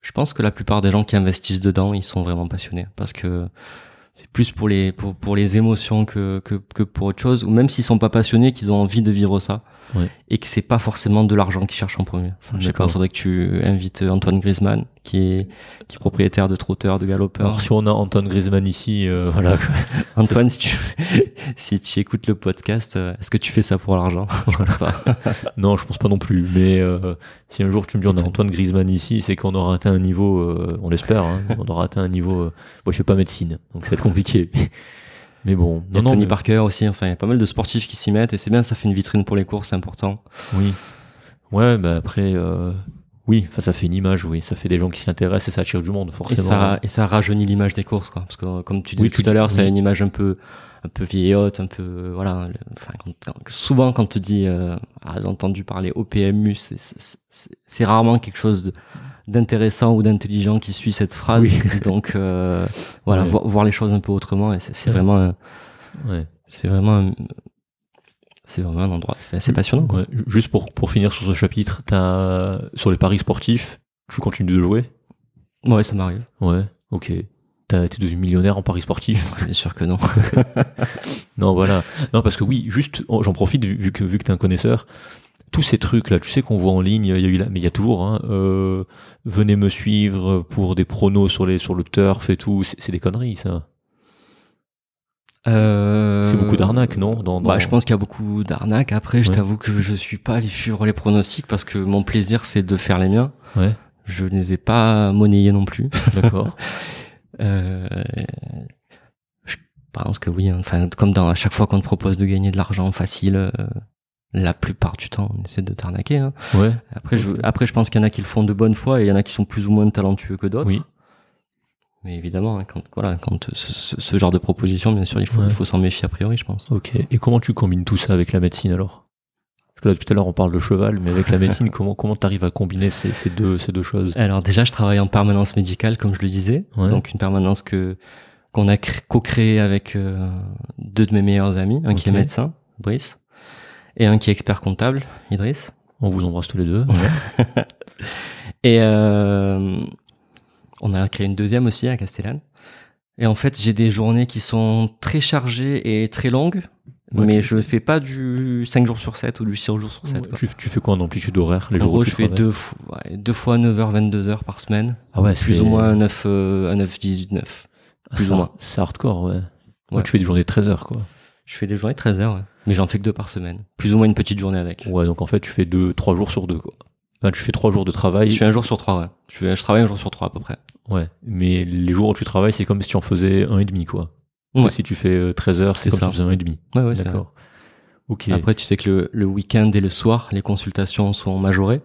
je pense que la plupart des gens qui investissent dedans, ils sont vraiment passionnés parce que c'est plus pour les émotions que, que que pour autre chose. Ou même s'ils sont pas passionnés, qu'ils ont envie de vivre ça Ouais. et que c'est pas forcément de l'argent qu'ils cherchent en premier. Enfin, je sais pas, D'accord. faudrait que tu invites Antoine Griezmann qui est qui est propriétaire de trotteurs, de galopeurs. Alors si on a Anton Griezmann ici, euh, voilà. Antoine, si tu si tu écoutes le podcast, euh, est-ce que tu fais ça pour l'argent? Non, je pense pas non plus. Mais euh, si un jour tu me dis on a Antoine Griezmann ici, c'est qu'on aura atteint un niveau, euh, on l'espère, hein, on aura atteint un niveau. Euh, bon, je fais pas médecine, donc ça va être compliqué. Mais bon, a non, Tony mais- Parker aussi, enfin il y a pas mal de sportifs qui s'y mettent et c'est bien, ça fait une vitrine pour les courses, c'est important. Oui. Ouais, bah après, euh, oui, enfin ça fait une image, oui, ça fait des gens qui s'y intéressent et ça attire du monde, Et forcément. ça, et ça rajeunit l'image des courses, quoi. Parce que, euh, comme tu disais Oui, tu tout à l'heure, oui. une image un peu, un peu vieillotte, un peu, euh, voilà. le- Enfin, quand- quand- souvent, quand on te dit, euh, ah, j'ai entendu parler OPMU, c'est rarement quelque chose de- d'intéressant ou d'intelligent qui suit cette phrase. Oui. Donc, euh, voilà, Ouais. vo- voir les choses un peu autrement. Et c'est vraiment, Ouais. c'est vraiment, c'est vraiment un endroit, c'est passionnant. quoi. Ouais, ju- Juste pour, pour finir sur ce chapitre, sur les paris sportifs, tu continues de jouer? Ouais, ça m'arrive. Ouais, ok. T'as été devenu millionnaire en paris sportifs? Bien sûr que non. Non, voilà. Non, parce que oui, juste, oh, j'en profite vu vu que, vu que t'es un connaisseur. Tous ces trucs là, tu sais qu'on voit en ligne, il y a eu là, mais il y a toujours, hein, euh, venez me suivre pour des pronos sur les, sur le turf et tout. C'est des conneries, ça. Euh, C'est beaucoup d'arnaques, non dans, dans- Bah, je pense qu'il y a beaucoup d'arnaques. Après, je t'avoue que je suis pas allé suivre les pronostics parce que mon plaisir, c'est de faire les miens. Ouais, Je ne les ai pas monnayés non plus. d'accord. Euh, je pense que oui. hein. Enfin, comme dans à chaque fois qu'on te propose de gagner de l'argent facile, euh, la plupart du temps, on essaie de t'arnaquer. Hein. ouais, Après, je, après, je pense qu'il y en a qui le font de bonne foi et il y en a qui sont plus ou moins talentueux que d'autres. oui. Mais évidemment, hein, quand voilà, quand ce, ce- ce genre de proposition, bien sûr, il faut, Ouais. il faut s'en méfier a priori, je pense. Ok. Et comment tu combines tout ça avec la médecine alors? Parce que là, tout à l'heure, on parle de cheval, mais avec la médecine, comment comment t'arrives à combiner ces, ces deux ces deux choses? Alors déjà, je travaille en permanence médicale, comme je le disais. Ouais. Donc une permanence que qu'on a cré- co-créée avec euh, deux de mes meilleurs amis, un qui est médecin, Brice, et un qui est expert comptable, Idriss. On vous embrasse tous les deux. Et euh, on a créé une deuxième aussi à Castellane. Et en fait, j'ai des journées qui sont très chargées et très longues, Ouais, mais tu- je fais pas du 5 jours sur 7 ou du 6 jours sur 7. quoi. tu, tu fais quoi en amplitude horaire les En jours gros, je fais deux, fois- ouais, deux fois 9h, 22h par semaine. Ah ouais, plus ou moins un 9, euh, un 9, 18, 9. Ah, plus c'est ou moins. C'est hardcore, ouais. Moi, Ouais. tu fais des journées de 13 heures, quoi. Je fais des journées 13 heures, ouais. mais j'en fais que deux par semaine. Plus ou moins une petite journée avec. Ouais, donc en fait, tu fais deux, trois jours sur deux, quoi. Enfin, tu fais trois jours de travail. Je fais un jour sur trois, ouais. Je, travaille un jour sur trois à peu près. Ouais. Mais les jours où tu travailles, c'est comme si tu en faisais un et demi, quoi. Ouais. Si tu fais euh, 13 heures, c'est comme ça. si tu faisais un et demi. Ouais, ouais. D'accord. Ok. Après, tu sais que le, le week-end et le soir, les consultations sont majorées.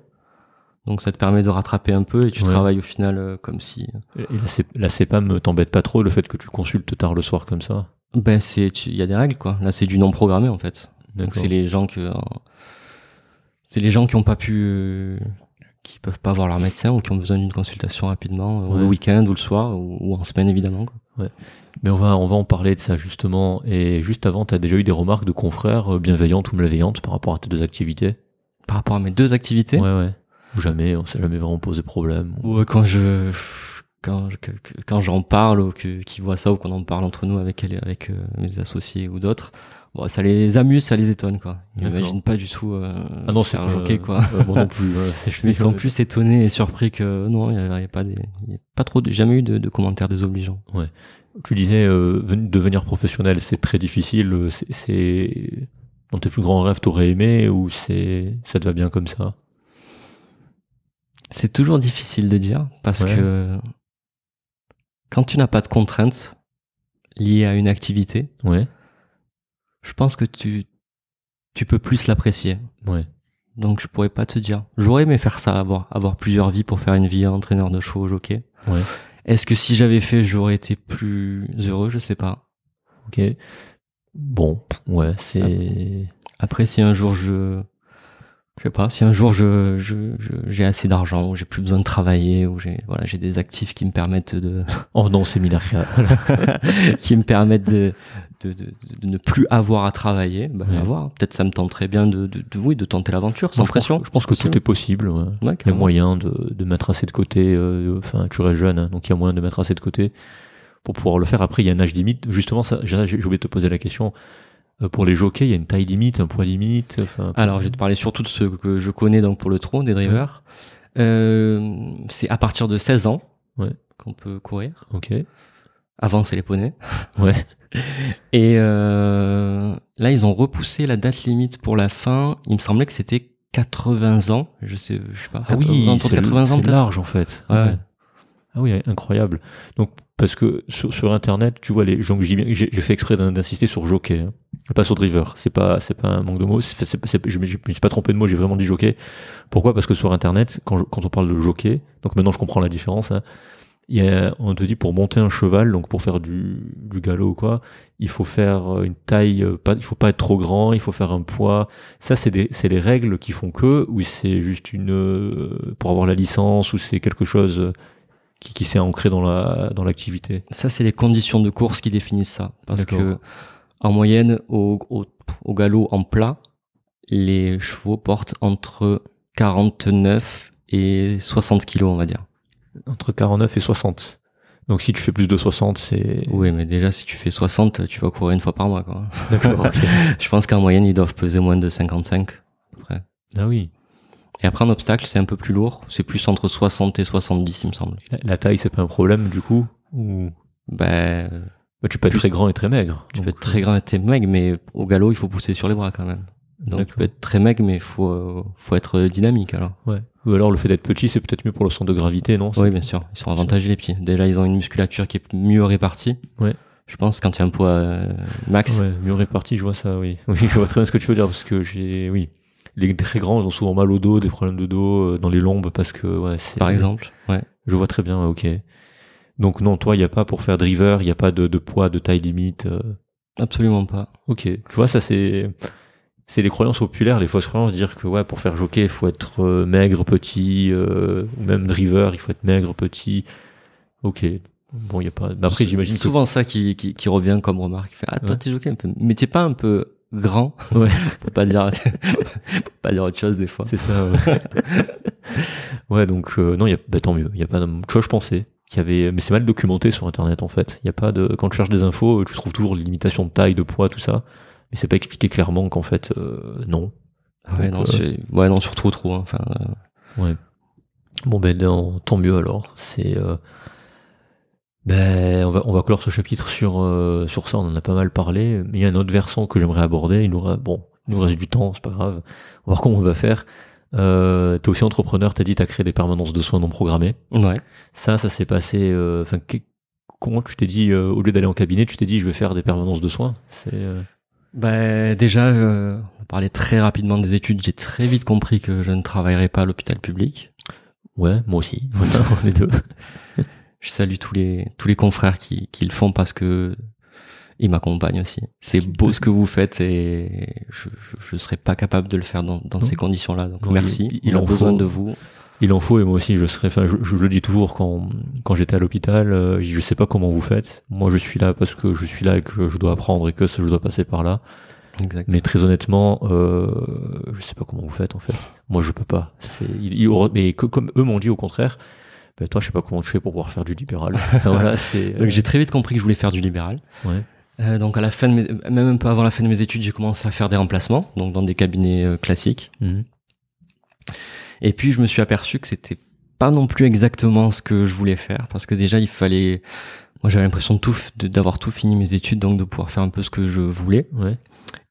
Donc ça te permet de rattraper un peu et tu Ouais. travailles au final euh, comme si... Et la, la CEPAM t'embête pas trop le fait que tu consultes tard le soir comme ça? Ben, c'est, il y a des règles, quoi. Là, c'est du non programmé, en fait. Donc c'est les gens que... c'est les gens qui ont pas pu... qui peuvent pas voir leur médecin ou qui ont besoin d'une consultation rapidement, Ouais. le week-end ou le soir, ou, ou en semaine, évidemment. quoi. Mais on va, on va en parler de ça justement. Et juste avant, tu as déjà eu des remarques de confrères euh, bienveillantes ou malveillantes par rapport à tes deux activités? Par rapport à mes deux activités, Ouais, ouais. Ou jamais, on s'est jamais vraiment posé problème. Ouais, quand je quand je- quand j'en parle ou que qu'ils voient ça ou qu'on en parle entre nous avec avec euh, mes associés ou d'autres, bon, ça les amuse, ça les étonne quoi. Ils n'imaginent pas du tout euh, Ah non, c'est faire jockey quoi. euh, moi non plus. ouais, Mais ils sont plus étonnés et surpris que non, il y a, pas des il y a pas trop de, jamais eu de, de commentaires désobligeants. Tu disais, euh, ven- devenir professionnel, c'est très difficile. C'est, c'est... Dans tes plus grands rêves, t'aurais aimé ou c'est, ça te va bien comme ça? C'est toujours difficile de dire parce Ouais. que quand tu n'as pas de contraintes liées à une activité, Ouais, je pense que tu tu peux plus l'apprécier. ouais. Donc je pourrais pas te dire. J'aurais aimé faire ça, avoir, avoir plusieurs vies pour faire une vie entraîneur de chevaux au jockey. Ouais. Est-ce que si j'avais fait, j'aurais été plus heureux? Je sais pas. Ok. Bon, ouais, c'est. Après, si un jour je, je sais pas, si un jour je, je, je- j'ai assez d'argent, ou j'ai plus besoin de travailler, ou j'ai, voilà, j'ai des actifs qui me permettent de, Oh non, c'est Miller. qui me permettent de, de, de, de ne plus avoir à travailler, bah, Ouais. à voir. Peut-être ça me tenterait bien de, de, de- oui, de tenter l'aventure sans Moi, je pense- pression. Je pense que tout est possible. ouais. Ouais, Il y a moyen de, de mettre assez de côté. euh, Enfin, tu restes jeune, hein, donc il y a moyen de mettre assez de côté pour pouvoir le faire. Après, il y a un âge limite. Justement, ça, j'ai j'ai oublié de te poser la question. Euh, Pour les jockeys, il y a une taille limite, un poids limite. Enfin, Alors, je vais te parler surtout de ceux que je connais donc pour le trot, des drivers. Euh, c'est à partir de 16 ans Ouais. qu'on peut courir. Ok. Avant, c'est les poneys. Ouais. Et euh, là, ils ont repoussé la date limite pour la fin. Il me semblait que c'était 80 ans. Je sais, je sais pas. Ah oui, autour de c'est 80 ans large en fait. Ouais. Ah oui, incroyable. Donc parce que sur, sur internet, tu vois les donc j'ai fait exprès d'in- d'insister sur jockey, hein, pas sur driver. C'est pas c'est pas un manque de mots. Je, je me suis pas trompé de mots. J'ai vraiment dit jockey. Pourquoi? Parce que sur internet, quand on parle de jockey, donc maintenant je comprends la différence. hein, on te dit pour monter un cheval, donc pour faire du, galop ou quoi, il faut faire une taille, euh, pas, il faut pas être trop grand, il faut faire un poids. Ça, c'est les règles qui font que, ou c'est juste une, euh, pour avoir la licence, ou c'est quelque chose euh, qui, qui s'est ancré dans la, dans l'activité. Ça, c'est les conditions de course qui définissent ça. Parce que, en moyenne, au, au, au galop en plat, les chevaux portent entre 49 et 60 kilos, on va dire. Entre 49 et 60. Donc si tu fais plus de 60, c'est... Oui, mais déjà, si tu fais 60, tu vas courir une fois par mois, quoi. D'accord. Je pense qu'en moyenne, ils doivent peser moins de 55. Ah oui. Et après, en obstacle, c'est un peu plus lourd. C'est plus entre 60 et 70, il me semble. La, la taille, c'est pas un problème, du coup? Ou... Ben, Bah, tu peux être très grand et très maigre. tu Donc, peux être très grand et très maigre, mais au galop, il faut pousser sur les bras quand même. Donc, tu peux être très maigre, mais il faut, euh, faut être dynamique, alors. Ouais. Ou alors le fait d'être petit, c'est peut-être mieux pour le centre de gravité, non? Oui, bien sûr. Ils sont avantagés, les pieds. Déjà, ils ont une musculature qui est mieux répartie. Ouais. Je pense, quand il y a un poids euh, max. Ouais, mieux réparti, je vois ça, oui. Oui, je vois très bien ce que tu veux dire, parce que j'ai, oui. Les très grands, ils ont souvent mal au dos, des problèmes de dos, euh, dans les lombes, parce que, ouais, c'est. Par exemple. Ouais. Je vois très bien, ok. Donc, non, toi, il n'y a pas pour faire driver, il n'y a pas de, de poids, de taille limite. euh, Absolument pas. Ok. Tu vois, ça, c'est. C'est les croyances populaires, les fausses croyances, dire que ouais, pour faire jockey, il faut être euh, maigre, petit, euh, ou même driver, il faut être maigre, petit. Ok. Bon, il y a pas. Mais après, j'imagine que. souvent ça qui, qui, qui revient comme remarque. Fait, ah, toi, Ouais. t'es jockey. un peu. Mais t'es pas un peu grand. Ouais. Pas dire, pas dire autre chose des fois. C'est ça. Ouais, ouais donc euh, non, y a, bah, tant mieux. Il y a pas. De... Tu vois, je pensais qu'il y avait, mais c'est mal documenté sur Internet en fait. Il y a pas de. Quand tu cherches des infos, euh, tu trouves toujours les limitations de taille, de poids, tout ça, mais c'est pas expliqué clairement qu'en fait euh, non. Ah ouais, Donc, non, euh, ouais, non, surtout trop. hein. Enfin, Ouais. Bon ben non, tant mieux alors. C'est. Ben, on va, on va clore ce chapitre sur, euh, sur ça, on en a pas mal parlé, mais il y a un autre versant que j'aimerais aborder, il nous, re- bon, il nous reste du temps, c'est pas grave, on va voir comment on va faire. Euh, t'es aussi entrepreneur, t'as dit t'as créé des permanences de soins non programmés. Ouais. Ça, ça s'est passé. euh, Enfin, comment tu t'es dit euh, au lieu d'aller en cabinet, tu t'es dit je vais faire des permanences de soins? C'est euh, Bah, déjà, euh, on parlait très rapidement des études. J'ai très vite compris que je ne travaillerais pas à l'hôpital public. ouais, moi aussi. Voilà, on est deux. Je salue tous les tous les confrères qui, qui le font parce que ils m'accompagnent aussi. C'est beau ce que vous faites et je, je, je serais pas capable de le faire dans, dans ces conditions-là. Donc merci. il- Il, il a en besoin faut. de vous. Il en faut et moi aussi je serais. Enfin, je, je le dis toujours quand quand j'étais à l'hôpital, euh, je sais pas comment vous faites. Moi, je suis là parce que je suis là et que je dois apprendre et que je dois passer par là. Exact. Mais très honnêtement, euh, je sais pas comment vous faites en fait. Moi, je peux pas. C'est, mais comme eux m'ont dit au contraire, ben, toi, je sais pas comment tu fais pour pouvoir faire du libéral. Enfin, voilà, c'est. Donc j'ai très vite compris que je voulais faire du libéral. Ouais. Euh, donc à la fin de mes, même un peu avant la fin de mes études, j'ai commencé à faire des remplacements, donc dans des cabinets euh, classiques. Mhm. Et puis je me suis aperçu que c'était pas non plus exactement ce que je voulais faire, parce que déjà il fallait, moi j'avais l'impression tout, d'avoir tout fini mes études, donc de pouvoir faire un peu ce que je voulais. Ouais.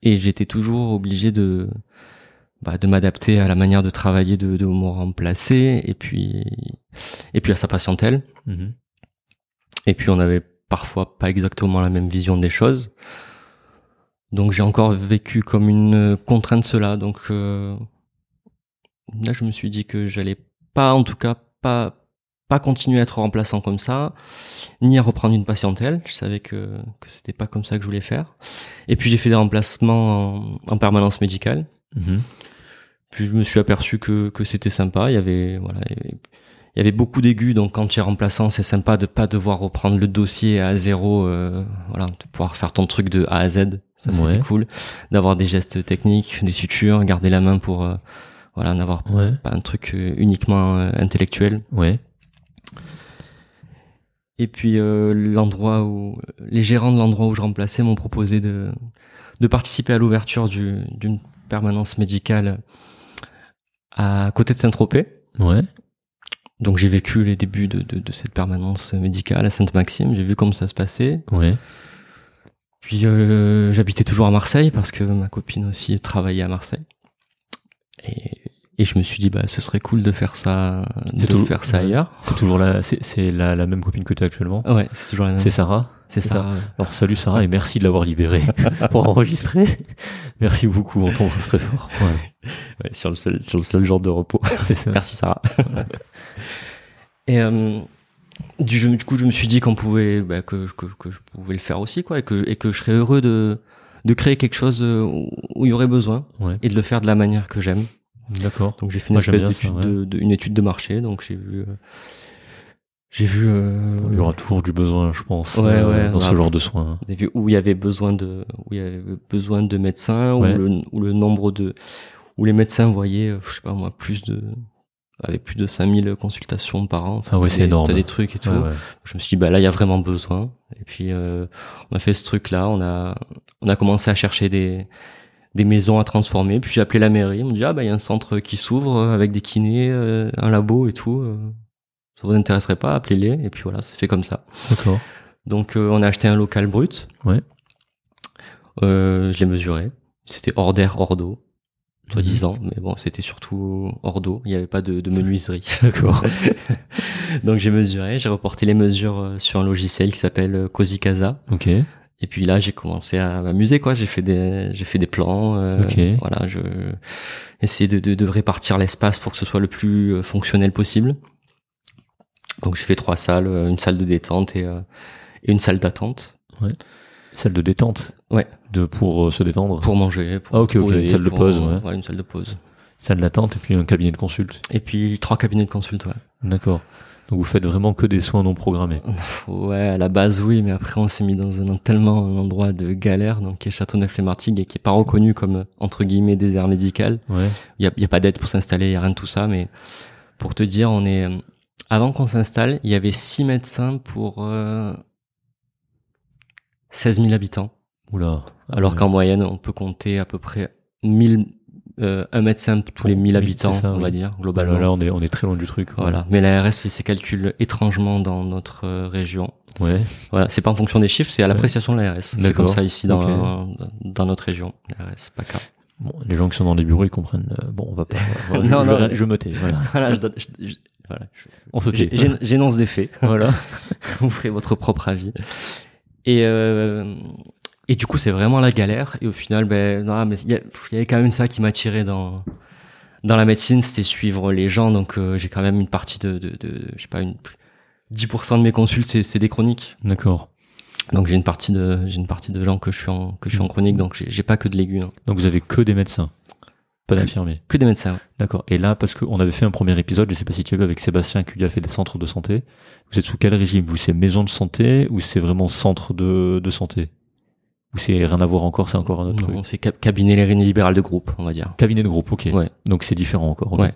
Et j'étais toujours obligé de, bah, de m'adapter à la manière de travailler de, de mon remplacé, et puis, et puis à sa patientèle. Mhm. Et puis on avait parfois pas exactement la même vision des choses. Donc j'ai encore vécu comme une contrainte cela. Donc euh, là je me suis dit que j'allais pas, en tout cas pas pas continuer à être remplaçant comme ça, ni à reprendre une patientèle. Je savais que que c'était pas comme ça que je voulais faire. Et puis j'ai fait des remplacements en, en permanence médicale. Mhm. Puis je me suis aperçu que, que c'était sympa. Il y avait voilà, il y avait- beaucoup d'aigus, donc quand tu es remplaçant, c'est sympa de pas devoir reprendre le dossier à zéro. euh, voilà, de pouvoir faire ton truc de A à Z. Ça c'était cool. D'avoir des gestes techniques, des sutures, garder la main pour euh, voilà, n'avoir Ouais. pas un truc euh, uniquement euh, intellectuel. Ouais. Et puis euh, l'endroit où les gérants de l'endroit où je remplaçais m'ont proposé de de participer à l'ouverture du- d'une permanence médicale à côté de Saint-Tropez. Ouais. Donc j'ai vécu les débuts de, de, de cette permanence médicale à Sainte-Maxime, j'ai vu comment ça se passait. Ouais. Puis euh, j'habitais toujours à Marseille parce que ma copine aussi travaillait à Marseille. Et, et je me suis dit bah ce serait cool de faire ça de tout- faire ça ailleurs. C'est toujours la, c'est, c'est la, la même copine que tu as actuellement. Ouais, c'est toujours la même. C'est Sarah. C'est ça. ça. Alors salut Sarah et merci de l'avoir libérée pour enregistrer. Merci beaucoup, on t'embrasse très fort. Ouais. Ouais, sur le seul sur le seul jour de repos. Ça. Merci Sarah. et euh, du, jeu- du coup, je me suis dit qu'on pouvait, bah, que, que, que je pouvais le faire aussi, quoi, et que, et que je serais heureux de, de créer quelque chose euh, où il y aurait besoin Ouais. et de le faire de la manière que j'aime. D'accord. Donc j'ai fait une Moi, espèce d'étude de, de- une étude de marché, donc j'ai vu, euh, j'ai vu, euh, Il y aura toujours du besoin, je pense, Ouais, euh, ouais, dans ce genre de soins. des vues où il y avait besoin de, où il y avait besoin de médecins, Ouais. où le, où le nombre de, où les médecins voyaient, euh, je sais pas moi, plus de, avec plus de 5000 consultations par an. Enfin, Ah ouais, c'est énorme. T'as des trucs et tout. Je me suis dit, bah là, il y a vraiment besoin. Et puis, euh, on a fait ce truc-là. On a, on a commencé à chercher des, des maisons à transformer. Puis j'ai appelé la mairie. Ils m'ont dit, ah bah il y a un centre qui s'ouvre euh, avec des kinés, euh, un labo et tout. Ça vous intéresserait pas Appelez-les. Et puis voilà, c'est fait comme ça. D'accord. Donc euh, on a acheté un local brut. Ouais. Euh, je l'ai mesuré. C'était hors d'air, hors d'eau, Mhm. soi-disant. Mais bon, c'était surtout hors d'eau. Il n'y avait pas de, de menuiserie. D'accord. Donc j'ai mesuré. J'ai reporté les mesures euh, sur un logiciel qui s'appelle euh, Cozy Casa. Ok. Et puis là, j'ai commencé à m'amuser, quoi. J'ai fait des, j'ai fait des plans. euh, Ok. Voilà, je essayer de, de, de répartir l'espace pour que ce soit le plus euh, fonctionnel possible. Donc j'ai fait trois salles, euh, une salle de détente et, euh, et une salle d'attente Salle de détente. Ouais. De pour euh, se détendre. pour manger, pour Ah, ok, se ok, poser, une salle de pause, ouais. voilà, une salle de pause. Salle d'attente et puis un cabinet de consulte. Et puis trois cabinets de consulte, ouais. D'accord. Donc vous faites vraiment que des soins non programmés. Ouais, à la base oui, mais après on s'est mis dans un tellement un endroit de galère, donc qui est Châteauneuf-les-Martigues et qui est pas reconnu comme entre guillemets désert médical. Ouais. Il y a, y a pas d'aide pour s'installer, il y a rien de tout ça, mais pour te dire, on est avant qu'on s'installe, il y avait six médecins pour euh, 16 000 habitants, Oula. alors Ouais. qu'en moyenne on peut compter à peu près 1000 euh, un médecin tous les 1000 Oui, habitants, ça, on oui. va dire Bah, globalement. là, là, on est on est très loin du truc. ouais. Voilà, mais l'ARS fait ses calculs étrangement dans notre euh, région. Ouais. Voilà, c'est pas en fonction des chiffres, c'est à l'appréciation de l'ARS. C'est comme ça ici dans, notre région. L'ARS, pas cas. Bon, les gens qui sont dans les bureaux, ils comprennent. euh, bon, on va pas. voilà, Non, je, non. je me tais. Voilà. Voilà, je- voilà, On se tait. J'énonce des faits. Voilà. vous ferez votre propre avis. Et, euh, et du coup, c'est vraiment la galère. Et au final, ben, non, mais il y, avait quand même ça qui m'attirait dans, dans la médecine, c'était suivre les gens. Donc, euh, j'ai quand même une partie de, de, de je sais pas, une, 10% de mes consultes, c'est, des chroniques. D'accord. Donc, j'ai une partie de, j'ai une partie de gens que je suis en, que je suis en chronique. Donc, j'ai, pas que de légumes. hein. Donc vous avez que des médecins, pas Que- d'infirmiers. Que des médecins. D'accord. Et là, parce qu'on avait fait un premier épisode, je sais pas si tu as vu avec Sébastien qui lui a fait des centres de santé. Vous êtes sous quel régime? Vous c'est maison de santé ou c'est vraiment centre de, de santé? Ou c'est rien à voir encore, c'est encore un autre truc? Non, c'est ca- cabinet les libéral de groupe, on va dire. Cabinet de groupe, ok. Ouais. Donc c'est différent encore. Ouais.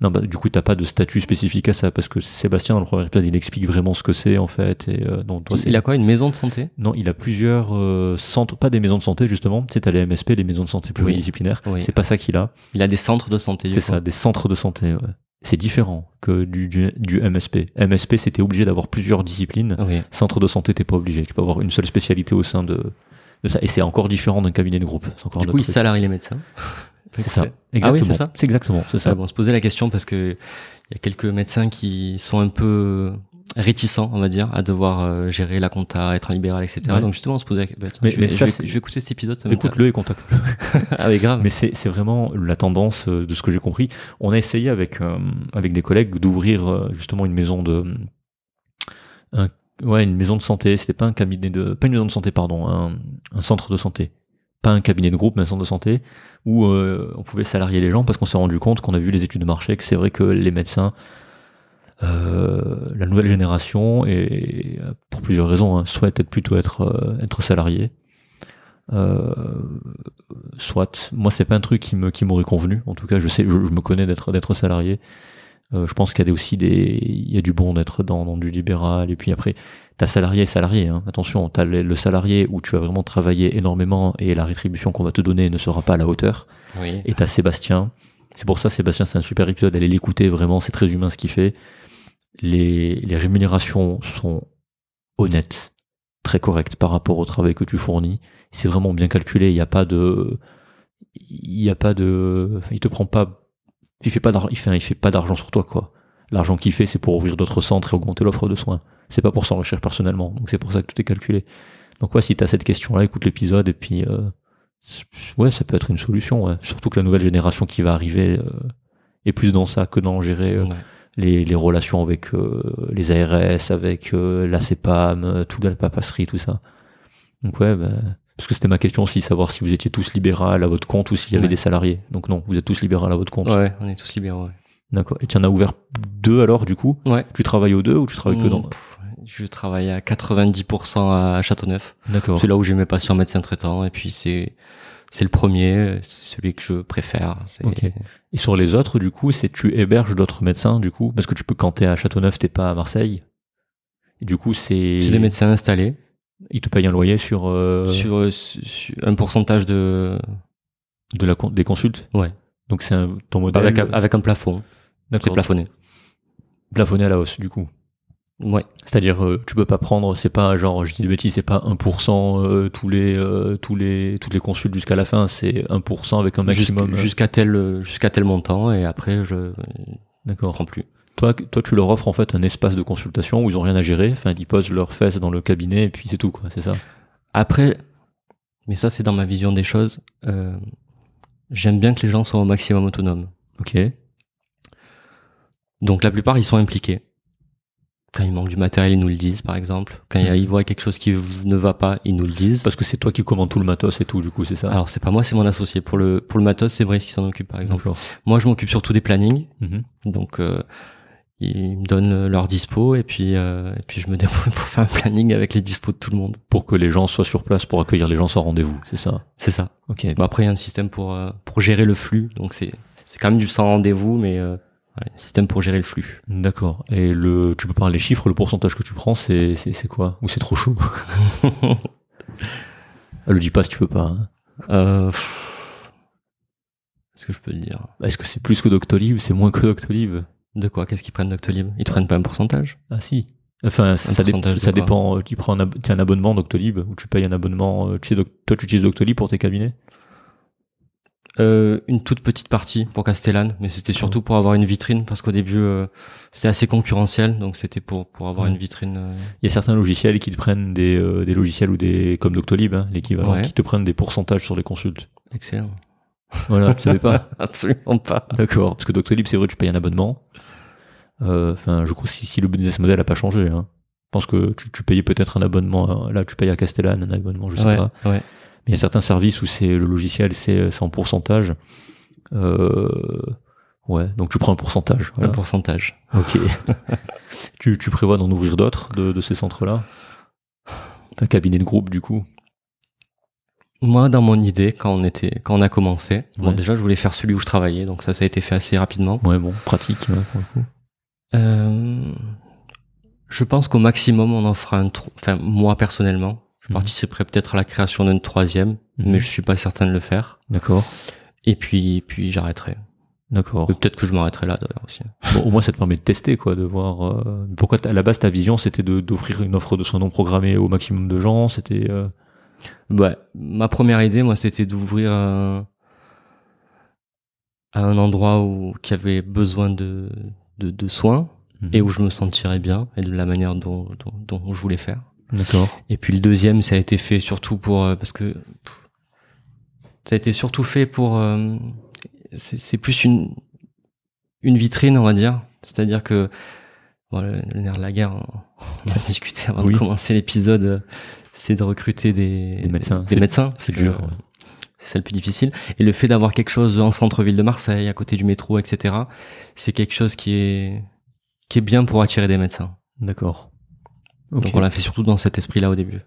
Non, bah, du coup, t'as pas de statut spécifique à ça parce que Sébastien dans le premier épisode, il explique vraiment ce que c'est en fait. Et euh, donc toi, c'est Il a quoi Une maison de santé? Non, il a plusieurs euh, centres, pas des maisons de santé justement. Tu sais, t'as les MSP, les maisons de santé pluridisciplinaires. Oui. C'est pas ça qu'il a. Il a des centres de santé. C'est ça, des centres de santé. ouais. C'est différent que du, du, du MSP. MSP, c'était obligé d'avoir plusieurs disciplines. Oui. Centre de santé, t'es pas obligé. Tu peux avoir une seule spécialité au sein de, de ça. Et c'est encore différent d'un cabinet de groupe. Encore Du coup, il salarie les médecins. C'est ça. Ah oui, c'est ça C'est exactement, c'est ça. Ah bon, on se posait la question parce que il y a quelques médecins qui sont un peu réticents, on va dire, à devoir euh, gérer la compta, être en libéral, etc. Ouais. Donc justement, on se posait la question. Mais- je, vais, mais je ça, vais- c'est- je vais écouter cet épisode, ça Écoute-le et contacte. ah oui, grave. Mais c'est c'est vraiment la tendance euh, de ce que j'ai compris. On a essayé avec euh, avec des collègues d'ouvrir justement une maison de un- ouais une maison de santé. C'était pas un cabinet de pas une maison de santé pardon un, un centre de santé. Pas un cabinet de groupe, mais un centre de santé où euh, on pouvait salarier les gens parce qu'on s'est rendu compte qu'on a vu les études de marché que c'est vrai que les médecins euh, la nouvelle génération et pour plusieurs raisons hein, souhaite plutôt être euh, être salarié soit moi c'est pas un truc qui m'aurait convenu. En tout cas je sais je, me connais d'être salarié. Je pense qu'il y a aussi des il y a du bon d'être dans du libéral et puis après t'as salarié et salarié hein. attention t'as le, le salarié où tu vas vraiment travailler énormément et la rétribution qu'on va te donner ne sera pas à la hauteur Oui. et t'as Sébastien. C'est pour ça, Sébastien, c'est un super épisode. Allez l'écouter, vraiment, c'est très humain ce qu'il fait. Les, les rémunérations sont honnêtes, très correctes par rapport au travail que tu fournis. C'est vraiment bien calculé. Il n'y a pas de, il y a pas de, enfin, il te prend pas, il fait pas d'argent, il fait, il fait pas d'argent sur toi, quoi. L'argent qu'il fait, c'est pour ouvrir d'autres centres et augmenter l'offre de soins. C'est pas pour s'enrichir personnellement. Donc c'est pour ça que tout est calculé. Donc ouais, si t'as cette question-là, écoute l'épisode et puis, euh, ouais, ça peut être une solution. Ouais. Surtout que la nouvelle génération qui va arriver euh, est plus dans ça que dans gérer euh, Ouais. les, les relations avec euh, les ARS, avec la CEPAM, toute la papasserie, tout ça. Donc ouais, bah, parce que c'était ma question aussi, savoir si vous étiez tous libéral à votre compte ou s'il y avait Ouais. des salariés. Donc non, vous êtes tous libéral à votre compte. Ouais, on est tous libéraux. D'accord. Et tu en as ouvert deux alors du coup? Ouais. Tu travailles aux deux ou tu travailles que Mmh, dans pff, Je travaille à 90% à Châteauneuf. D'accord. C'est là où j'ai mes patients médecins traitants et puis c'est c'est le premier, c'est celui que je préfère. C'est Ok. Et sur les autres, du coup, c'est tu héberges d'autres médecins, du coup, parce que tu peux quand t'es à Châteauneuf, t'es pas à Marseille. Et du coup, c'est c'est des médecins installés ils te payent un loyer sur, euh, sur, euh, sur un pourcentage de de la con- des consultes? ouais Donc c'est un, ton modèle avec, avec un plafond. C'est plafonné. plafonné à la hausse, du coup. Ouais. C'est-à-dire, euh, tu peux pas prendre, c'est pas genre, je dis des bêtises, c'est pas 1% euh, tous les euh, tous les toutes les consultes jusqu'à la fin, c'est 1% avec un maximum. Euh, Jusqu'à tel jusqu'à tel montant et après je D'accord. prends plus. Toi, toi, tu leur offres en fait un espace de consultation où ils ont rien à gérer. Enfin, ils posent leurs fesses dans le cabinet et puis c'est tout, quoi. C'est ça? Après, mais ça c'est dans ma vision des choses. euh, J'aime bien que les gens soient au maximum autonomes. Ok. Donc la plupart ils sont impliqués. Quand il manque du matériel, ils nous le disent par exemple. Quand ils voient quelque chose qui ne va pas, ils nous le disent. Parce que c'est toi qui commandes tout le matos et tout, du coup, c'est ça? Alors c'est pas moi, c'est mon associé. Pour le pour le matos, c'est Brice qui s'en occupe par exemple. Moi je m'occupe surtout des plannings. Mhm. Donc euh, ils me donnent leur dispo et puis euh, et puis je me débrouille pour faire un planning avec les dispos de tout le monde. Pour que les gens soient sur place, pour accueillir les gens sans rendez-vous, c'est ça? C'est ça. Ok. Bon, après il y a un système pour euh, pour gérer le flux. Donc c'est c'est quand même du sans rendez-vous, mais euh, ouais, un système pour gérer le flux. D'accord. Et le, tu peux parler les chiffres, le pourcentage que tu prends, c'est, c'est, quoi? Ou c'est trop chaud? Le dis pas si tu peux pas. hein. Euh, Qu'est-ce que je peux te dire? Est-ce que c'est plus que Doctolib C'est moins que Doctolib? De quoi? Qu'est-ce qu'ils prennent Doctolib? Ils te prennent pas un pourcentage? Ah si. Enfin, ça, dé- ça dépend. euh, Tu prends un, ab- un abonnement Doctolib ou tu payes un abonnement. euh, Tu sais, Doc- toi, tu utilises Doctolib pour tes cabinets? Euh, une toute petite partie pour Castellane, mais c'était surtout pour avoir une vitrine parce qu'au début euh, c'était assez concurrentiel, donc c'était pour pour avoir Ouais. une vitrine. euh, Il y a certains logiciels qui te prennent des, euh, des logiciels ou des comme Doctolib, hein, l'équivalent, Ouais. qui te prennent des pourcentages sur les consultes. excellent. Voilà, tu savais pas Absolument pas. D'accord, parce que Doctolib, c'est vrai, tu payes un abonnement. Euh, Enfin, je crois si, si le business model a pas changé. Hein. Je pense que tu, tu payais peut-être un abonnement. Là, tu payes à Castellane un abonnement, je sais ouais, pas. ouais. Mais il y a certains services où c'est le logiciel, c'est c'est en pourcentage. Euh, ouais, donc tu prends un pourcentage. Un pourcentage. Ok. tu, tu prévois d'en ouvrir d'autres de, de ces centres-là? Un cabinet de groupe, du coup? Moi, dans mon idée, quand on était, quand on a commencé, bon, déjà, je voulais faire celui où je travaillais, donc ça, ça a été fait assez rapidement. Ouais, bon, pratique, ouais, pour le coup. Euh, je pense qu'au maximum, on en fera un, enfin, moi personnellement, je Mhm. participerai peut-être à la création d'un troisième, Mhm. mais je suis pas certain de le faire. D'accord. Et puis, puis j'arrêterai. D'accord. Peut-être que je m'arrêterai là d'ailleurs aussi. Bon, au moins, ça te permet de tester, quoi, de voir. euh, pourquoi, à la base, ta vision, c'était d'offrir une offre de soins non programmée au maximum de gens. C'était. euh, Ouais, ma première idée, moi, c'était d'ouvrir un, à un endroit où qui avait besoin de, de, de soins et où je me sentirais bien et de la manière dont, dont, dont je voulais faire. D'accord. Et puis le deuxième, ça a été fait surtout pour euh, parce que ça a été surtout fait pour euh, c'est c'est plus une une vitrine, on va dire. C'est-à-dire que voilà, le nerf de la guerre, on on a discuté avant Oui. de commencer l'épisode, c'est de recruter des, Des médecins. Des C'est- médecins, c'est dur, ouais. C'est ça le plus difficile. Et le fait d'avoir quelque chose en centre-ville de Marseille, à côté du métro, etc., c'est quelque chose qui est qui est bien pour attirer des médecins. D'accord. Donc on l'a fait surtout dans cet esprit-là au début.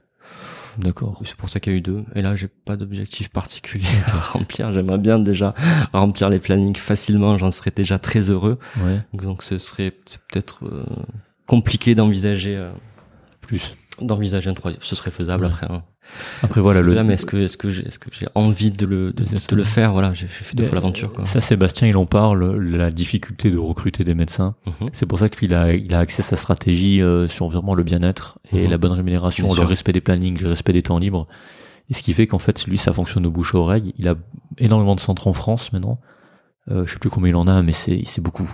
D'accord. C'est pour ça qu'il y a eu deux. Et là, j'ai pas d'objectif particulier à remplir. J'aimerais bien déjà remplir les plannings facilement. J'en serais déjà très heureux. Ouais. Donc, ce serait c'est peut-être euh, compliqué d'envisager euh, Plus. D'envisager un troisième. Ce serait faisable Ouais. après. hein. Après, voilà, le. mais est-ce que est-ce que j'ai est-ce que j'ai envie de le de, de le faire? Voilà, j'ai fait deux fois l'aventure. Ça, Sébastien, il en parle, la difficulté de recruter des médecins. Mhm. C'est pour ça qu'il a, il a axé sa stratégie euh, sur vraiment le bien-être et Mhm. la bonne rémunération, Bien le sûr. respect des plannings, le respect des temps libres. Et ce qui fait qu'en fait, lui, ça fonctionne de bouche à oreille. Il a énormément de centres en France maintenant. Euh, je sais plus combien il en a, mais c'est, c'est beaucoup.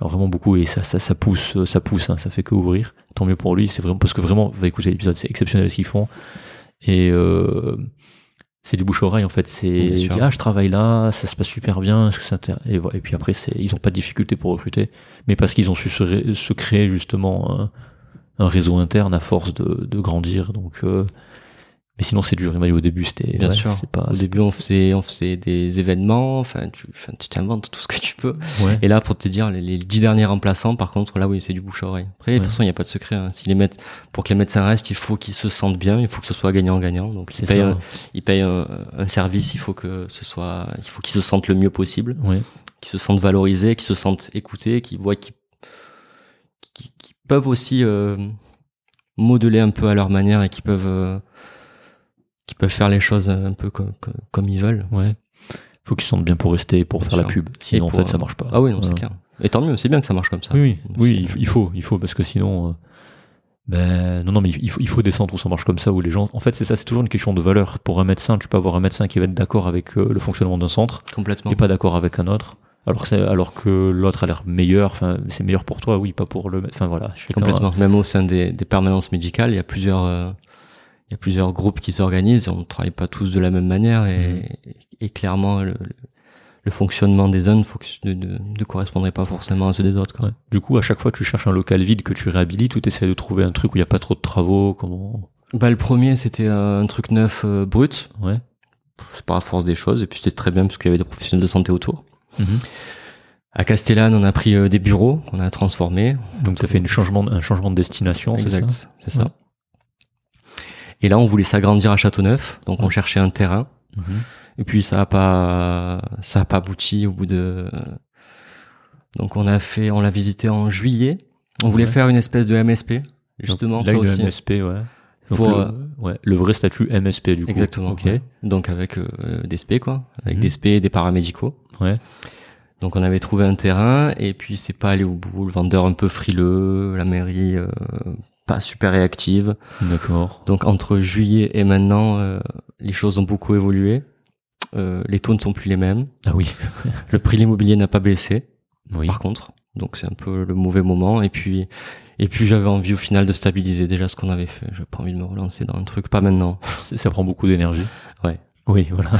Alors vraiment beaucoup et ça, ça, ça pousse, euh, ça pousse, hein, ça fait que ouvrir. Tant mieux pour lui. C'est vraiment parce que vraiment, va écouter l'épisode, c'est exceptionnel ce qu'ils font. Et euh, c'est du bouche oreille en fait. C'est ah je travaille là, ça se passe super bien. Est-ce que ça et, voilà. et puis après, c'est, ils ont pas de difficulté pour recruter, mais parce qu'ils ont su se créer justement un, un réseau interne à force de, de grandir. Donc, euh, mais sinon c'est m'a dit au début, c'était Bien ouais, sûr. pas, Au début, on faisait on faisait des événements. Enfin, tu enfin, tu t'inventes tout ce que tu peux. ouais. Et là, pour te dire, les, les dix derniers remplaçants, par contre, là, oui, c'est du bouche à oreille. Après, de toute façon, il n'y a pas de secret. Hein. Si les pour que les médecins restent, il faut qu'ils se sentent bien, il faut que ce soit gagnant-gagnant. Donc, ils payent, un, ils payent un, un service, il faut que ce soit, il faut qu'ils se sentent le mieux possible, qu'ils se sentent valorisés, qu'ils se sentent écoutés, qu'ils voient qu'ils peuvent aussi euh, modeler un peu à leur manière et qu'ils peuvent, euh, qu'ils peuvent faire les choses un peu comme, comme, comme ils veulent. Ouais. Faut qu'ils se sentent bien pour rester, pour Bien faire la pub. Sinon, pour, en fait, ça euh, marche pas. Ah oui, non, c'est clair. Et tant mieux, c'est bien que ça marche comme ça. Oui, oui, oui, il faut, il faut, parce que sinon, euh, ben, non, non, mais il faut, il faut des centres où ça marche comme ça, où les gens, en fait, c'est ça, c'est toujours une question de valeur. Pour un médecin, tu peux avoir un médecin qui va être d'accord avec euh, le fonctionnement d'un centre Complètement. et pas d'accord avec un autre. Alors que, alors que l'autre a l'air meilleur, enfin, c'est meilleur pour toi, oui, pas pour le, enfin voilà. Complètement. Même au sein des, des permanences médicales, il y a plusieurs, euh, il y a plusieurs groupes qui s'organisent. On ne travaille pas tous de la même manière et, et clairement, le, le fonctionnement des que- ne, ne, ne correspondrait pas forcément à ceux des autres. Quoi. Ouais. Du coup, à chaque fois, tu cherches un local vide que tu réhabilites ou tu essaies de trouver un truc où il n'y a pas trop de travaux, comment, Bah, le premier, c'était euh, un truc neuf euh, brut. ouais. C'est par la force des choses. Et puis c'était très bien parce qu'il y avait des professionnels de santé autour. Mhm. À Castellane, on a pris euh, des bureaux qu'on a transformés. Donc, tu as fait une changement, un changement de destination, c'est ça? Exact, c'est ça. Ouais. Et là, on voulait s'agrandir à Châteauneuf, donc on cherchait un terrain. Mhm. Et puis ça a pas, ça a pas abouti au bout de. Donc on a fait, on l'a visité en juillet. On voulait Ouais. faire une espèce de MSP, justement. Donc, là, ça une aussi. MSP, ouais. Donc, Pour, le, euh, ouais, le vrai statut MSP, du coup. Exactement. Ok. ouais. Donc avec euh, des SP quoi, avec Mhm. des SP et des paramédicaux. Ouais. Donc on avait trouvé un terrain et puis c'est pas allé au bout. Le vendeur un peu frileux, la mairie euh, pas super réactive. D'accord. Donc entre juillet et maintenant, euh, les choses ont beaucoup évolué. Euh, les taux ne sont plus les mêmes. Ah oui. Le prix de l'immobilier n'a pas baissé, Oui. par contre. Donc c'est un peu le mauvais moment. Et puis, et puis j'avais envie au final de stabiliser déjà ce qu'on avait fait. J'avais pas envie de me relancer dans un truc, pas maintenant. Ça, prend beaucoup d'énergie. Ouais. Oui, voilà.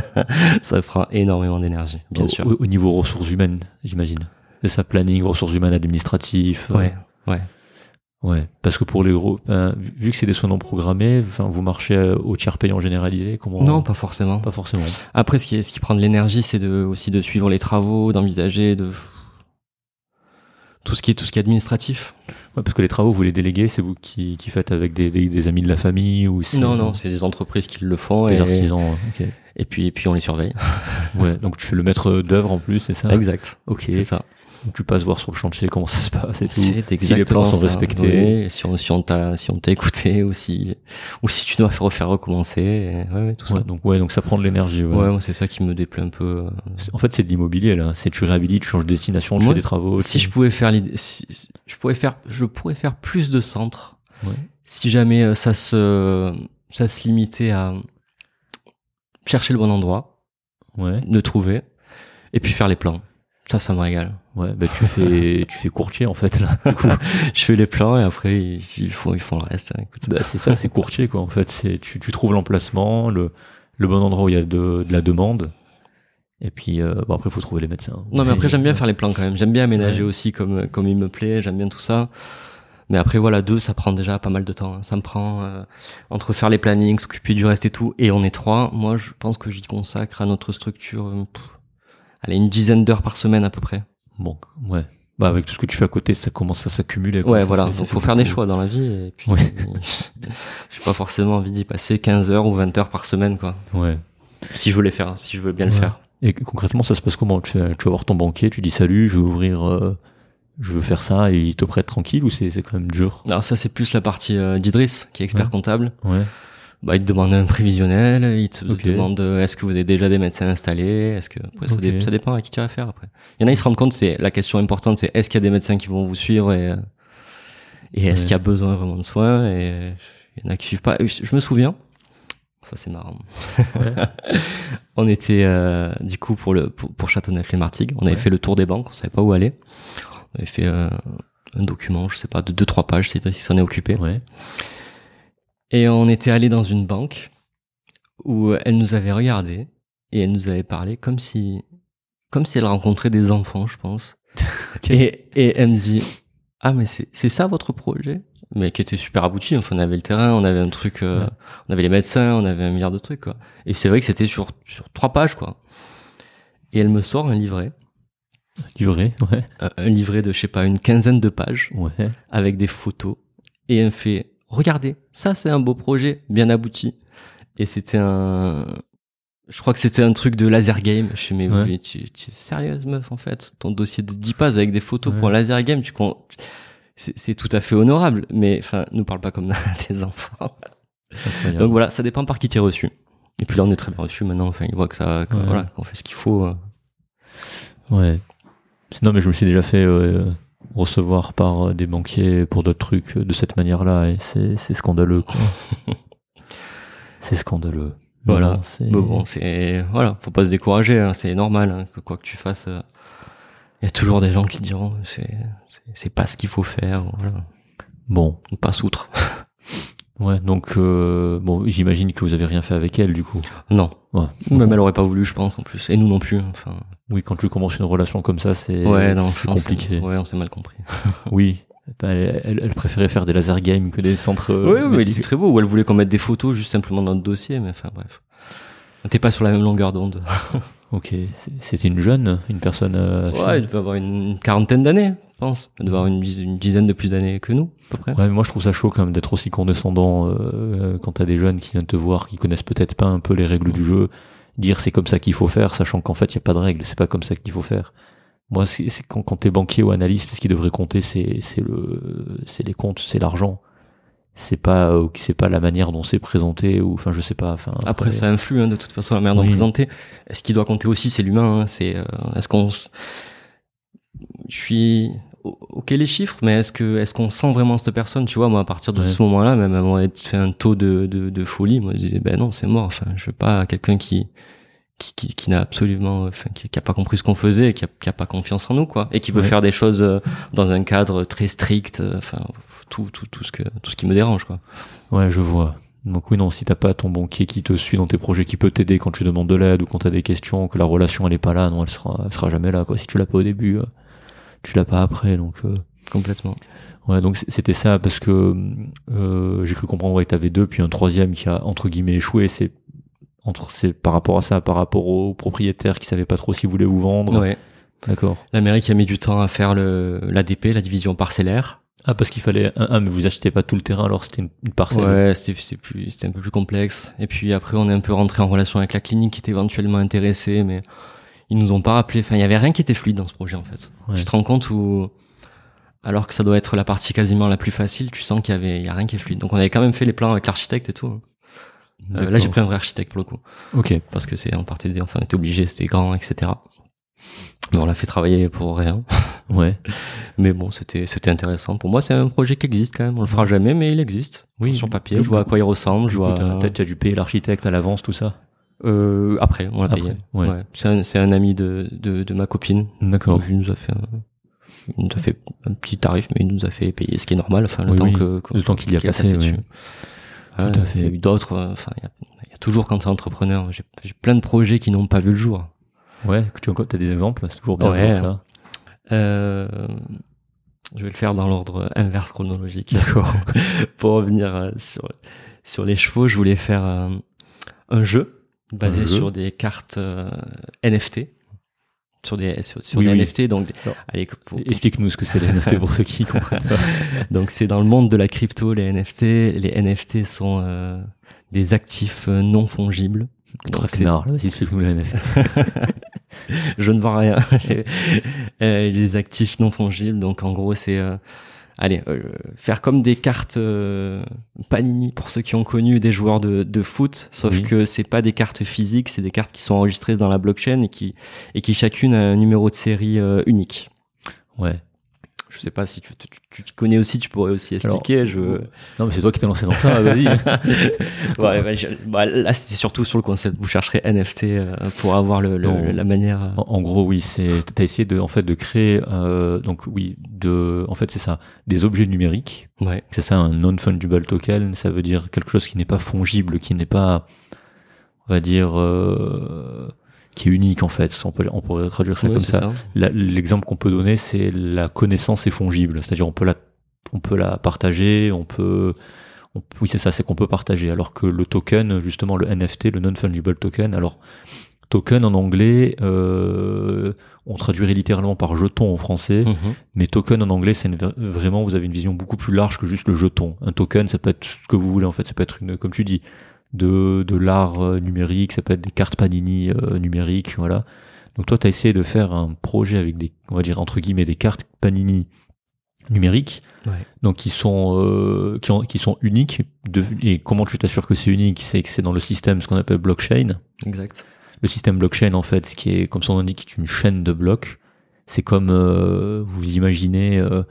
ça prend énormément d'énergie, bien au, sûr. Au, au niveau ressources humaines, j'imagine. C'est ça, planning, ressources humaines, administratif. euh, Ouais, ouais. Parce que pour les gros, ben, vu que c'est des soins non programmés, enfin, vous marchez euh, au tiers payant généralisé, comment Non, pas forcément. pas forcément. Après, ce qui, est, ce qui prend de l'énergie, c'est de, aussi de suivre les travaux, d'envisager, de tout ce qui est tout ce qui est administratif. Ouais, parce que les travaux, vous les déléguez, c'est vous qui, qui faites avec des, des, des amis de la famille ou Non, non, c'est des entreprises qui le font des et, artisans. Ok. et puis et puis on les surveille. Ouais. Donc tu fais le maître d'œuvre en plus, c'est ça? Exact. Ok. C'est ça. Tu passes voir sur le chantier comment ça se passe et tout. Si les plans sont ça. respectés. Oui, si on si on t'a si on t'a écouté ou si ou si tu dois faire refaire recommencer, et- ouais, ouais, tout ça. Ouais, donc ouais, donc ça prend de l'énergie. Ouais. C'est ça qui me déplaît un peu. C'est- En fait, c'est de l'immobilier là. C'est tu réhabilites, tu changes de destination, tu fais des travaux. Si je pouvais faire l'idée, si- si- je pourrais faire, je pourrais faire plus de centres. Ouais. Si jamais euh, ça se, ça se limitait à chercher le bon endroit, Ouais. de trouver, et puis faire les plans. Ça, ça me régale. Ouais. Bah tu fais, tu fais courtier en fait là. Du coup. Je fais les plans et après ils, ils font, ils font le reste. hein. Bah, c'est ça, c'est courtier quoi. En fait, c'est tu, tu trouves l'emplacement, le, le bon endroit où il y a de, de la demande. Et puis euh, bon après, faut trouver les médecins. Non, mais après j'aime bien faire les plans quand même. J'aime bien aménager Ouais. aussi comme comme il me plaît. J'aime bien tout ça. Mais après voilà, deux, ça prend déjà pas mal de temps. hein. Ça me prend euh, entre faire les plannings, s'occuper du reste et tout. Et on est trois. Moi, je pense que j'y consacre à notre structure, euh, pff, allez, une dizaine d'heures par semaine à peu près. Bon, ouais. Bah avec tout ce que tu fais à côté, ça commence à s'accumuler. Ouais, voilà. faut fait faire des choix dans la vie. Et puis, Ouais. j'ai pas forcément envie d'y passer 15 heures ou 20 heures par semaine, quoi. Ouais. Si je veux les faire, si je veux bien le faire. Et concrètement, ça se passe comment? Tu, vas voir ton banquier, tu dis salut, je veux ouvrir, euh, je veux faire ça, et il te prête tranquille ou c'est c'est quand même dur? Alors ça, c'est plus la partie euh, d'Idriss, qui est expert Ouais. comptable. Ouais. Bah, il te demande un prévisionnel, il te Ok. demande euh, est-ce que vous avez déjà des médecins installés, est-ce que après ça, dé- ça dépend à qui tu as affaire après. Il y en a ils se rendent compte c'est la question importante c'est est-ce qu'il y a des médecins qui vont vous suivre et euh, et est-ce Ouais. qu'il y a besoin vraiment de soins? Et il y en a qui suivent pas. Je je me souviens, ça c'est marrant. on était euh, du coup pour le pour, pour Châteauneuf-les-Martigues, on avait Ouais. fait le tour des banques, on savait pas où aller. On avait fait euh, un document, je sais pas, de deux trois pages, c'est Idriss qui s'en est occupé. Ouais. Et on était allé dans une banque où elle nous avait regardé et elle nous avait parlé comme si, comme si elle rencontrait des enfants, je pense. et, et elle me dit, ah mais c'est c'est ça votre projet? Mais qui était super abouti. Enfin, on avait le terrain, on avait un truc, euh, Ouais. on avait les médecins, on avait un milliard de trucs quoi. Et c'est vrai que c'était sur sur trois pages quoi. Et elle me sort un livret, Livré, ouais. euh, un livret de je sais pas une quinzaine de pages Ouais. avec des photos et elle me fait regardez ça c'est un beau projet bien abouti et c'était un je crois que c'était un truc de laser game je suis mais Ouais. tu, tu es sérieuse meuf en fait? Ton dossier de 10 pages avec des photos Ouais. pour un laser game tu c'est tout à fait honorable mais enfin nous parle pas comme des enfants Incroyable. donc voilà ça dépend par qui t'es reçu et puis là on est très bien reçu maintenant enfin ils voient que ça que, Ouais. voilà qu'on fait ce qu'il faut euh. Ouais. Non, mais je me suis déjà fait euh, recevoir par euh, des banquiers pour d'autres trucs euh, de cette manière-là, et c'est scandaleux. c'est scandaleux. Mais Voilà. bon, c'est- bon, c'est voilà, faut pas se décourager, hein, c'est normal hein, que quoi que tu fasses, il y a toujours des gens qui diront c'est c'est- c'est pas ce qu'il faut faire, voilà, Bon, on passe outre. ouais. Donc, euh, bon, j'imagine que vous avez rien fait avec elle, du coup. non, Ouais. même elle aurait pas voulu, je pense en plus, et nous non plus. Enfin, Oui, quand tu commences une relation comme ça, c'est ouais, compliqué. Ouais, on s'est mal compris. Oui. Ben, elle, préférait faire des laser games que des centres. euh, ouais, mais c'est très beau. Ou elle voulait qu'on mette des photos juste simplement dans le dossier, mais enfin bref, on était pas sur la même longueur d'onde. Ok. C'était une jeune, une personne. euh, Ouais, elle devait avoir une quarantaine d'années, je pense. Elle devait avoir une, dizaine- une dizaine de plus d'années que nous, à peu près. Ouais, mais moi je trouve ça chaud quand même d'être aussi condescendant euh, euh, quand t'as des jeunes qui viennent te voir, qui connaissent peut-être pas un peu les règles du jeu, dire c'est comme ça qu'il faut faire, sachant qu'en fait il y a pas de règles, c'est pas comme ça qu'il faut faire. Moi, c'est quand, quand t'es banquier ou analyste, ce qui devrait compter, c'est c'est le, c'est les comptes, c'est l'argent. C'est pas, euh, c'est pas la manière dont c'est présenté ou, enfin, je sais pas. Enfin, Après, ça influe hein, de toute façon la manière dont Oui. présenter. Ce qui doit compter aussi, c'est l'humain. hein, c'est euh, est-ce qu'on, s- je suis ok les chiffres, mais est-ce que est-ce qu'on sent vraiment cette personne Tu vois, moi à partir de Ouais. ce moment-là, même à moi fait un taux de, de, de folie, moi je disais ben non, c'est mort. Enfin, je veux pas quelqu'un qui qui, qui, qui n'a absolument, enfin, qui, qui a pas compris ce qu'on faisait, et qui a, qui a pas confiance en nous, quoi, et qui veut faire des choses euh, dans un cadre très strict, euh, enfin, tout, tout, tout ce que, tout ce qui me dérange, quoi. Ouais, je vois. Donc oui, non, si t'as pas ton banquier qui te suit dans tes projets, qui peut t'aider quand tu demandes de l'aide ou quand t'as des questions, que la relation elle est pas là, non, elle sera, elle sera jamais là, quoi. Si tu l'as pas au début, euh, tu l'as pas après, donc. Euh... Complètement. Ouais, donc c'était ça parce que euh, j'ai cru comprendre ouais, que t'avais deux, puis un troisième qui a entre guillemets échoué. C'est entre c'est par rapport à ça, par rapport aux propriétaires qui savaient pas trop s'ils voulaient vous vendre. Ouais. D'accord. La mairie qui a mis du temps à faire le l'ADP, la division parcellaire. Ah parce qu'il fallait un, un, mais vous achetez pas tout le terrain alors c'était une, une parcelle. Ouais, c'était c'était plus c'était un peu plus complexe. Et puis après on est un peu rentré en relation avec la clinique qui était éventuellement intéressée, mais ils nous ont pas rappelé. Enfin, il y avait rien qui était fluide dans ce projet en fait. Ouais. Tu te rends compte où alors que ça doit être la partie quasiment la plus facile, tu sens qu'il y avait il y a rien qui est fluide. Donc on avait quand même fait les plans avec l'architecte et tout. hein. Euh, là j'ai pris un vrai architecte pour le coup Ok. parce que c'est on partait des enfin on était obligé, c'était grand, etc. Mais on l'a fait travailler pour rien. Ouais. Mais bon, c'était c'était intéressant. Pour moi, c'est un projet qui existe quand même. On le fera jamais, mais il existe. Oui. Sur papier, je vois à quoi il ressemble. Je vois. Peut-être tu as dû payer l'architecte à l'avance tout ça. Euh, après, on l'a payé. ouais. Ouais. C'est un, c'est un ami de, de, de ma copine. D'accord. Il nous a fait un, il nous a fait un petit tarif, mais il nous a fait payer, ce qui est normal. Enfin, le Oui, temps oui. que, que- Le temps qu'il y a a passé. passé ouais. dessus. Ouais, Tout à fait. Il y a eu d'autres. euh, Enfin, il y a, il y a toujours quand t'es entrepreneur. J'ai plein de projets qui n'ont pas vu le jour. Ouais. Que tu as des exemples, c'est toujours bien Ouais. pour ça. Euh, je vais le faire dans l'ordre inverse chronologique. D'accord. Pour revenir euh, sur, sur les chevaux, je voulais faire un jeu basé Un jeu. sur des cartes NFT. Sur des, sur, sur Oui, des oui. NFT, donc, pour- Explique-nous ce que c'est les NFT pour ceux qui comprennent pas. donc c'est dans le monde de la crypto, les NFT. Les NFT sont euh, des actifs euh, non fongibles. Traquenard, explique-nous les NFT. je ne vois rien. Euh, les actifs non fongibles, donc en gros c'est euh, allez euh, faire comme des cartes euh, Panini pour ceux qui ont connu des joueurs de, de foot, sauf Oui. que c'est pas des cartes physiques, c'est des cartes qui sont enregistrées dans la blockchain et qui et qui chacune a un numéro de série euh, unique. Ouais. Je sais pas si tu, tu, tu- tu connais aussi, tu pourrais aussi expliquer. je... Non, mais c'est toi qui t'es lancé dans ça, vas-y. Ouais, bah, je- bah, là, c'était surtout sur le concept. Vous chercherez NFT euh, pour avoir le, le- Non. la manière. euh, En, en gros, oui, c'est t'as essayé de en fait de créer euh, donc oui de en fait c'est ça des objets numériques. Ouais. C'est ça un non fungible token. Ça veut dire quelque chose qui n'est pas fongible, qui n'est pas on va dire euh, qui est unique en fait. On peut on pourrait traduire ça comme ça. L'exemple qu'on peut donner, c'est la connaissance est fongible. C'est-à-dire on peut la on peut la partager, on peut on- oui, c'est ça, c'est qu'on peut partager. Alors que le token, justement, le NFT, le non-fungible token, alors token en anglais, euh, on traduirait littéralement par jeton en français, Mhm. mais token en anglais, c'est vraiment, vous avez une vision beaucoup plus large que juste le jeton. Un token, ça peut être ce que vous voulez en fait, ça peut être une, comme tu dis, de, de l'art euh, numérique, ça peut être des cartes Panini euh, numériques, voilà. Donc toi, tu as essayé de faire un projet avec des, on va dire entre guillemets, des cartes Panini numériques, Ouais. donc qui sont euh, qui, ont- qui sont uniques. De, et comment tu t'assures que c'est unique? C'est que c'est dans le système ce qu'on appelle blockchain. Exact. Le système blockchain, en fait, ce qui est, comme son nom l'indique, est une chaîne de blocs. C'est comme euh, vous imaginez euh,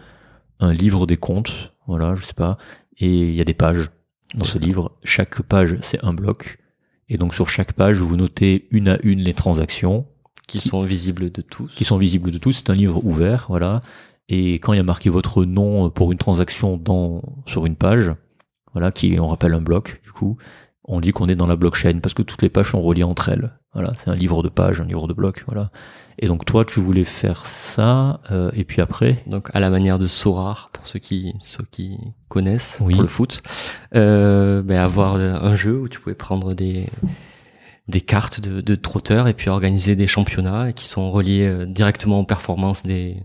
un livre des comptes, voilà, je sais pas, et il y a des pages dans ce livre. Chaque page, c'est un bloc. Et donc sur chaque page, vous notez une à une les transactions Qui sont visibles de tous. qui sont visibles de tous. C'est un livre ouvert, voilà. Et quand il y a marqué votre nom pour une transaction dans sur une page, voilà, qui on rappelle un bloc, du coup, on dit qu'on est dans la blockchain parce que toutes les pages sont reliées entre elles. Voilà, c'est un livre de pages, un livre de blocs, voilà. Et donc toi, tu voulais faire ça, euh, et puis après, Donc à la manière de Sorar pour ceux qui ceux qui connaissent Oui. pour le foot, euh, ben, avoir un jeu où tu pouvais prendre des des cartes de, de trotteurs et puis organiser des championnats qui sont reliés euh, directement aux performances des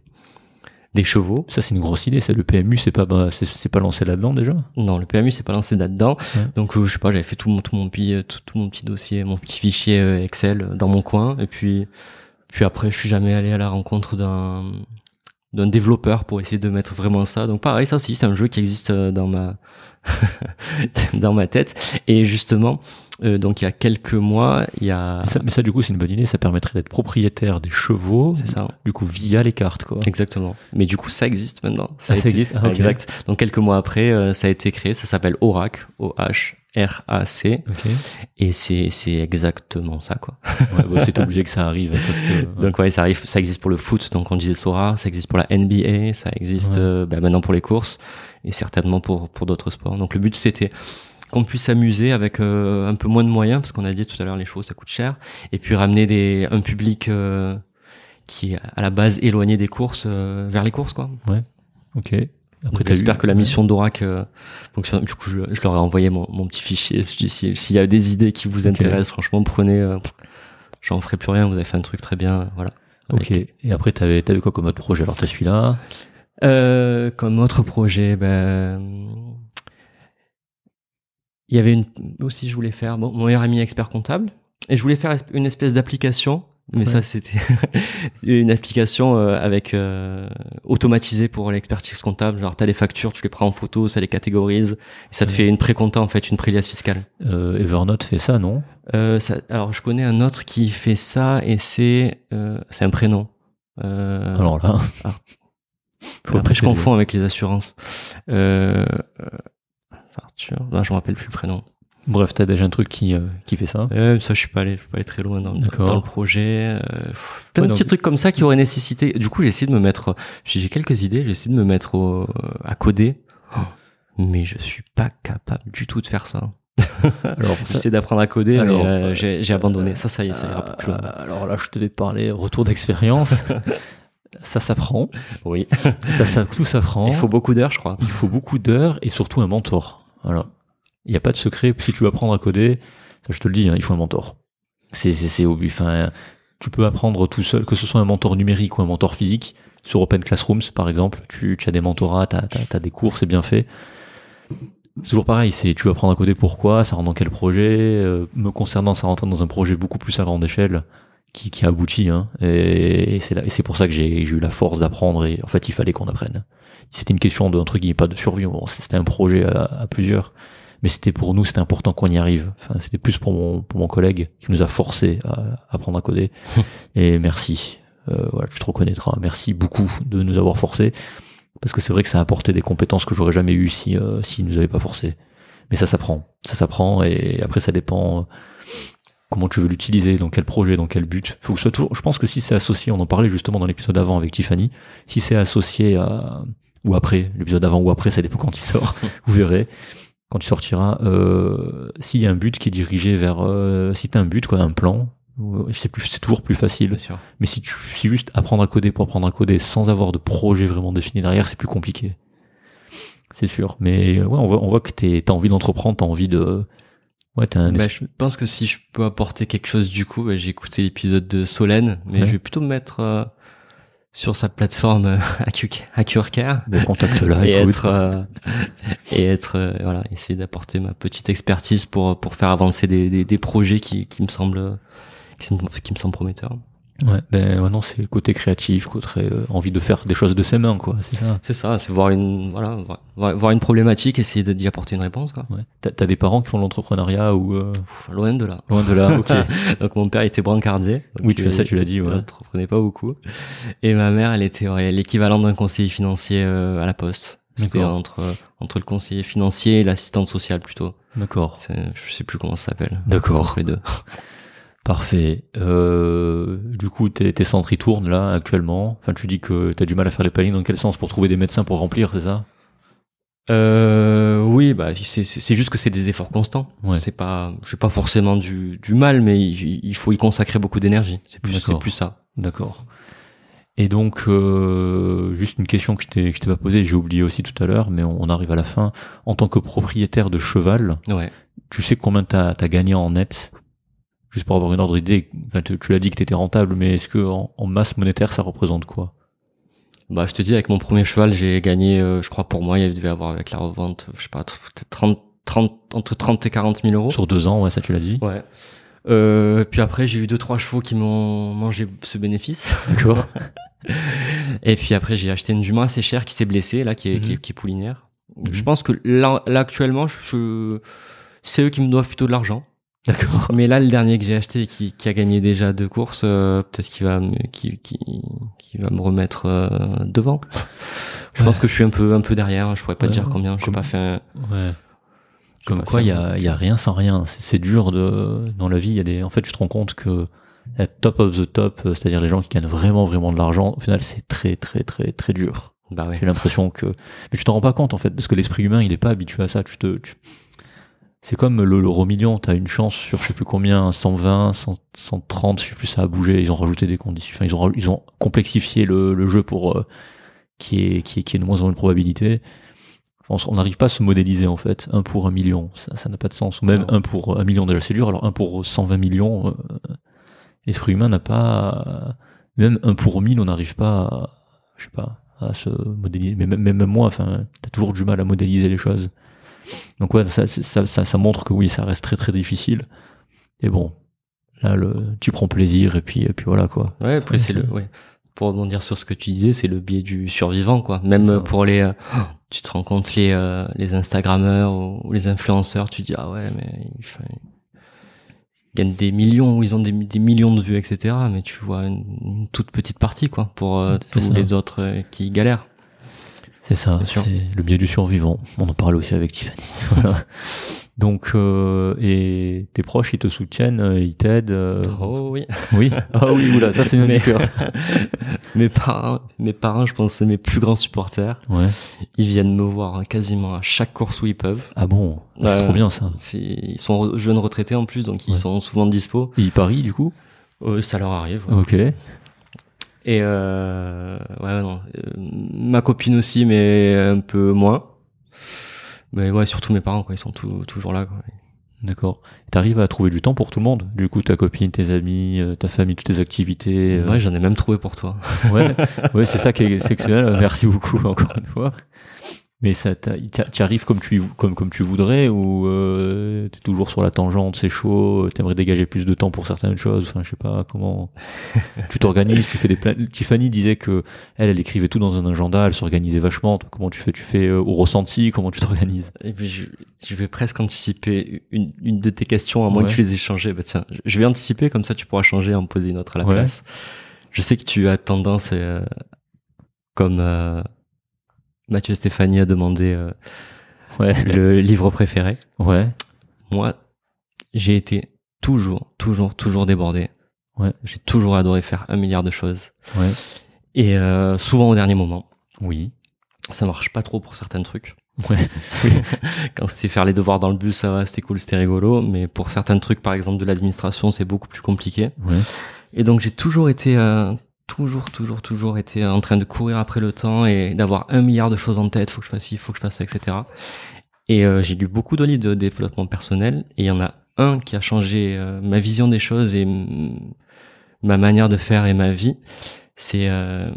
des chevaux. ça c'est une grosse idée. C'est le PMU, c'est pas bah, c'est- c'est pas lancé là-dedans déjà. Non, le PMU s'est pas lancé là-dedans. Ouais. Donc euh, je sais pas, j'avais fait tout mon tout mon petit euh, tout, tout mon petit dossier, mon petit fichier euh, Excel euh, dans mon coin et puis puis après je suis jamais allé à la rencontre d'un d'un développeur pour essayer de mettre vraiment ça. Donc pareil, ça aussi c'est un jeu qui existe euh, dans ma dans ma tête et justement euh, donc il y a quelques mois, il y a Mais ça, mais ça, du coup, c'est une bonne idée. Ça permettrait d'être propriétaire des chevaux, c'est ça. du coup, via les cartes, quoi. Exactement. Mais du coup, ça existe maintenant. Ça, a ça été- existe Ah. Exact. Donc quelques mois après, euh, ça a été créé. Ça s'appelle ORAC, O-H, R-A-C. Et c'est, c'est exactement ça, quoi. ouais, c'est obligé que ça arrive. Donc, ouais, ça arrive, ça existe pour le foot, donc on disait Sora, ça existe pour la NBA, ça existe euh, bah, maintenant pour les courses, et certainement pour, pour d'autres sports. Donc, le but, c'était qu'on puisse s'amuser avec euh, un peu moins de moyens, parce qu'on a dit tout à l'heure, les choses, ça coûte cher, et puis ramener des, un public euh, qui est à la base éloigné des courses vers les courses, quoi. Ouais. Ok. Après, j'espère que la mission d'Orac euh, fonctionne. Du coup, je, leur ai envoyé mon, mon petit fichier. S'il y a des idées qui vous intéressent, franchement, prenez. Euh, J'en ferai plus rien. Vous avez fait un truc très bien. Voilà. Ok. Et après, t'avais, t'avais quoi comme autre projet? Alors, t'as celui-là? Euh, comme autre projet, ben, il y avait une aussi, je voulais faire. Bon, mon meilleur ami expert comptable, et je voulais faire une espèce d'application mais ça, c'était une application euh, avec euh, automatisée pour l'expertise comptable. Genre, t'as les factures, tu les prends en photo, ça les catégorise, et ça te fait une pré-compta en fait, une préliasse fiscale. Euh, Evernote fait ça, non? Euh, ça, Alors, je connais un autre qui fait ça, et c'est euh, c'est un prénom. alors là. Ah. Après, je confonds avec les assurances. Euh, facture, je me rappelle plus le prénom. Bref, t'as déjà un truc qui, euh, qui fait ça. ça, je suis pas allé, je suis pas allé très loin dans, dans le projet. Euh, plein de petits trucs comme ça qui auraient nécessité. Du coup, j'ai essayé de me mettre. J'ai quelques idées. J'ai essayé de me mettre au, à coder, mais je suis pas capable du tout de faire ça. alors, j'essaie d'apprendre à coder, mais euh, j'ai abandonné. Ça, ça y est, ça ira plus loin. Alors là, je te vais parler retour d'expérience. ça s'apprend. Oui. ça, ça, tout s'apprend. Il faut beaucoup d'heures, je crois. Il faut beaucoup d'heures et surtout un mentor. Voilà. Il n'y a pas de secret. Si tu veux apprendre à coder, je te le dis, hein, il faut un mentor. C'est, c'est, c'est, enfin, tu peux apprendre tout seul, que ce soit un mentor numérique ou un mentor physique. Sur Open Classrooms, par exemple, tu, tu as des mentorats, tu as, des cours, c'est bien fait. C'est toujours pareil, c'est tu veux apprendre à coder pourquoi, ça rentre dans quel projet? Euh, me concernant, ça rentre dans un projet beaucoup plus à grande échelle qui, qui aboutit. Hein, et, et c'est pour ça que j'ai, eu la force d'apprendre. Et en fait, il fallait qu'on apprenne. C'était une question truc qui n'est pas de survie. Bon, c'était un projet à plusieurs mais c'était pour nous, c'était important qu'on y arrive. Enfin, c'était plus pour mon, pour mon collègue qui nous a forcé à apprendre à coder. et merci. Euh, voilà, tu te reconnaîtras. Merci beaucoup de nous avoir forcé. Parce que c'est vrai que ça a apporté des compétences que j'aurais jamais eues si, euh, s'ils nous avaient pas forcé. Mais ça s'apprend. Ça s'apprend et après ça dépend euh, comment tu veux l'utiliser, dans quel projet, dans quel but. Faut que ce soit toujours, je pense que si c'est associé, on en parlait justement dans l'épisode avant avec Tiffany, si c'est associé à, ou après, l'épisode avant ou après, ça dépend quand il sort, vous verrez quand tu sortiras, euh, s'il y a un but qui est dirigé vers, euh, si t'as un but, quoi, un plan, c'est plus, c'est toujours plus facile. Mais si tu, si juste apprendre à coder pour apprendre à coder sans avoir de projet vraiment défini derrière, c'est plus compliqué. C'est sûr. Mais ouais, on voit, on voit que t'as envie d'entreprendre, t'as envie de, Ouais, t'as un... bah, je pense que si je peux apporter quelque chose du coup, bah, j'ai écouté l'épisode de Solène, mais je vais plutôt me mettre euh, sur sa plateforme euh, AccureCare. Ben, contacte là et être euh, et être euh, voilà, essayer d'apporter ma petite expertise pour pour faire avancer des, des, des projets qui qui me semblent qui, qui me semblent prometteurs. Ouais, ben ouais, non, c'est côté créatif, côté euh, envie de faire des choses de ses mains, quoi. C'est ça. C'est ça, c'est voir une voilà, voir, une problématique, essayer d'y apporter une réponse, quoi. Ouais. T'as, t'as des parents qui font l'entrepreneuriat ou euh... loin de là. Loin de là. Ok. donc mon père était brancardier. Oui, tu ça, tu l'as dit. Ouais. Entreprenait pas beaucoup. Et ma mère, elle était l'équivalent d'un conseiller financier euh, à la poste. C'était entre entre le conseiller financier et l'assistante sociale plutôt. D'accord. Je sais plus comment ça s'appelle. D'accord. Les deux. Parfait. Euh, du coup, tes, tes centres y tournent là actuellement. Enfin, tu dis que tu as du mal à faire les plannings. Dans quel sens? Pour trouver des médecins pour remplir, c'est ça? Euh, Oui, bah c'est juste que c'est des efforts constants. Ouais. C'est pas, j'ai pas forcément du, du mal, mais il, faut y consacrer beaucoup d'énergie. C'est plus, c'est plus ça. D'accord. Et donc, euh, juste une question que je t'ai pas posée, j'ai oublié aussi tout à l'heure, mais on, on, arrive à la fin. En tant que propriétaire de cheval, ouais. tu sais combien t'as as gagné en net? Juste pour avoir une ordre d'idée, tu, l'as dit que tu étais rentable, mais est-ce que en, masse monétaire, ça représente quoi? Bah, je te dis, avec mon premier cheval, j'ai gagné, euh, je crois pour moi, il devait avoir avec la revente, je sais pas, 30, 30, entre 30 et 40 000 euros. Sur deux ans, ouais, ça tu l'as dit. Ouais. Euh, puis après, j'ai eu deux trois chevaux qui m'ont mangé ce bénéfice. D'accord. et puis après, j'ai acheté une jument assez chère qui s'est blessée là, qui est, qui, est, mhm. qui est poulinière. Je pense que là, là actuellement, je, c'est eux qui me doivent plutôt de l'argent. D'accord. Mais là, le dernier que j'ai acheté, qui, qui a gagné déjà deux courses, euh, peut-être qu'il va, me, qui, qui, qui, va me remettre euh, devant. Je pense que je suis un peu, un peu derrière. Je pourrais pas dire combien. Je n'ai pas fait. Ouais. Comme quoi, il y a, y a rien sans rien. C'est dur de dans la vie. Y a des. En fait, tu te rends compte que la top of the top, euh, c'est-à-dire les gens qui gagnent vraiment vraiment de l'argent, au final, c'est très très très très dur. Bah ouais. J'ai l'impression que, mais tu t'en rends pas compte en fait, parce que l'esprit humain, il est pas habitué à ça. Tu te, tu- c'est comme le l'euro million. T'as une chance sur je sais plus combien, 120, 100, 130, je sais plus, ça a bougé. Ils ont rajouté des conditions. Enfin, ils ont, ils ont complexifié le, le jeu pour euh, qui est qui est qui est de moins en moins de probabilité. On n'arrive pas à se modéliser en fait. Un pour un million, ça ça n'a pas de sens. Ou même un pour un million déjà c'est dur. Alors un pour 120 millions, euh, l'esprit humain n'a pas. Même un pour mille, on n'arrive pas. À, je sais pas à se modéliser. Mais même, même moi, enfin, t'as toujours du mal à modéliser les choses. Donc ouais, ça, c'est- ça, ça, ça montre que oui, ça reste très très difficile. Et bon, là, le, tu prends plaisir et puis et puis voilà quoi. Ouais, après, c'est le, ouais. Pour rebondir sur ce que tu disais, c'est le biais du survivant, quoi. Même euh, pour les, euh, tu te rends compte, les, euh, les Instagrammeurs ou, ou les influenceurs, tu dis, ah ouais, mais ils, gagnent des millions ou ils ont des, des millions de vues, etc. Mais tu vois une, une toute petite partie, quoi, pour euh, tous ça. les autres euh, qui galèrent. C'est ça, c'est le biais du survivant. On en parle aussi avec Tiffany. Voilà. Donc, euh, et tes proches, ils te soutiennent, euh, ils t'aident. euh, Oh oui. Oui. Ah oui, oula, ça c'est une cœur. mes parents, mes parents, je pense, c'est mes plus grands supporters. Ouais. Ils viennent me voir hein, quasiment à chaque course où ils peuvent. Ah bon, c'est trop bien ça. Ils sont jeunes retraités en plus, donc ils Ouais. sont souvent dispo. Et ils parient du coup? Ça leur arrive. ouais. Ok. Et euh, ouais, non. euh, ma copine aussi, mais un peu moins. Mais ouais, surtout mes parents, quoi. Ils sont tout- toujours là. Quoi. D'accord. T'arrives à trouver du temps pour tout le monde? Du coup, ta copine, tes amis, euh, ta famille, toutes tes activités. euh, Ouais, j'en ai même trouvé pour toi. Ouais, ouais c'est ça qui est exceptionnel. Merci beaucoup encore une fois. Mais ça, tu arrives comme tu comme comme tu voudrais ou euh, t'es toujours sur la tangente, c'est chaud. T'aimerais dégager plus de temps pour certaines choses. Enfin, je sais pas comment. tu t'organises, tu fais des plans. Tiffany disait que elle, elle écrivait tout dans un agenda, elle s'organisait vachement. Toi, comment tu fais? Tu fais euh, au ressenti? Comment tu t'organises? Et puis je, je vais presque anticiper une, une de tes questions, à moins Ouais. que tu les aies changées. Bah tiens, je vais anticiper, comme ça tu pourras changer et en poser une autre à la Ouais. place. Je sais que tu as tendance, euh, comme euh, Mathieu Stéphanie a demandé euh, Ouais, le livre préféré. ouais, Moi, j'ai été toujours, toujours, toujours débordé. Ouais. J'ai toujours adoré faire un milliard de choses. ouais. Et euh, souvent au dernier moment. Oui. Ça marche pas trop pour certains trucs. Ouais. Quand c'était faire les devoirs dans le bus, ça va, c'était cool, c'était rigolo. Mais pour certains trucs, par exemple de l'administration, c'est beaucoup plus compliqué. Ouais. Et donc j'ai toujours été, euh, toujours, toujours, toujours été en train de courir après le temps et d'avoir un milliard de choses en tête. Faut que je fasse ci, faut que je fasse ça, etc. Et euh, j'ai lu beaucoup de livres de développement personnel. Et il y en a un qui a changé euh, ma vision des choses et ma manière de faire et ma vie. C'est euh,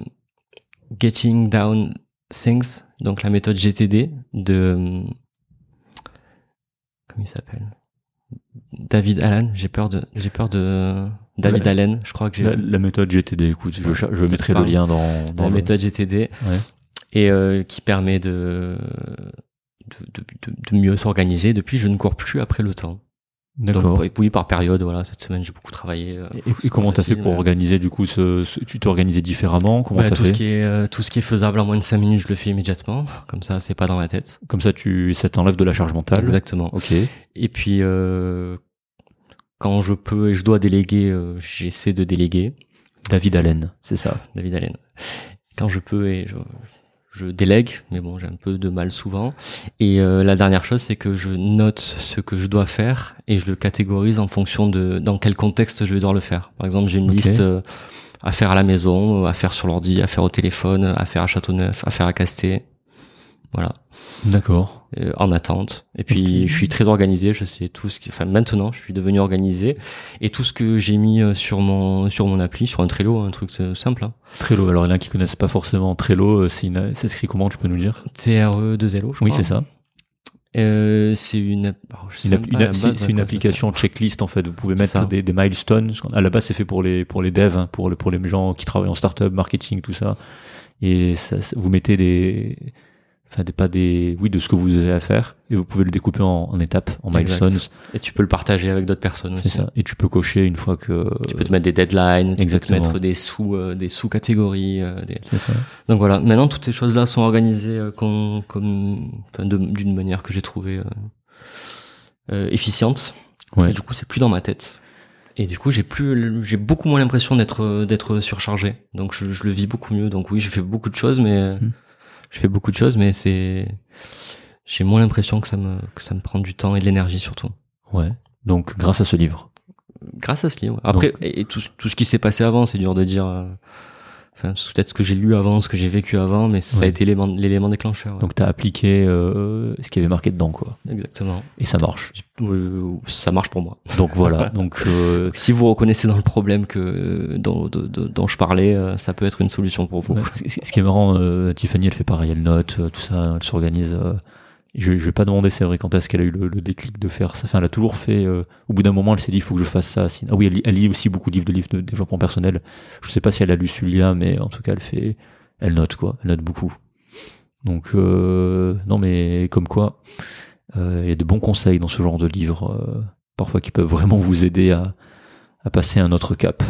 Getting Down Things, donc la méthode GTD de comment il s'appelle? David Allen. J'ai peur de j'ai peur de David. Allen. Je crois que j'ai La, la méthode GTD. Écoute, je, mettrai le lien dans, dans la le- méthode GTD Ouais. et euh, qui permet de de, de, de- mieux s'organiser. Depuis, je ne cours plus après le temps. D'accord. Donc, oui, par période. Voilà, cette semaine, j'ai beaucoup travaillé. euh, Et, et comment t'as fait pour mais- organiser du coup ce, ce- tu t'es organisé différemment? Comment tout fait? ce qui est euh, tout ce qui est faisable en moins de 5 minutes, je le fais immédiatement. Comme ça, c'est pas dans ma tête. Comme ça, tu ça t'enlève de la charge mentale. Exactement. Ok. Et puis, euh, quand je peux et je dois déléguer, euh, j'essaie de déléguer. David Allen, c'est ça. David Allen. Quand je peux et je, je délègue, mais bon, j'ai un peu de mal souvent. Et euh, la dernière chose, c'est que je note ce que je dois faire et je le catégorise en fonction de dans quel contexte je vais devoir le faire. Par exemple, j'ai une liste euh, à faire à la maison, à faire sur l'ordi, à faire au téléphone, à faire à Châteauneuf, à faire à Casté. Voilà. D'accord. euh, en attente. Et puis je suis très organisé, je sais tout ce qui, enfin maintenant je suis devenu organisé et tout ce que j'ai mis euh, sur mon sur mon appli, sur un Trello, un truc simple. Hein. Trello. Alors il y en a qui connaissent pas forcément Trello. euh, C'est une, s'écrit comment Tu peux nous dire? TRE 2 L je Oui, crois. c'est ça. Euh, c'est une, sais Une une c'est une application checklist en fait. Vous pouvez mettre des, des milestones. À la base, c'est fait pour les pour les devs, hein, pour le- pour les gens qui travaillent en startup, marketing, tout ça. Et ça- vous mettez des enfin des pas des oui de ce que vous avez à faire et vous pouvez le découper en, en étapes, en milestones. Et tu peux le partager avec d'autres personnes aussi. ça. Et tu peux cocher une fois que Tu peux te mettre des deadlines, tu peux Exactement. te mettre des sous euh, des sous catégories. des... C'est ça. Donc voilà. Maintenant toutes ces choses là sont organisées euh, comme comme d'une manière que j'ai trouvé euh, efficiente. Ouais. Et du coup, c'est plus dans ma tête. Et du coup, j'ai plus, j'ai beaucoup moins l'impression d'être d'être surchargé. Donc, je, je, le vis beaucoup mieux. Donc oui, je fais beaucoup de choses, mais mmh. Je fais beaucoup de choses, mais c'est, j'ai moins l'impression que ça me que ça me prend du temps et de l'énergie surtout. Ouais. Donc, grâce à ce livre. Grâce à ce livre. Après, et tout, tout ce qui s'est passé avant, c'est dur de dire. Euh, enfin, peut-être ce que j'ai lu avant, ce que j'ai vécu avant, mais ça a été l'élément déclencheur. Donc tu as appliqué euh, ce qui avait marqué dedans, quoi. Exactement. Et ça marche. ça marche pour moi. Donc voilà. donc euh, si vous reconnaissez dans le problème que dont, dont je parlais, euh, ça peut être une solution pour vous. ce qui est marrant, Tiffany, elle fait pareil, elle note tout ça, elle s'organise. Je, je vais pas demander, c'est vrai, quand est-ce qu'elle a eu le, déclic de faire ça. Enfin, elle a toujours fait. Euh, au bout d'un moment, elle s'est dit, il faut que je fasse ça. Ah oui, elle lit, elle lit, aussi beaucoup de livres de livres de développement personnel. Je sais pas si elle a lu celui-là, mais en tout cas, elle fait, elle note quoi. Elle note beaucoup. Donc euh, non, mais comme quoi, euh, il y a de bons conseils dans ce genre de livres, euh, parfois qui peuvent vraiment vous aider à, à passer un autre cap.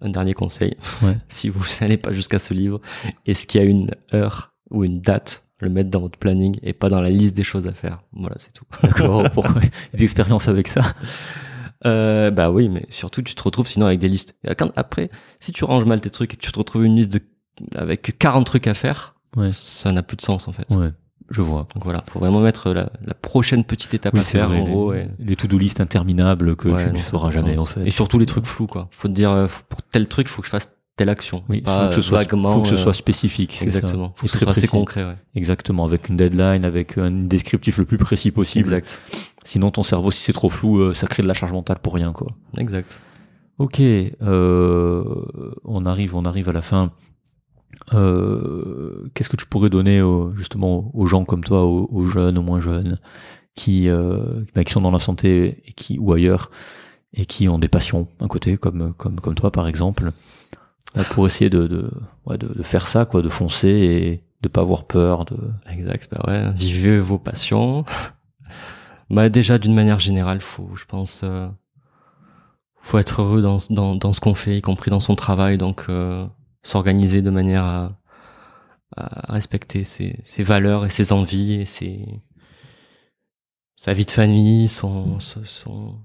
Un dernier conseil, ouais. si vous n'allez pas jusqu'à ce livre, est-ce qu'il y a une heure ou une date le mettre dans votre planning et pas dans la liste des choses à faire. Voilà, c'est tout. D'accord. Pourquoi avec ça euh, Bah oui, mais surtout tu te retrouves sinon avec des listes. après, si tu ranges mal tes trucs et que tu te retrouves une liste de avec 40 trucs à faire, ouais. ça n'a plus de sens en fait. Ouais. Je vois. Donc voilà, faut vraiment mettre la, la prochaine petite étape à faire en gros. Et... Les to-do list interminables que tu ne feras jamais en fait. Et surtout les trucs flous quoi. Faut te dire euh, pour tel truc, faut que je fasse telle action. Oui, pas faut que ce soit, faut que ce soit spécifique. Exactement. Faut que ce soit assez concret. Ouais. Exactement, avec une deadline, avec un descriptif le plus précis possible. Exact. Sinon, ton cerveau, si c'est trop flou, euh, ça crée de la charge mentale pour rien, quoi. Exact. Ok, euh, on arrive, on arrive à la fin. Euh, Qu'est-ce que tu pourrais donner justement aux gens comme toi, aux, jeunes, aux moins jeunes, qui, euh, bah, qui sont dans la santé et qui ou ailleurs et qui ont des passions, un côté comme comme comme toi par exemple? Pour essayer de, de, ouais, de, de, faire ça, quoi, de foncer et de pas avoir peur. De... Exact, bah ouais, vivez vos passions. bah déjà d'une manière générale, faut, je pense, euh, faut être heureux dans, dans, dans ce qu'on fait, y compris dans son travail, donc euh, s'organiser de manière à, à respecter ses, ses, valeurs et ses envies et ses, sa vie de famille, son, son,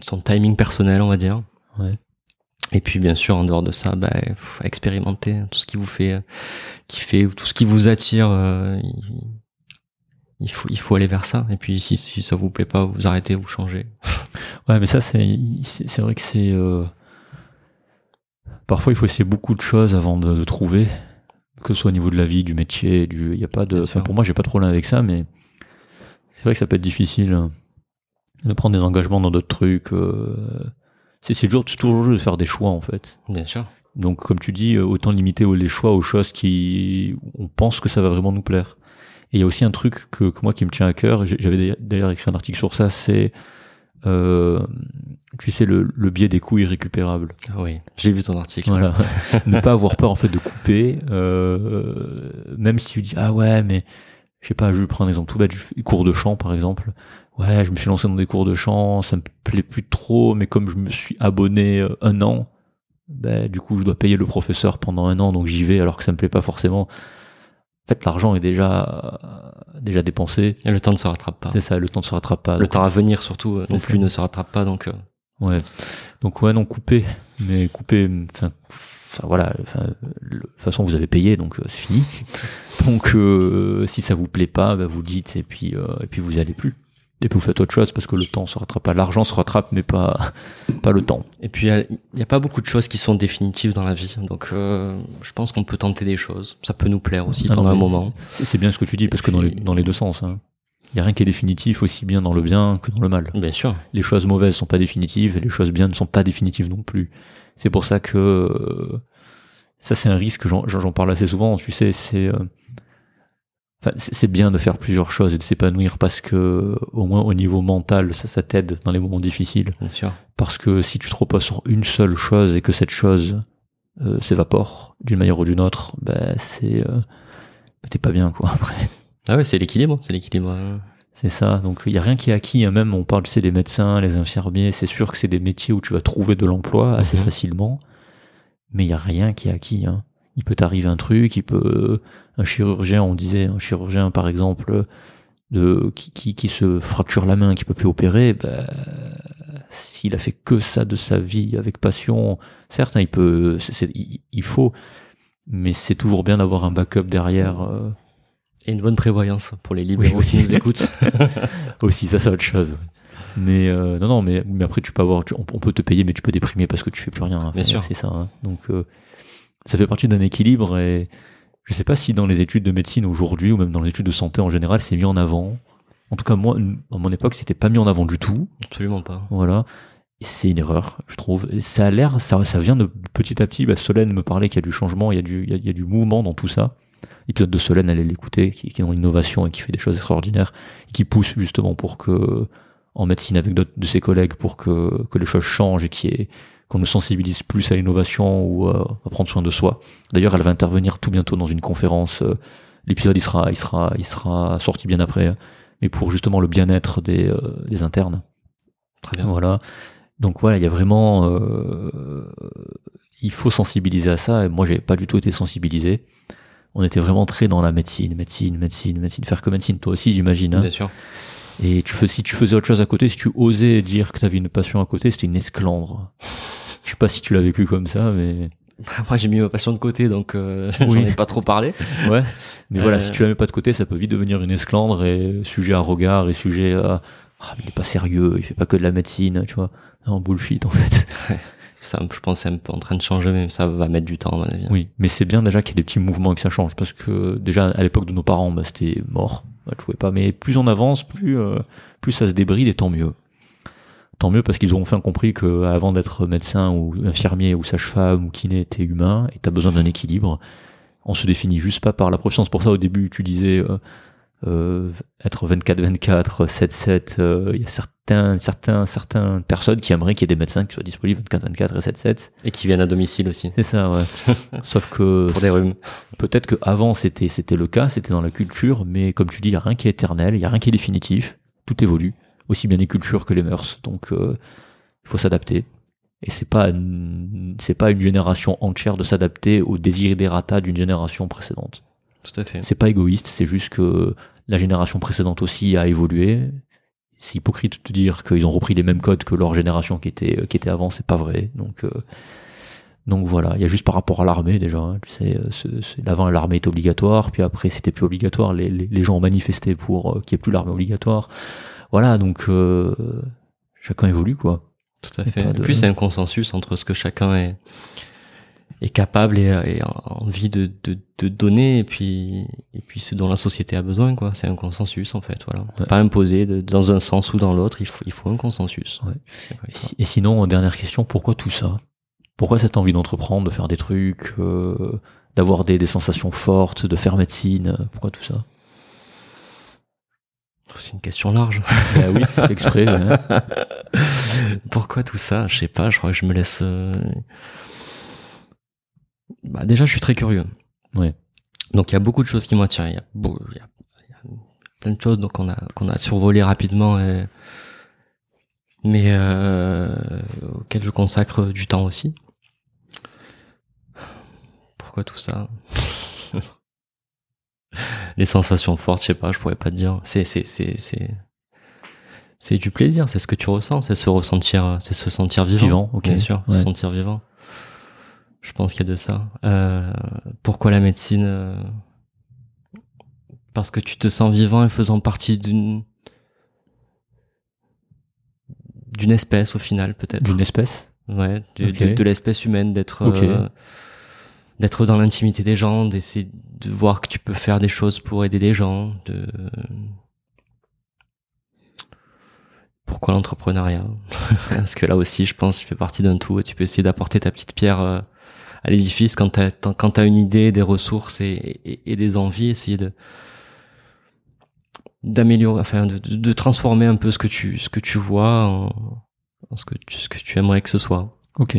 son timing personnel, on va dire. Ouais. Et puis bien sûr en dehors de ça, bah, expérimenter tout ce qui vous fait, qui fait tout ce qui vous attire. Euh, il, faut il faut aller vers ça. Et puis si, si ça vous plaît pas, vous arrêtez, vous changez. Ouais, mais ça c'est c'est vrai que c'est euh, parfois il faut essayer beaucoup de choses avant de, de, trouver, que ce soit au niveau de la vie, du métier, du il y a pas de. Enfin, pour moi j'ai pas trop problème avec ça, mais c'est vrai que ça peut être difficile de prendre des engagements dans d'autres trucs. Euh, c'est toujours, toujours de faire des choix en fait. Bien sûr. Donc comme tu dis, euh, autant limiter les choix aux choses qui on pense que ça va vraiment nous plaire. Et il y a aussi un truc que, que moi qui me tient à cœur, j'avais d'ailleurs écrit un article sur ça, c'est euh, tu sais le, le biais des coûts irrécupérables. Ah oui, j'ai vu ton article. Voilà, ne pas avoir peur en fait de couper, euh, même si tu dis ah ouais mais je sais pas, je vais prendre un exemple tout bête, cours de chant par exemple ouais, je me suis lancé dans des cours de chant, ça me plaît plus trop, mais comme je me suis abonné euh, un an, ben, du coup, je dois payer le professeur pendant un an, donc j'y vais alors que ça me plaît pas forcément. En fait, l'argent est déjà déjà dépensé. Et le temps ne se rattrape pas. C'est ça, le temps ne se rattrape pas. Le temps à venir surtout euh, non plus ne se rattrape pas, donc. Euh. Ouais. Donc ouais, non, couper, mais couper. Enfin, voilà. Enfin, de toute façon, vous avez payé, donc c'est fini. donc si ça vous plaît pas, ben, vous dites et puis et puis vous y allez plus et puis vous faites autre chose parce que le temps se rattrape pas. L'argent se rattrape, mais pas, pas le temps. Et puis, il n'y a, pas beaucoup de choses qui sont définitives dans la vie. Donc, euh, je pense qu'on peut tenter des choses. Ça peut nous plaire aussi ah pendant un moment. C'est bien ce que tu dis, parce que dans, les, dans les deux sens, hein. il n'y a rien qui est définitif, aussi bien dans le bien que dans le mal. Bien sûr. Les choses mauvaises sont pas définitives, et les choses bien ne sont pas définitives non plus. C'est pour ça que euh, ça, c'est un risque. J'en parle assez souvent. Tu sais, c'est euh, c'est bien de faire plusieurs choses et de s'épanouir parce que au moins au niveau mental ça, ça t'aide dans les moments difficiles. Bien sûr. Parce que si tu te reposes sur une seule chose et que cette chose euh, s'évapore d'une manière ou d'une autre, ben c'est euh, ben, t'es pas bien quoi après. Ah ouais, c'est l'équilibre, c'est l'équilibre. C'est ça. Donc il y a rien qui est acquis. Hein. Même on parle, sais, des médecins, les infirmiers. C'est sûr que c'est des métiers où tu vas trouver de l'emploi assez mhm. facilement, mais il y a rien qui est acquis. Hein il peut t'arriver un truc, il peut un chirurgien, on disait un chirurgien par exemple, de qui, qui, se fracture la main, qui peut plus opérer, bah, s'il a fait que ça de sa vie avec passion, certes, hein, il peut, il, faut, mais c'est toujours bien d'avoir un backup derrière. Euh. Et une bonne prévoyance pour les libres aussi. qui nous écoutent. aussi, ça c'est autre chose. Mais euh, non, non, mais, mais après tu peux avoir, on, peut te payer, mais tu peux déprimer parce que tu fais plus rien. bien sûr, c'est ça. Hein. Donc euh, ça fait partie d'un équilibre et je sais pas si dans les études de médecine aujourd'hui ou même dans les études de santé en général, c'est mis en avant. En tout cas, moi, à mon époque, c'était pas mis en avant du tout. Absolument pas. Voilà. Et c'est une erreur, je trouve. ça a l'air, ça, ça vient de petit à petit. Bah, Solène me parlait qu'il y a du changement, il y a du, il y a, du mouvement dans tout ça. L'épisode de Solène, allait l'écouter, qui, qui est dans l'innovation et qui fait des choses extraordinaires, et qui pousse justement pour que, en médecine avec d'autres de ses collègues, pour que, que les choses changent et qu'il y ait, qu'on nous sensibilise plus à l'innovation ou à, prendre soin de soi. D'ailleurs, elle va intervenir tout bientôt dans une conférence. Euh, l'épisode, il sera, il sera, il sera sorti bien après, hein. mais pour justement le bien-être des, euh, des internes. Très bien. Voilà. Donc voilà, il y a vraiment, euh, il faut sensibiliser à ça. Et moi, j'ai pas du tout été sensibilisé. On était vraiment très dans la médecine, médecine, médecine, médecine, faire que médecine. Toi aussi, j'imagine. Hein. Bien sûr. Et tu fais, si tu faisais autre chose à côté, si tu osais dire que tu avais une passion à côté, c'était une esclandre. Je sais pas si tu l'as vécu comme ça, mais. Moi, j'ai mis ma passion de côté, donc euh, j'en ai pas trop parlé. Ouais. Mais voilà, si euh. tu la mets pas de côté, ça peut vite devenir une esclandre et sujet à regard et sujet à ah, mais il est pas sérieux, il fait pas que de la médecine, tu vois. Non, bullshit en fait. ça, je pense, c'est un peu en train de changer, mais ça va mettre du temps, à mon avis. Oui, mais c'est bien déjà qu'il y ait des petits mouvements et que ça change, parce que déjà à l'époque de nos parents, bah, c'était mort, bah, tu pouvais pas. Mais plus on avance, plus euh, plus ça se débride et tant mieux tant mieux parce qu'ils ont enfin compris que avant d'être médecin ou infirmier ou sage-femme ou kiné, t'es humain et t'as besoin d'un équilibre. On se définit juste pas par la profession. C'est pour ça au début tu disais euh, euh, être 24-24, 7-7. Il y a certains, certains, certaines personnes qui aimeraient qu'il y ait des médecins qui soient disponibles 24-24 et 7-7. Et qui viennent à domicile aussi. C'est ça, ouais. Sauf que pour des rhumes. Peut-être qu'avant c'était c'était le cas, c'était dans la culture, mais comme tu dis, il y a rien qui est éternel, il y a rien qui est définitif. Tout évolue aussi bien les cultures que les mœurs. Donc euh, il faut s'adapter. Et c'est pas c'est pas une génération entière de s'adapter aux desiderata d'une génération précédente. Tout à fait. C'est pas égoïste, c'est juste que la génération précédente aussi a évolué. C'est hypocrite de dire qu'ils ont repris les mêmes codes que leur génération qui était qui était avant, c'est pas vrai. Donc euh, donc voilà, il y a juste par rapport à l'armée déjà. Hein, tu sais, euh, avant l'armée était obligatoire, puis après c'était plus obligatoire. Les, les, les gens ont manifesté pour qu'il n'y ait plus l'armée obligatoire. Voilà, donc euh, chacun évolue quoi. Tout à fait. De... Plus c'est un consensus entre ce que chacun est est capable et, envie de, de, de, donner et puis et puis ce dont la société a besoin quoi. C'est un consensus en fait voilà. Pas imposer dans un sens ou dans l'autre il faut il faut un consensus. Ouais. et, sinon dernière question pourquoi tout ça? Pourquoi cette envie d'entreprendre de faire des trucs euh, d'avoir des, des sensations fortes de faire médecine? Pourquoi tout ça? C'est une question large. bah oui, c'est exprès. Pourquoi tout ça? Je sais pas. Je crois que je me laisse. Euh, bah déjà, je suis très curieux. Ouais. Donc il y a beaucoup de choses qui m'attirent. Il y a, il y a, plein de choses donc on a qu'on a survolé rapidement, et... mais euh, auxquelles je consacre du temps aussi. Pourquoi tout ça? Les sensations fortes, je sais pas, je pourrais pas te dire. C'est c'est c'est c'est c'est du plaisir, c'est ce que tu ressens, c'est se ressentir, c'est se sentir vivant, vivant bien sûr, se sentir vivant. Je pense qu'il y a de ça. Euh, pourquoi la médecine euh, Parce que tu te sens vivant et faisant partie d'une d'une espèce au final, peut-être. D'une espèce? Ouais, de, de, l'espèce humaine, d'être euh, d'être dans l'intimité des gens, d'essayer de voir que tu peux faire des choses pour aider des gens, de pourquoi l'entrepreneuriat Parce que là aussi, je pense, tu fais partie d'un tout et tu peux essayer d'apporter ta petite pierre euh, à l'édifice quand t'as quand as une idée, des ressources et, des envies, essayer de d'améliorer, enfin de, transformer un peu ce que tu ce que tu vois en, en ce que tu, ce que tu aimerais que ce soit. Ok.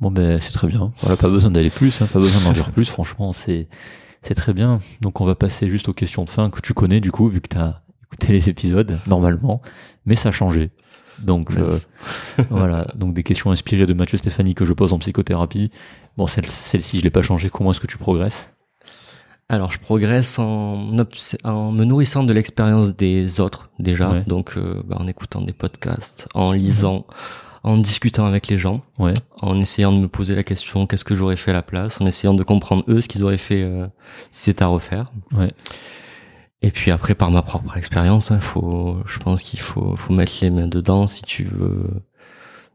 Bon ben c'est très bien. Voilà, pas besoin d'aller plus, hein, pas besoin d'en dire plus. Franchement, c'est c'est très bien. Donc on va passer juste aux questions de fin que tu connais du coup, vu que tu as écouté les épisodes normalement, mais ça a changé. Donc euh, voilà, donc des questions inspirées de Mathieu Stéphanie que je pose en psychothérapie. Bon, celle, celle-ci je l'ai pas changé. Comment est-ce que tu progresses? Alors, je progresse en, en me nourrissant de l'expérience des autres déjà, Ouais. donc euh, bah, en écoutant des podcasts, en lisant, en discutant avec les gens, Ouais. en essayant de me poser la question qu'est-ce que j'aurais fait à la place, en essayant de comprendre eux ce qu'ils auraient fait euh, si c'était à refaire. Ouais. Et puis après, par ma propre expérience, hein, faut, je pense qu'il faut, faut mettre les mains dedans si tu veux.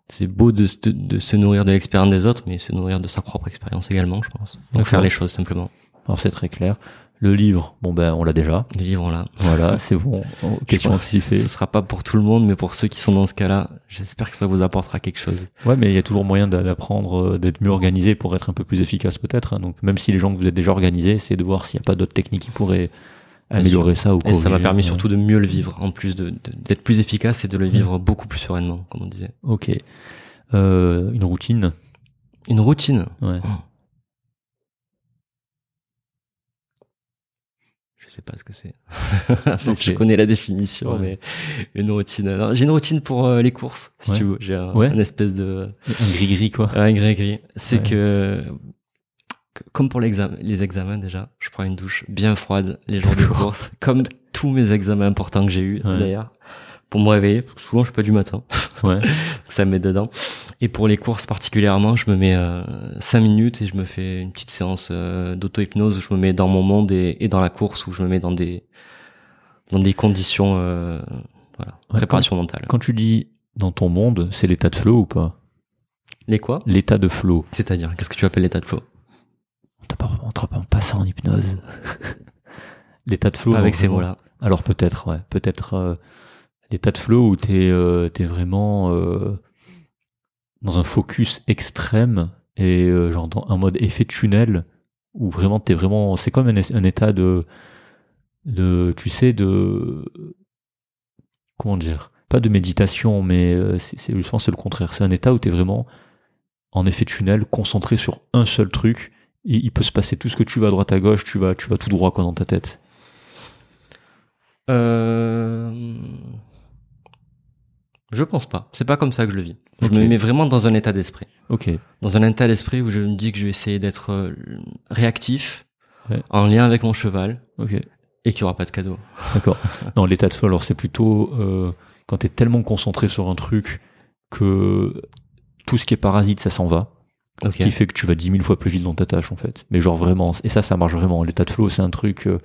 C'est beau de, se- de se nourrir de l'expérience des autres, mais se nourrir de sa propre expérience également, je pense. Donc faire les choses simplement. Alors c'est très clair. Le livre, bon ben on l'a déjà. Les livres là. Voilà, c'est bon. Question anticipée. Ce sera pas pour tout le monde, mais pour ceux qui sont dans ce cas-là, j'espère que ça vous apportera quelque chose. Ouais, mais il y a toujours moyen d'a- d'apprendre, euh, d'être mieux organisé pour être un peu plus efficace peut-être. hein. Donc même si les gens que vous êtes déjà organisés, c'est de voir s'il n'y a pas d'autres techniques qui pourraient améliorer ça ou Et ça m'a permis surtout de mieux le vivre, en plus de- de- d'être plus efficace et de le vivre beaucoup plus sereinement, comme on disait. Ok. Euh, une routine. Une routine. Ouais. Je sais pas ce que c'est. Enfin. Je connais la définition, Ouais. mais une routine. J'ai une routine pour euh, les courses, si Ouais. tu veux. J'ai un, Ouais. espèce de Un gris-gris quoi. un gris gris. C'est que, comme pour les examens déjà, je prends une douche bien froide les jours de course, comme tous mes examens importants que j'ai eu d'ailleurs, pour me réveiller. Parce que souvent je suis pas du matin, Ouais. ça me met dedans. Et pour les courses particulièrement, je me mets euh, 5 minutes et je me fais une petite séance euh, d'auto-hypnose où je me mets dans mon monde et, et dans la course où je me mets dans des dans des conditions euh, voilà, Ouais, préparation mentale. Quand tu dis dans ton monde, c'est l'état de flow ou pas? Les quoi? L'état de flow. C'est-à-dire, qu'est-ce que tu appelles l'état de flow? On pas, on pas pas ça en hypnose. l'état de flow. Pas avec ces mots-là. Alors peut-être, ouais, peut-être euh, l'état de flow où t'es euh, t'es vraiment euh, dans un focus extrême et euh, genre un mode effet tunnel où vraiment t'es vraiment, c'est comme un, es- état de de tu sais de comment dire, pas de méditation mais euh, c'est je pense c'est le contraire, c'est un état où t'es vraiment en effet tunnel, concentré sur un seul truc et il peut se passer tout ce que tu vas à droite à gauche, tu vas tu vas tout droit quoi dans ta tête. Euh... Je pense pas. C'est pas comme ça que je le vis. Je me mets vraiment dans un état d'esprit. Ok. Dans un état d'esprit où je me dis que je vais essayer d'être euh, réactif, Ouais. en lien avec mon cheval, Ok. et qu'il n'y aura pas de cadeau. D'accord. Non, l'état de flow, alors c'est plutôt euh, quand tu es tellement concentré sur un truc que tout ce qui est parasite, ça s'en va. Ce qui fait que tu vas 10 000 fois plus vite dans ta tâche, en fait. Mais genre vraiment, et ça, ça marche vraiment. L'état de flow, c'est un truc. euh,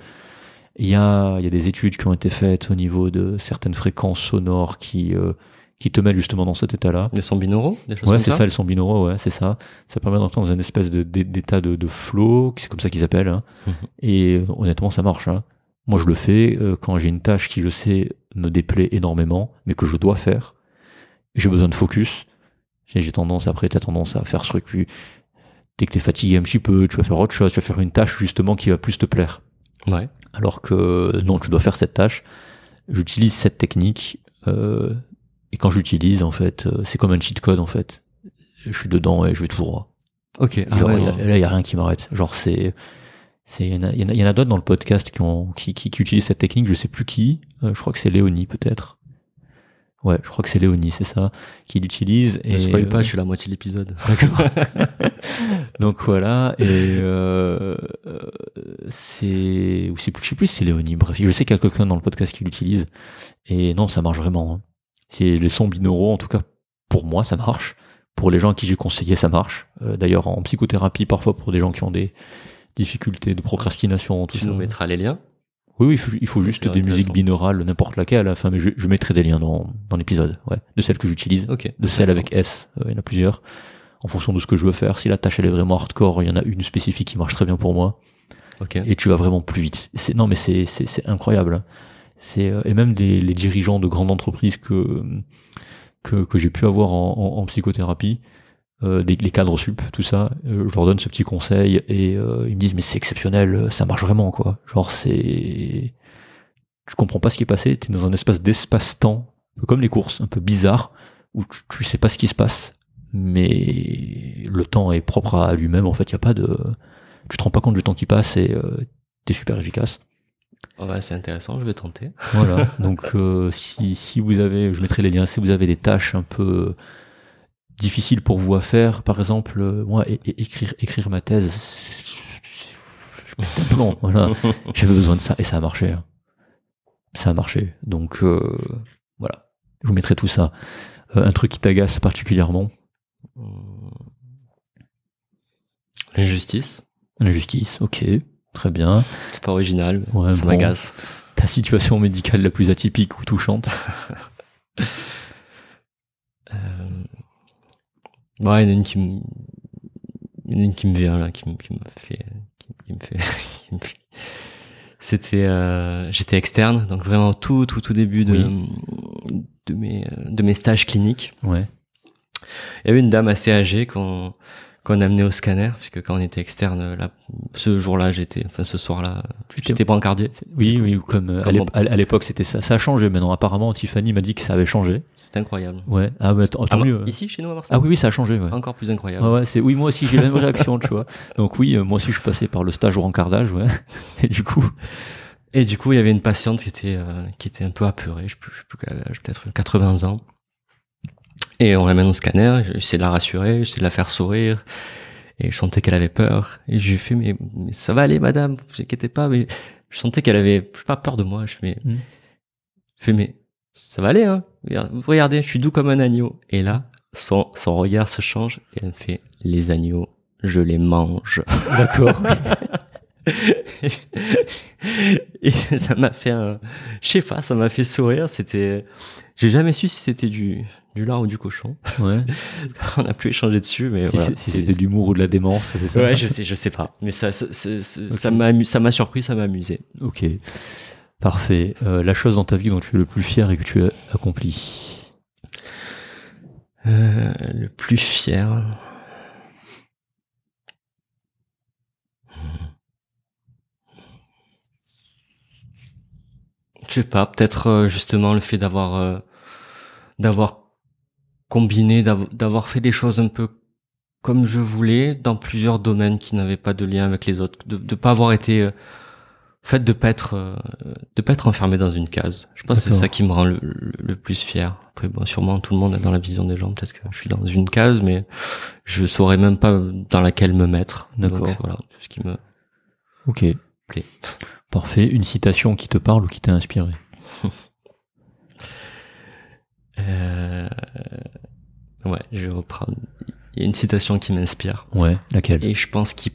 Il y, a, y a des études qui ont été faites au niveau de certaines fréquences sonores qui, euh, qui te mettent justement dans cet état-là. Des sons binauraux, des choses Ouais, comme c'est ça. elles sont binauraux, ouais, c'est ça. Ça permet d'entrer dans une espèce d'état de, de flow, c'est comme ça qu'ils appellent. hein. Mhm. Et euh, honnêtement, ça marche. hein. Moi, je le fais euh, quand j'ai une tâche qui, je sais, me déplaît énormément, mais que je dois faire. J'ai besoin de focus. J'ai j'ai tendance, après, t'as tendance à faire ce truc. Puis, dès que t'es fatigué un petit peu, tu vas faire autre chose, tu vas faire une tâche justement qui va plus te plaire. Ouais. Alors que non, tu dois faire cette tâche. J'utilise cette technique euh, et quand j'utilise, en fait, euh, c'est comme un cheat code en fait. Je suis dedans et je vais tout droit. Ok. Ah Genre, ouais, là, il y a rien qui m'arrête. Genre, c'est, il y en a, il y en a- a d'autres dans le podcast qui ont, qui, qui, qui utilisent cette technique. Je sais plus qui. Euh, je crois que c'est Léonie peut-être. Ouais, je crois que c'est Léonie, c'est ça, qui l'utilise. Ne spoil pas, euh, je suis à la moitié de l'épisode. Donc voilà, et euh, euh, c'est, ou c'est plus, je sais plus si c'est Léonie, bref, je sais qu'il y a quelqu'un dans le podcast qui l'utilise, et non, ça marche vraiment. hein. C'est les sons binauraux, en tout cas, pour moi, ça marche. Pour les gens à qui j'ai conseillé, ça marche. Euh, D'ailleurs, en psychothérapie, parfois pour des gens qui ont des difficultés de procrastination, tout tu ça. nous mettras les liens? Oui, oui, il faut, il faut juste des musiques binaurales, n'importe laquelle, à la fin, mais je, je mettrai des liens dans, dans l'épisode, ouais, de celles que j'utilise Ok. de celle Intéressant. avec S. Euh, il y en a plusieurs. En fonction de ce que je veux faire. Si la tâche elle est vraiment hardcore, il y en a une spécifique qui marche très bien pour moi. Ok. Et tu vas vraiment plus vite. C'est, non mais c'est, c'est, c'est incroyable. hein. C'est, euh, et même les, les dirigeants de grandes entreprises que, que, que j'ai pu avoir en, en, psychothérapie, euh, les, les cadres sup, tout ça, euh, je leur donne ce petit conseil et euh, ils me disent mais c'est exceptionnel, ça marche vraiment quoi. Genre c'est, tu comprends pas ce qui est passé, t'es dans un espace d'espace-temps, comme les courses, un peu bizarre, où tu, tu sais pas ce qui se passe, mais le temps est propre à lui-même. En fait, y a pas de, tu te rends pas compte du temps qui passe et euh, t'es super efficace. Ah c'est intéressant, je vais tenter. Voilà. Donc euh, si, si vous avez, je mettrai les liens, si vous avez des tâches un peu difficiles pour vous à faire, par exemple, euh, moi écrire écrire ma thèse, plan. Voilà, j'avais besoin de ça et ça a marché. hein. Ça a marché. Donc euh, voilà, je vous mettrai tout ça. Euh, un truc qui t'agace particulièrement, L'injustice. l'injustice. Ok, très bien. C'est pas original. Ouais, ça bon. m'agace. Ta situation médicale la plus atypique ou touchante. Euh... Ouais, il y en a une qui me, une qui vient là, qui me, qui me fait, qui, me fait, C'était, euh, j'étais externe, donc vraiment tout, tout, tout début de, de mes, de mes stages cliniques. Ouais. Il y avait une dame assez âgée qu'on, qu'on amenait au scanner, puisque quand on était externe, là, ce jour-là, j'étais, enfin, ce soir-là, j'étais brancardier. Oui, oui, comme euh, à Comme l'ép- à l'époque c'était ça. Ça a changé maintenant. Apparemment, Tiffany m'a dit que ça avait changé. C'était incroyable. Ouais. Ah, mais tant, tant Ah, mieux. Ici, chez nous à Marseille? Ah oui, oui, ça a changé. Ouais. Encore plus incroyable. Ouais, ouais, c'est oui, moi aussi j'ai la même réaction, tu vois. Donc oui, euh, moi aussi je suis passé par le stage au rencardage, ouais. Et du coup, Et du coup, il y avait une patiente qui était, euh, qui était un peu apeurée, je sais plus, je sais plus quel âge, peut-être 80 ans. Et on l'amène au scanner, j'essaie de la rassurer, j'essaie de la faire sourire. Et je sentais qu'elle avait peur. Et je lui ai fait, mais, mais ça va aller, madame, vous inquiétez pas. Mais je sentais qu'elle avait je sais pas peur de moi. Je fais, mais, Mm. je fais, mais ça va aller, hein. Regarde- Regardez, je suis doux comme un agneau. Et là, son, son regard se change et elle me fait, les agneaux, je les mange. d'accord. et ça m'a fait un, je sais pas, ça m'a fait sourire. C'était, j'ai jamais su si c'était du, du lard ou du cochon. Ouais. On a pu échanger dessus, mais Si, voilà. si c'était de l'humour ou de la démence, c'est ça? Ouais, je sais, je sais pas. Mais ça, ça, ça, ça- Ok. ça m'a, amu- ça m'a surpris, ça m'a amusé. Ok. Parfait. Euh, la chose dans ta vie dont tu es le plus fier et que tu as accompli? Euh, le plus fier. Sais pas, peut-être euh, justement le fait d'avoir euh, d'avoir combiné, d'av- d'avoir fait des choses un peu comme je voulais dans plusieurs domaines qui n'avaient pas de lien avec les autres, de de pas avoir été euh, fait de pas être euh, de pas être enfermé dans une case. Je pense que c'est ça qui me rend le, le- le plus fier. Après bon, sûrement tout le monde est dans la vision des gens, peut-être que je suis dans une case mais je saurais même pas dans laquelle me mettre. D'accord. Voilà, ce qui me Ok. Plaît. Parfait. Une citation qui te parle ou qui t'a inspiré? Euh, Ouais, je vais reprendre. Il y a une citation qui m'inspire. Ouais. Laquelle? Et je pense que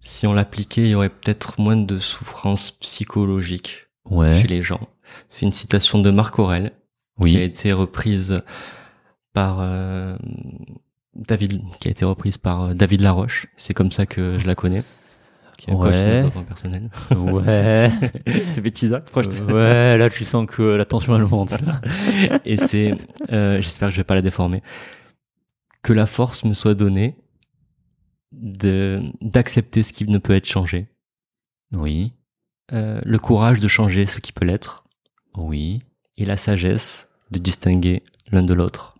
si on l'appliquait, il y aurait peut-être moins de souffrance psychologique Ouais. chez les gens. C'est une citation de Marc Aurel qui a été reprise par euh, David, qui a été reprise par euh, David Laroche. C'est comme ça que je la connais. Qui est un coach de Ouais. développement personnel. Ouais. C'était bêtise, proche. ouais. Là, tu sens que la tension elle monte. Et c'est, euh, j'espère que je vais pas la déformer, que la force me soit donnée de d'accepter ce qui ne peut être changé, Oui. euh, le courage de changer ce qui peut l'être, Oui. et la sagesse de distinguer l'un de l'autre.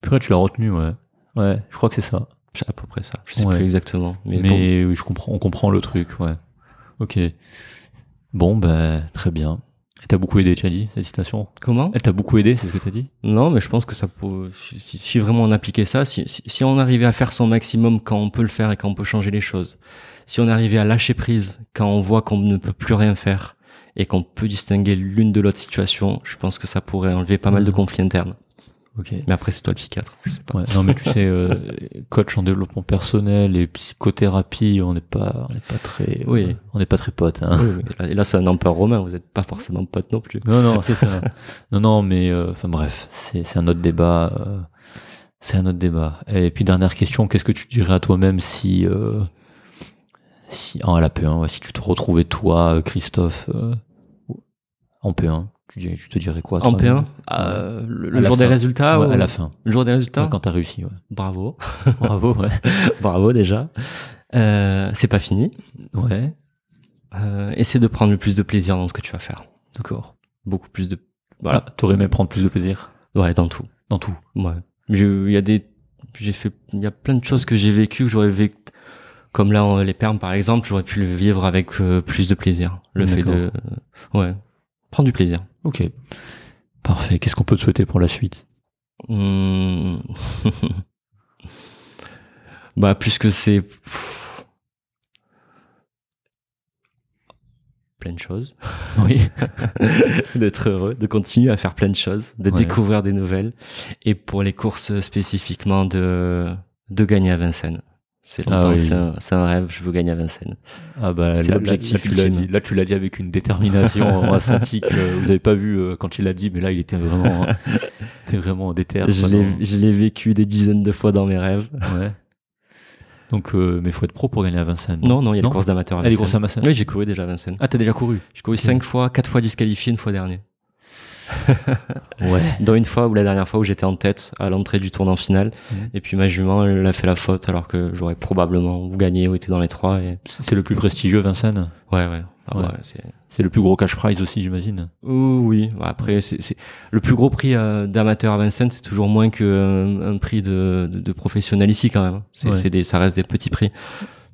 Purée, tu l'as retenu, ouais. Ouais. Je crois que c'est ça. C'est à peu près ça. Je sais Ouais. plus exactement, mais, oui, je comprends, on comprend le truc, ouais. Ok. Bon, bah, très bien. Elle t'a beaucoup aidé, tu as dit, cette citation comment Elle t'a beaucoup aidé, c'est ce que t'as dit Non, mais je pense que ça peut. Si, si vraiment on appliquait ça, si, si, si on arrivait à faire son maximum quand on peut le faire et quand on peut changer les choses, si on arrivait à lâcher prise quand on voit qu'on ne peut plus rien faire et qu'on peut distinguer l'une de l'autre situation, je pense que ça pourrait enlever pas mal de Mhm. conflits internes. Ok. Mais après, c'est toi le psychiatre, je sais pas. Ouais, non, mais tu sais, euh, coach en développement personnel et psychothérapie, on n'est pas, on n'est pas très, Oui. euh, on n'est pas très potes, hein. Oui, oui. Et là, et là, c'est un empereur romain, vous n'êtes pas forcément potes non plus. Non, non, c'est ça. non, non, mais, euh, enfin bref, c'est, c'est un autre débat. euh, c'est un autre débat. Et puis dernière question, qu'est-ce que tu dirais à toi-même si, euh, si en LAP1, ouais, si tu te retrouvais toi, Christophe, euh, en P1, tu, tu te dirais quoi En toi-même P1, euh, le, jour des résultats Ouais, ou- à la fin, Le jour des résultats Ouais, quand t'as réussi, ouais. Bravo. Bravo, ouais. Bravo déjà. Euh, c'est pas fini. Ouais, Euh, essaie de prendre le plus de plaisir dans ce que tu vas faire. d'accord. Beaucoup plus de... Voilà. Voilà, t'aurais aimé prendre plus de plaisir? Ouais, dans tout. dans tout. Ouais. Il y a des... J'ai fait... Il y a plein de choses que j'ai vécues que j'aurais vécu... Comme là, en- les permes, par exemple, j'aurais pu le vivre avec euh, plus de plaisir. Le fait de... Ouais prendre du plaisir. Ok. Parfait. Qu'est-ce qu'on peut te souhaiter pour la suite? Mmh. Bah, puisque c'est. plein de choses. Oui. d'être heureux, de continuer à faire plein de choses, de découvrir des nouvelles. Et pour les courses spécifiquement, de, de gagner à Vincennes. C'est Ah oui. c'est un, un rêve, je veux gagner à Vincennes. Ah bah C'est l'objectif là, là, tu l'as dit, là tu l'as dit avec une détermination. on a senti que vous avez pas vu euh, quand il l'a dit, mais là il était vraiment, hein, était vraiment déter. Je l'ai, vécu des dizaines de fois dans mes rêves. Ouais. Donc, euh, mais faut être pro pour gagner à Vincennes. Non, non, il y a les courses d'amateurs à Ah, les Vincennes. courses à Vincennes. Oui, j'ai couru déjà à Vincennes. Ah, t'as déjà couru J'ai couru cinq fois, quatre fois disqualifié, une fois dernier. Ouais. Dont une fois ou la dernière fois où j'étais en tête à l'entrée du tournant final. Mhm. Et puis ma jument, elle a fait la faute alors que j'aurais probablement gagné ou été dans les trois. Et... C'est le plus prestigieux, Vincennes. Ouais, ouais. Ah Ouais. ouais, c'est... C'est le plus gros cash prize aussi, j'imagine. Oh, oui, Bah, après, c'est, c'est... le plus gros prix euh, d'amateur à Vincennes, c'est toujours moins qu'un un prix de, de, de professionnel ici quand même. C'est, Ouais. c'est des, ça reste des petits prix.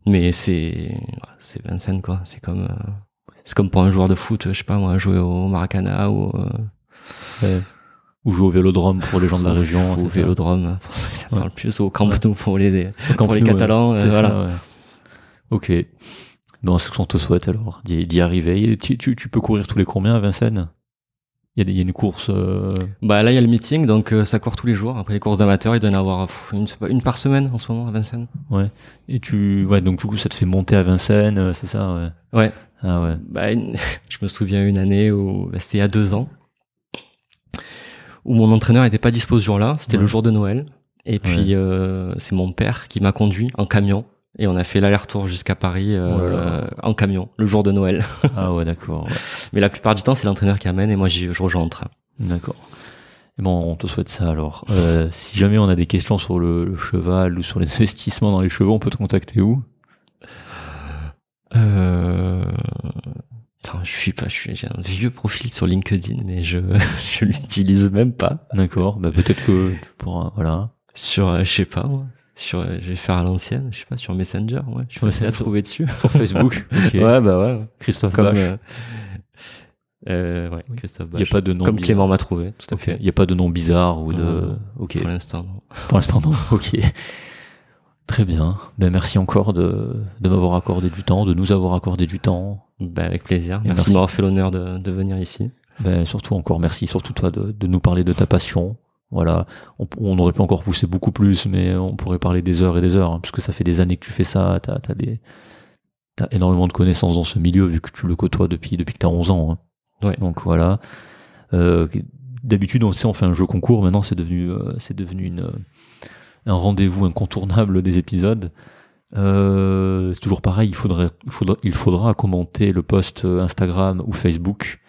Mais c'est, c'est Vincennes quoi. C'est comme, euh, c'est comme pour un joueur de foot, je sais pas moi, jouer au Maracana ou euh, Ouais. Ou jouer au vélodrome pour les gens de la région. au ça. Vélodrome, pour ceux que ça Ouais. parle plus, au Camp Nou pour les, Camp pour les ouais. Catalans. euh, voilà. ça, ouais. Ok. Bon, ce qu'on te souhaite alors, d'y arriver. Tu, tu, tu peux courir tous les combien à Vincennes? Il y, a des- il y a une course. euh, Bah là il y a le meeting donc euh, ça court tous les jours. Après les courses d'amateurs il doit y en avoir pff, une, par semaine en ce moment à Vincennes. Et tu. Ouais, donc du coup, ça te fait monter à Vincennes, euh, c'est ça ouais. Ouais. Ah ouais. Bah, une- je me souviens une année où bah, c'était il y a deux ans où mon entraîneur était pas dispo ce jour-là. C'était Ouais. le jour de Noël et puis Ouais. euh, c'est mon père qui m'a conduit en camion et on a fait l'aller-retour jusqu'à Paris euh, Oh en camion le jour de Noël. Ah ouais, d'accord. ouais. Mais la plupart du temps c'est l'entraîneur qui amène et moi je rejoins en train. D'accord. Bon, on te souhaite ça alors. Euh, si jamais on a des questions sur le, le cheval ou sur les investissements dans les chevaux, on peut te contacter où? Euh... Attends, je suis pas, je suis, j'ai un vieux profil sur LinkedIn, mais je, je l'utilise même pas. D'accord. Bah peut-être que tu pourras. Voilà. Sur, euh, je sais pas, moi. Sur, euh, je vais faire à l'ancienne, je sais pas, sur Messenger, ouais. Je Sur vais essayer Messenger. trouver dessus. Sur Facebook. Ok. Ouais, bah ouais. Christophe Comme, Bache. euh, euh, ouais, Christophe Il n'y a Bache. pas de nom. Comme bizarre. Clément m'a trouvé, tout à Ok. fait. Il n'y a pas de nom bizarre ou de. Non. Ok. Pour l'instant, non. Pour l'instant, non. Ok. Très bien. Ben, merci encore de, de m'avoir accordé du temps, de nous avoir accordé du temps. Bah, avec plaisir. Et Merci, merci. de m'avoir fait l'honneur de, de venir ici. Ben, surtout encore merci, surtout toi, de, de nous parler de ta passion. Voilà. On, on aurait pu encore pousser beaucoup plus, mais on pourrait parler des heures et des heures, hein, parce que ça fait des années que tu fais ça. T'as, des, t'as énormément de connaissances dans ce milieu, vu que tu le côtoies depuis, depuis que t'as 11 ans. hein. Ouais. Donc voilà. Euh, d'habitude, on, on fait un jeu concours. Maintenant, c'est devenu, euh, c'est devenu une, un rendez-vous incontournable des épisodes. Euh, c'est toujours pareil, il faudra, il faudra commenter le post euh, Instagram ou Facebook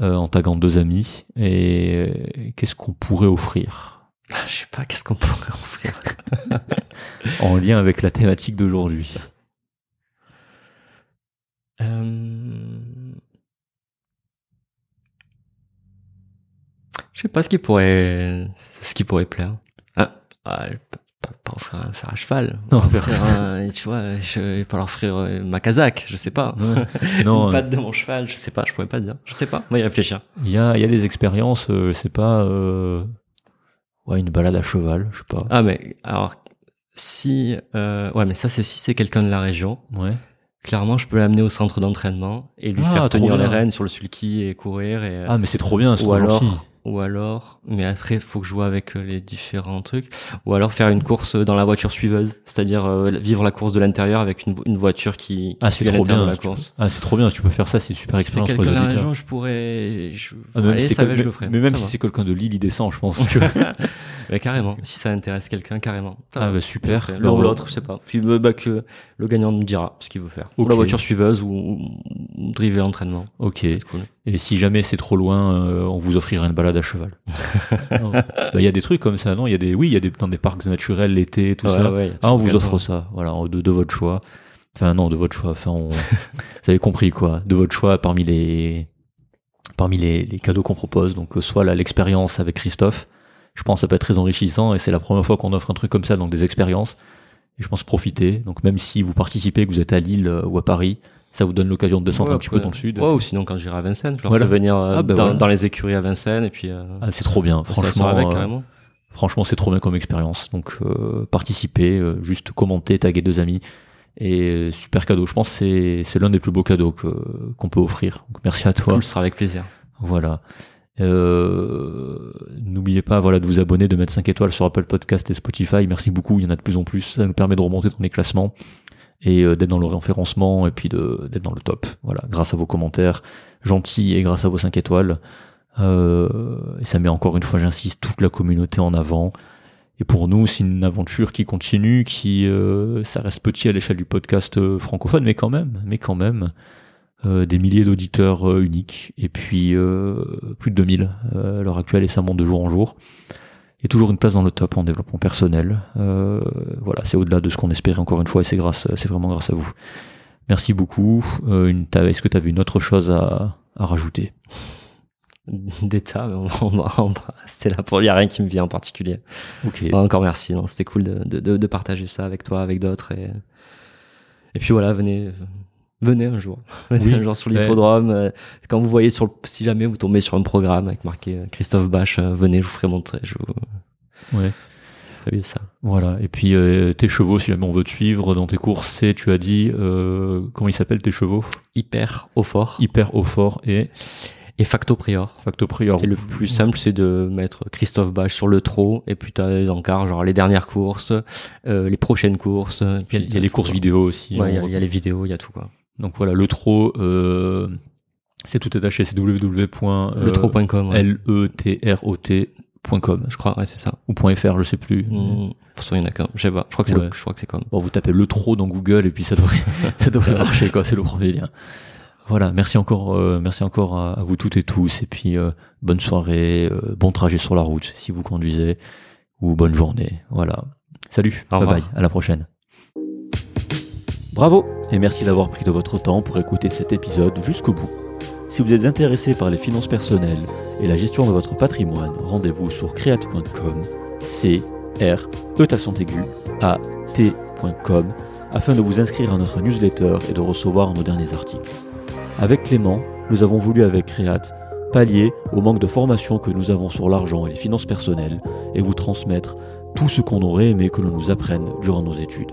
euh, en taguant deux amis. Et qu'est-ce qu'on pourrait offrir? Je sais pas, qu'est-ce qu'on pourrait offrir? En lien avec la thématique d'aujourd'hui Euh, Je sais pas ce qui pourrait, ce qui pourrait plaire. Ah, ah, pas, pas, pas offrir un fer à cheval. Non, un, tu vois, je vais pas leur offrir euh, ma casaque, je sais pas. Non, Une euh, patte de mon cheval, je sais pas, je pourrais pas dire. Je sais pas, va y réfléchir. il y a, il y a des expériences, euh, c'est pas euh, ouais, une balade à cheval, je sais pas. Ah, mais alors, si, euh, ouais, mais ça, c'est si c'est quelqu'un de la région. Ouais. Clairement, je peux l'amener au centre d'entraînement et lui Ah, faire tenir les rênes sur le sulky et courir et, Ah, mais c'est trop bien, c'est ou trop alors, gentil. Ou alors, mais après, faut que je joue avec euh, les différents trucs, ou alors faire une course dans la voiture suiveuse, c'est-à-dire euh, vivre la course de l'intérieur avec une, une voiture qui, qui Ah, c'est trop bien. de la tu course. Ah, c'est trop bien. Si tu peux faire ça, c'est une super Si c'est expérience quelqu'un de la auditeurs. région, je pourrais, je, Ah, même allez, si c'est ça va, quel- je le ferai. mais même si c'est quelqu'un de Lille, il descend, je pense. Mais carrément, si ça intéresse quelqu'un, carrément. Ah, bah super. L'un Bah, ou l'autre, je sais pas. Puis bah, bah, que le gagnant me dira ce qu'il veut faire. Ou la voiture suiveuse ou, ou driver l'entraînement. Ok. Cool. Et si jamais c'est trop loin, euh, on vous offrira une balade à cheval. Bah, Il y a des trucs comme ça, non? Il y a des, oui, il y a des dans des parcs naturels l'été, tout Ouais, ça. ouais, Ah, on vous offre ça, voilà, de, de votre choix. Enfin non, de votre choix. Enfin, on... vous avez compris quoi, de votre choix parmi les parmi les, les cadeaux qu'on propose. Donc euh, soit l'expérience avec Christophe, je pense que ça peut être très enrichissant et c'est la première fois qu'on offre un truc comme ça, donc des expériences. Et je pense profiter. Donc même si vous participez, que vous êtes à Lille euh, ou à Paris, ça vous donne l'occasion de descendre Ouais, un petit peu dans le sud. Ouais, ou sinon quand j'irai à Vincennes, je leur Voilà. fais venir euh, Ah, bah dans, les écuries à Vincennes et puis euh, Ah, c'est trop bien, franchement. avec euh. Franchement, c'est trop bien comme expérience. Donc, participez, juste commentez, taguez deux amis. Et super cadeau. Je pense que c'est l'un des plus beaux cadeaux qu'on peut offrir. Donc, merci à toi. Cool, ce sera avec plaisir. Voilà. Euh, N'oubliez pas voilà, de vous abonner, de mettre 5 étoiles sur Apple Podcast et Spotify. Merci beaucoup, il y en a de plus en plus. Ça nous permet de remonter dans les classements et euh, d'être dans le référencement et puis d'être dans le top. Voilà, grâce à vos commentaires gentils et grâce à vos 5 étoiles. Euh, et ça met encore une fois, j'insiste, toute la communauté en avant. Et pour nous, c'est une aventure qui continue, qui euh, ça reste petit à l'échelle du podcast francophone, mais quand même, mais quand même, euh, des milliers d'auditeurs euh, uniques, et puis euh, plus de 2000 à l'heure actuelle, et ça monte de jour en jour. Et toujours une place dans le top en développement personnel. voilà, c'est au-delà de ce qu'on espérait encore une fois, et c'est grâce, c'est vraiment grâce à vous. Merci beaucoup. Est-ce que tu avais une autre chose à, à rajouter? D'état, on, on, va, rester là pour. Il n'y a rien qui me vient en particulier. Ok. encore merci. C'était cool de, de, de, partager ça avec toi, avec d'autres. Et, et puis voilà, venez, venez un jour. Venez un jour sur l'hippodrome. Euh, quand vous voyez sur le, si jamais vous tombez sur un programme avec marqué euh, Christophe Bach, euh, venez, je vous ferai montrer. Je vous... Ouais. ça. Voilà. Et puis tes chevaux, si jamais on veut te suivre dans tes courses, c'est, tu as dit, euh, comment ils s'appellent tes chevaux? Hyper au fort. Hyper au fort et et Facto Prior. Facto Prior. Et le plus simple, c'est de mettre Christophe Bach sur le trot, et puis t'as les encarts, genre les dernières courses, euh, les prochaines courses. Il y a, les courses vidéo aussi. Ouais, il y, a les vidéos, il y a tout quoi. Donc voilà, le trot, euh, c'est tout attaché, c'est www.letrot.com. Ouais. L-E-T-R-O-T.com. Je crois, ouais, c'est ça. Ou .fr, je sais plus. Mmh. Pour ça, il y en a qu'un. Je sais pas. Je crois que c'est, ouais. je crois que c'est comme. Bon, vous tapez le trot dans Google et puis ça devrait, ça devrait marcher, quoi. C'est le premier lien. Voilà, merci encore, euh, merci encore à, à, vous toutes et tous, et puis euh, bonne soirée, euh, bon trajet sur la route si vous conduisez, ou bonne journée. Voilà. Salut, Au bye revoir. bye, à la prochaine. Bravo et merci d'avoir pris de votre temps pour écouter cet épisode jusqu'au bout. Si vous êtes intéressé par les finances personnelles et la gestion de votre patrimoine, rendez-vous sur create.com, c r e aigu a t.com afin de vous inscrire à notre newsletter et de recevoir nos derniers articles. Avec Clément, nous avons voulu avec Créate pallier au manque de formation que nous avons sur l'argent et les finances personnelles et vous transmettre tout ce qu'on aurait aimé que l'on nous apprenne durant nos études.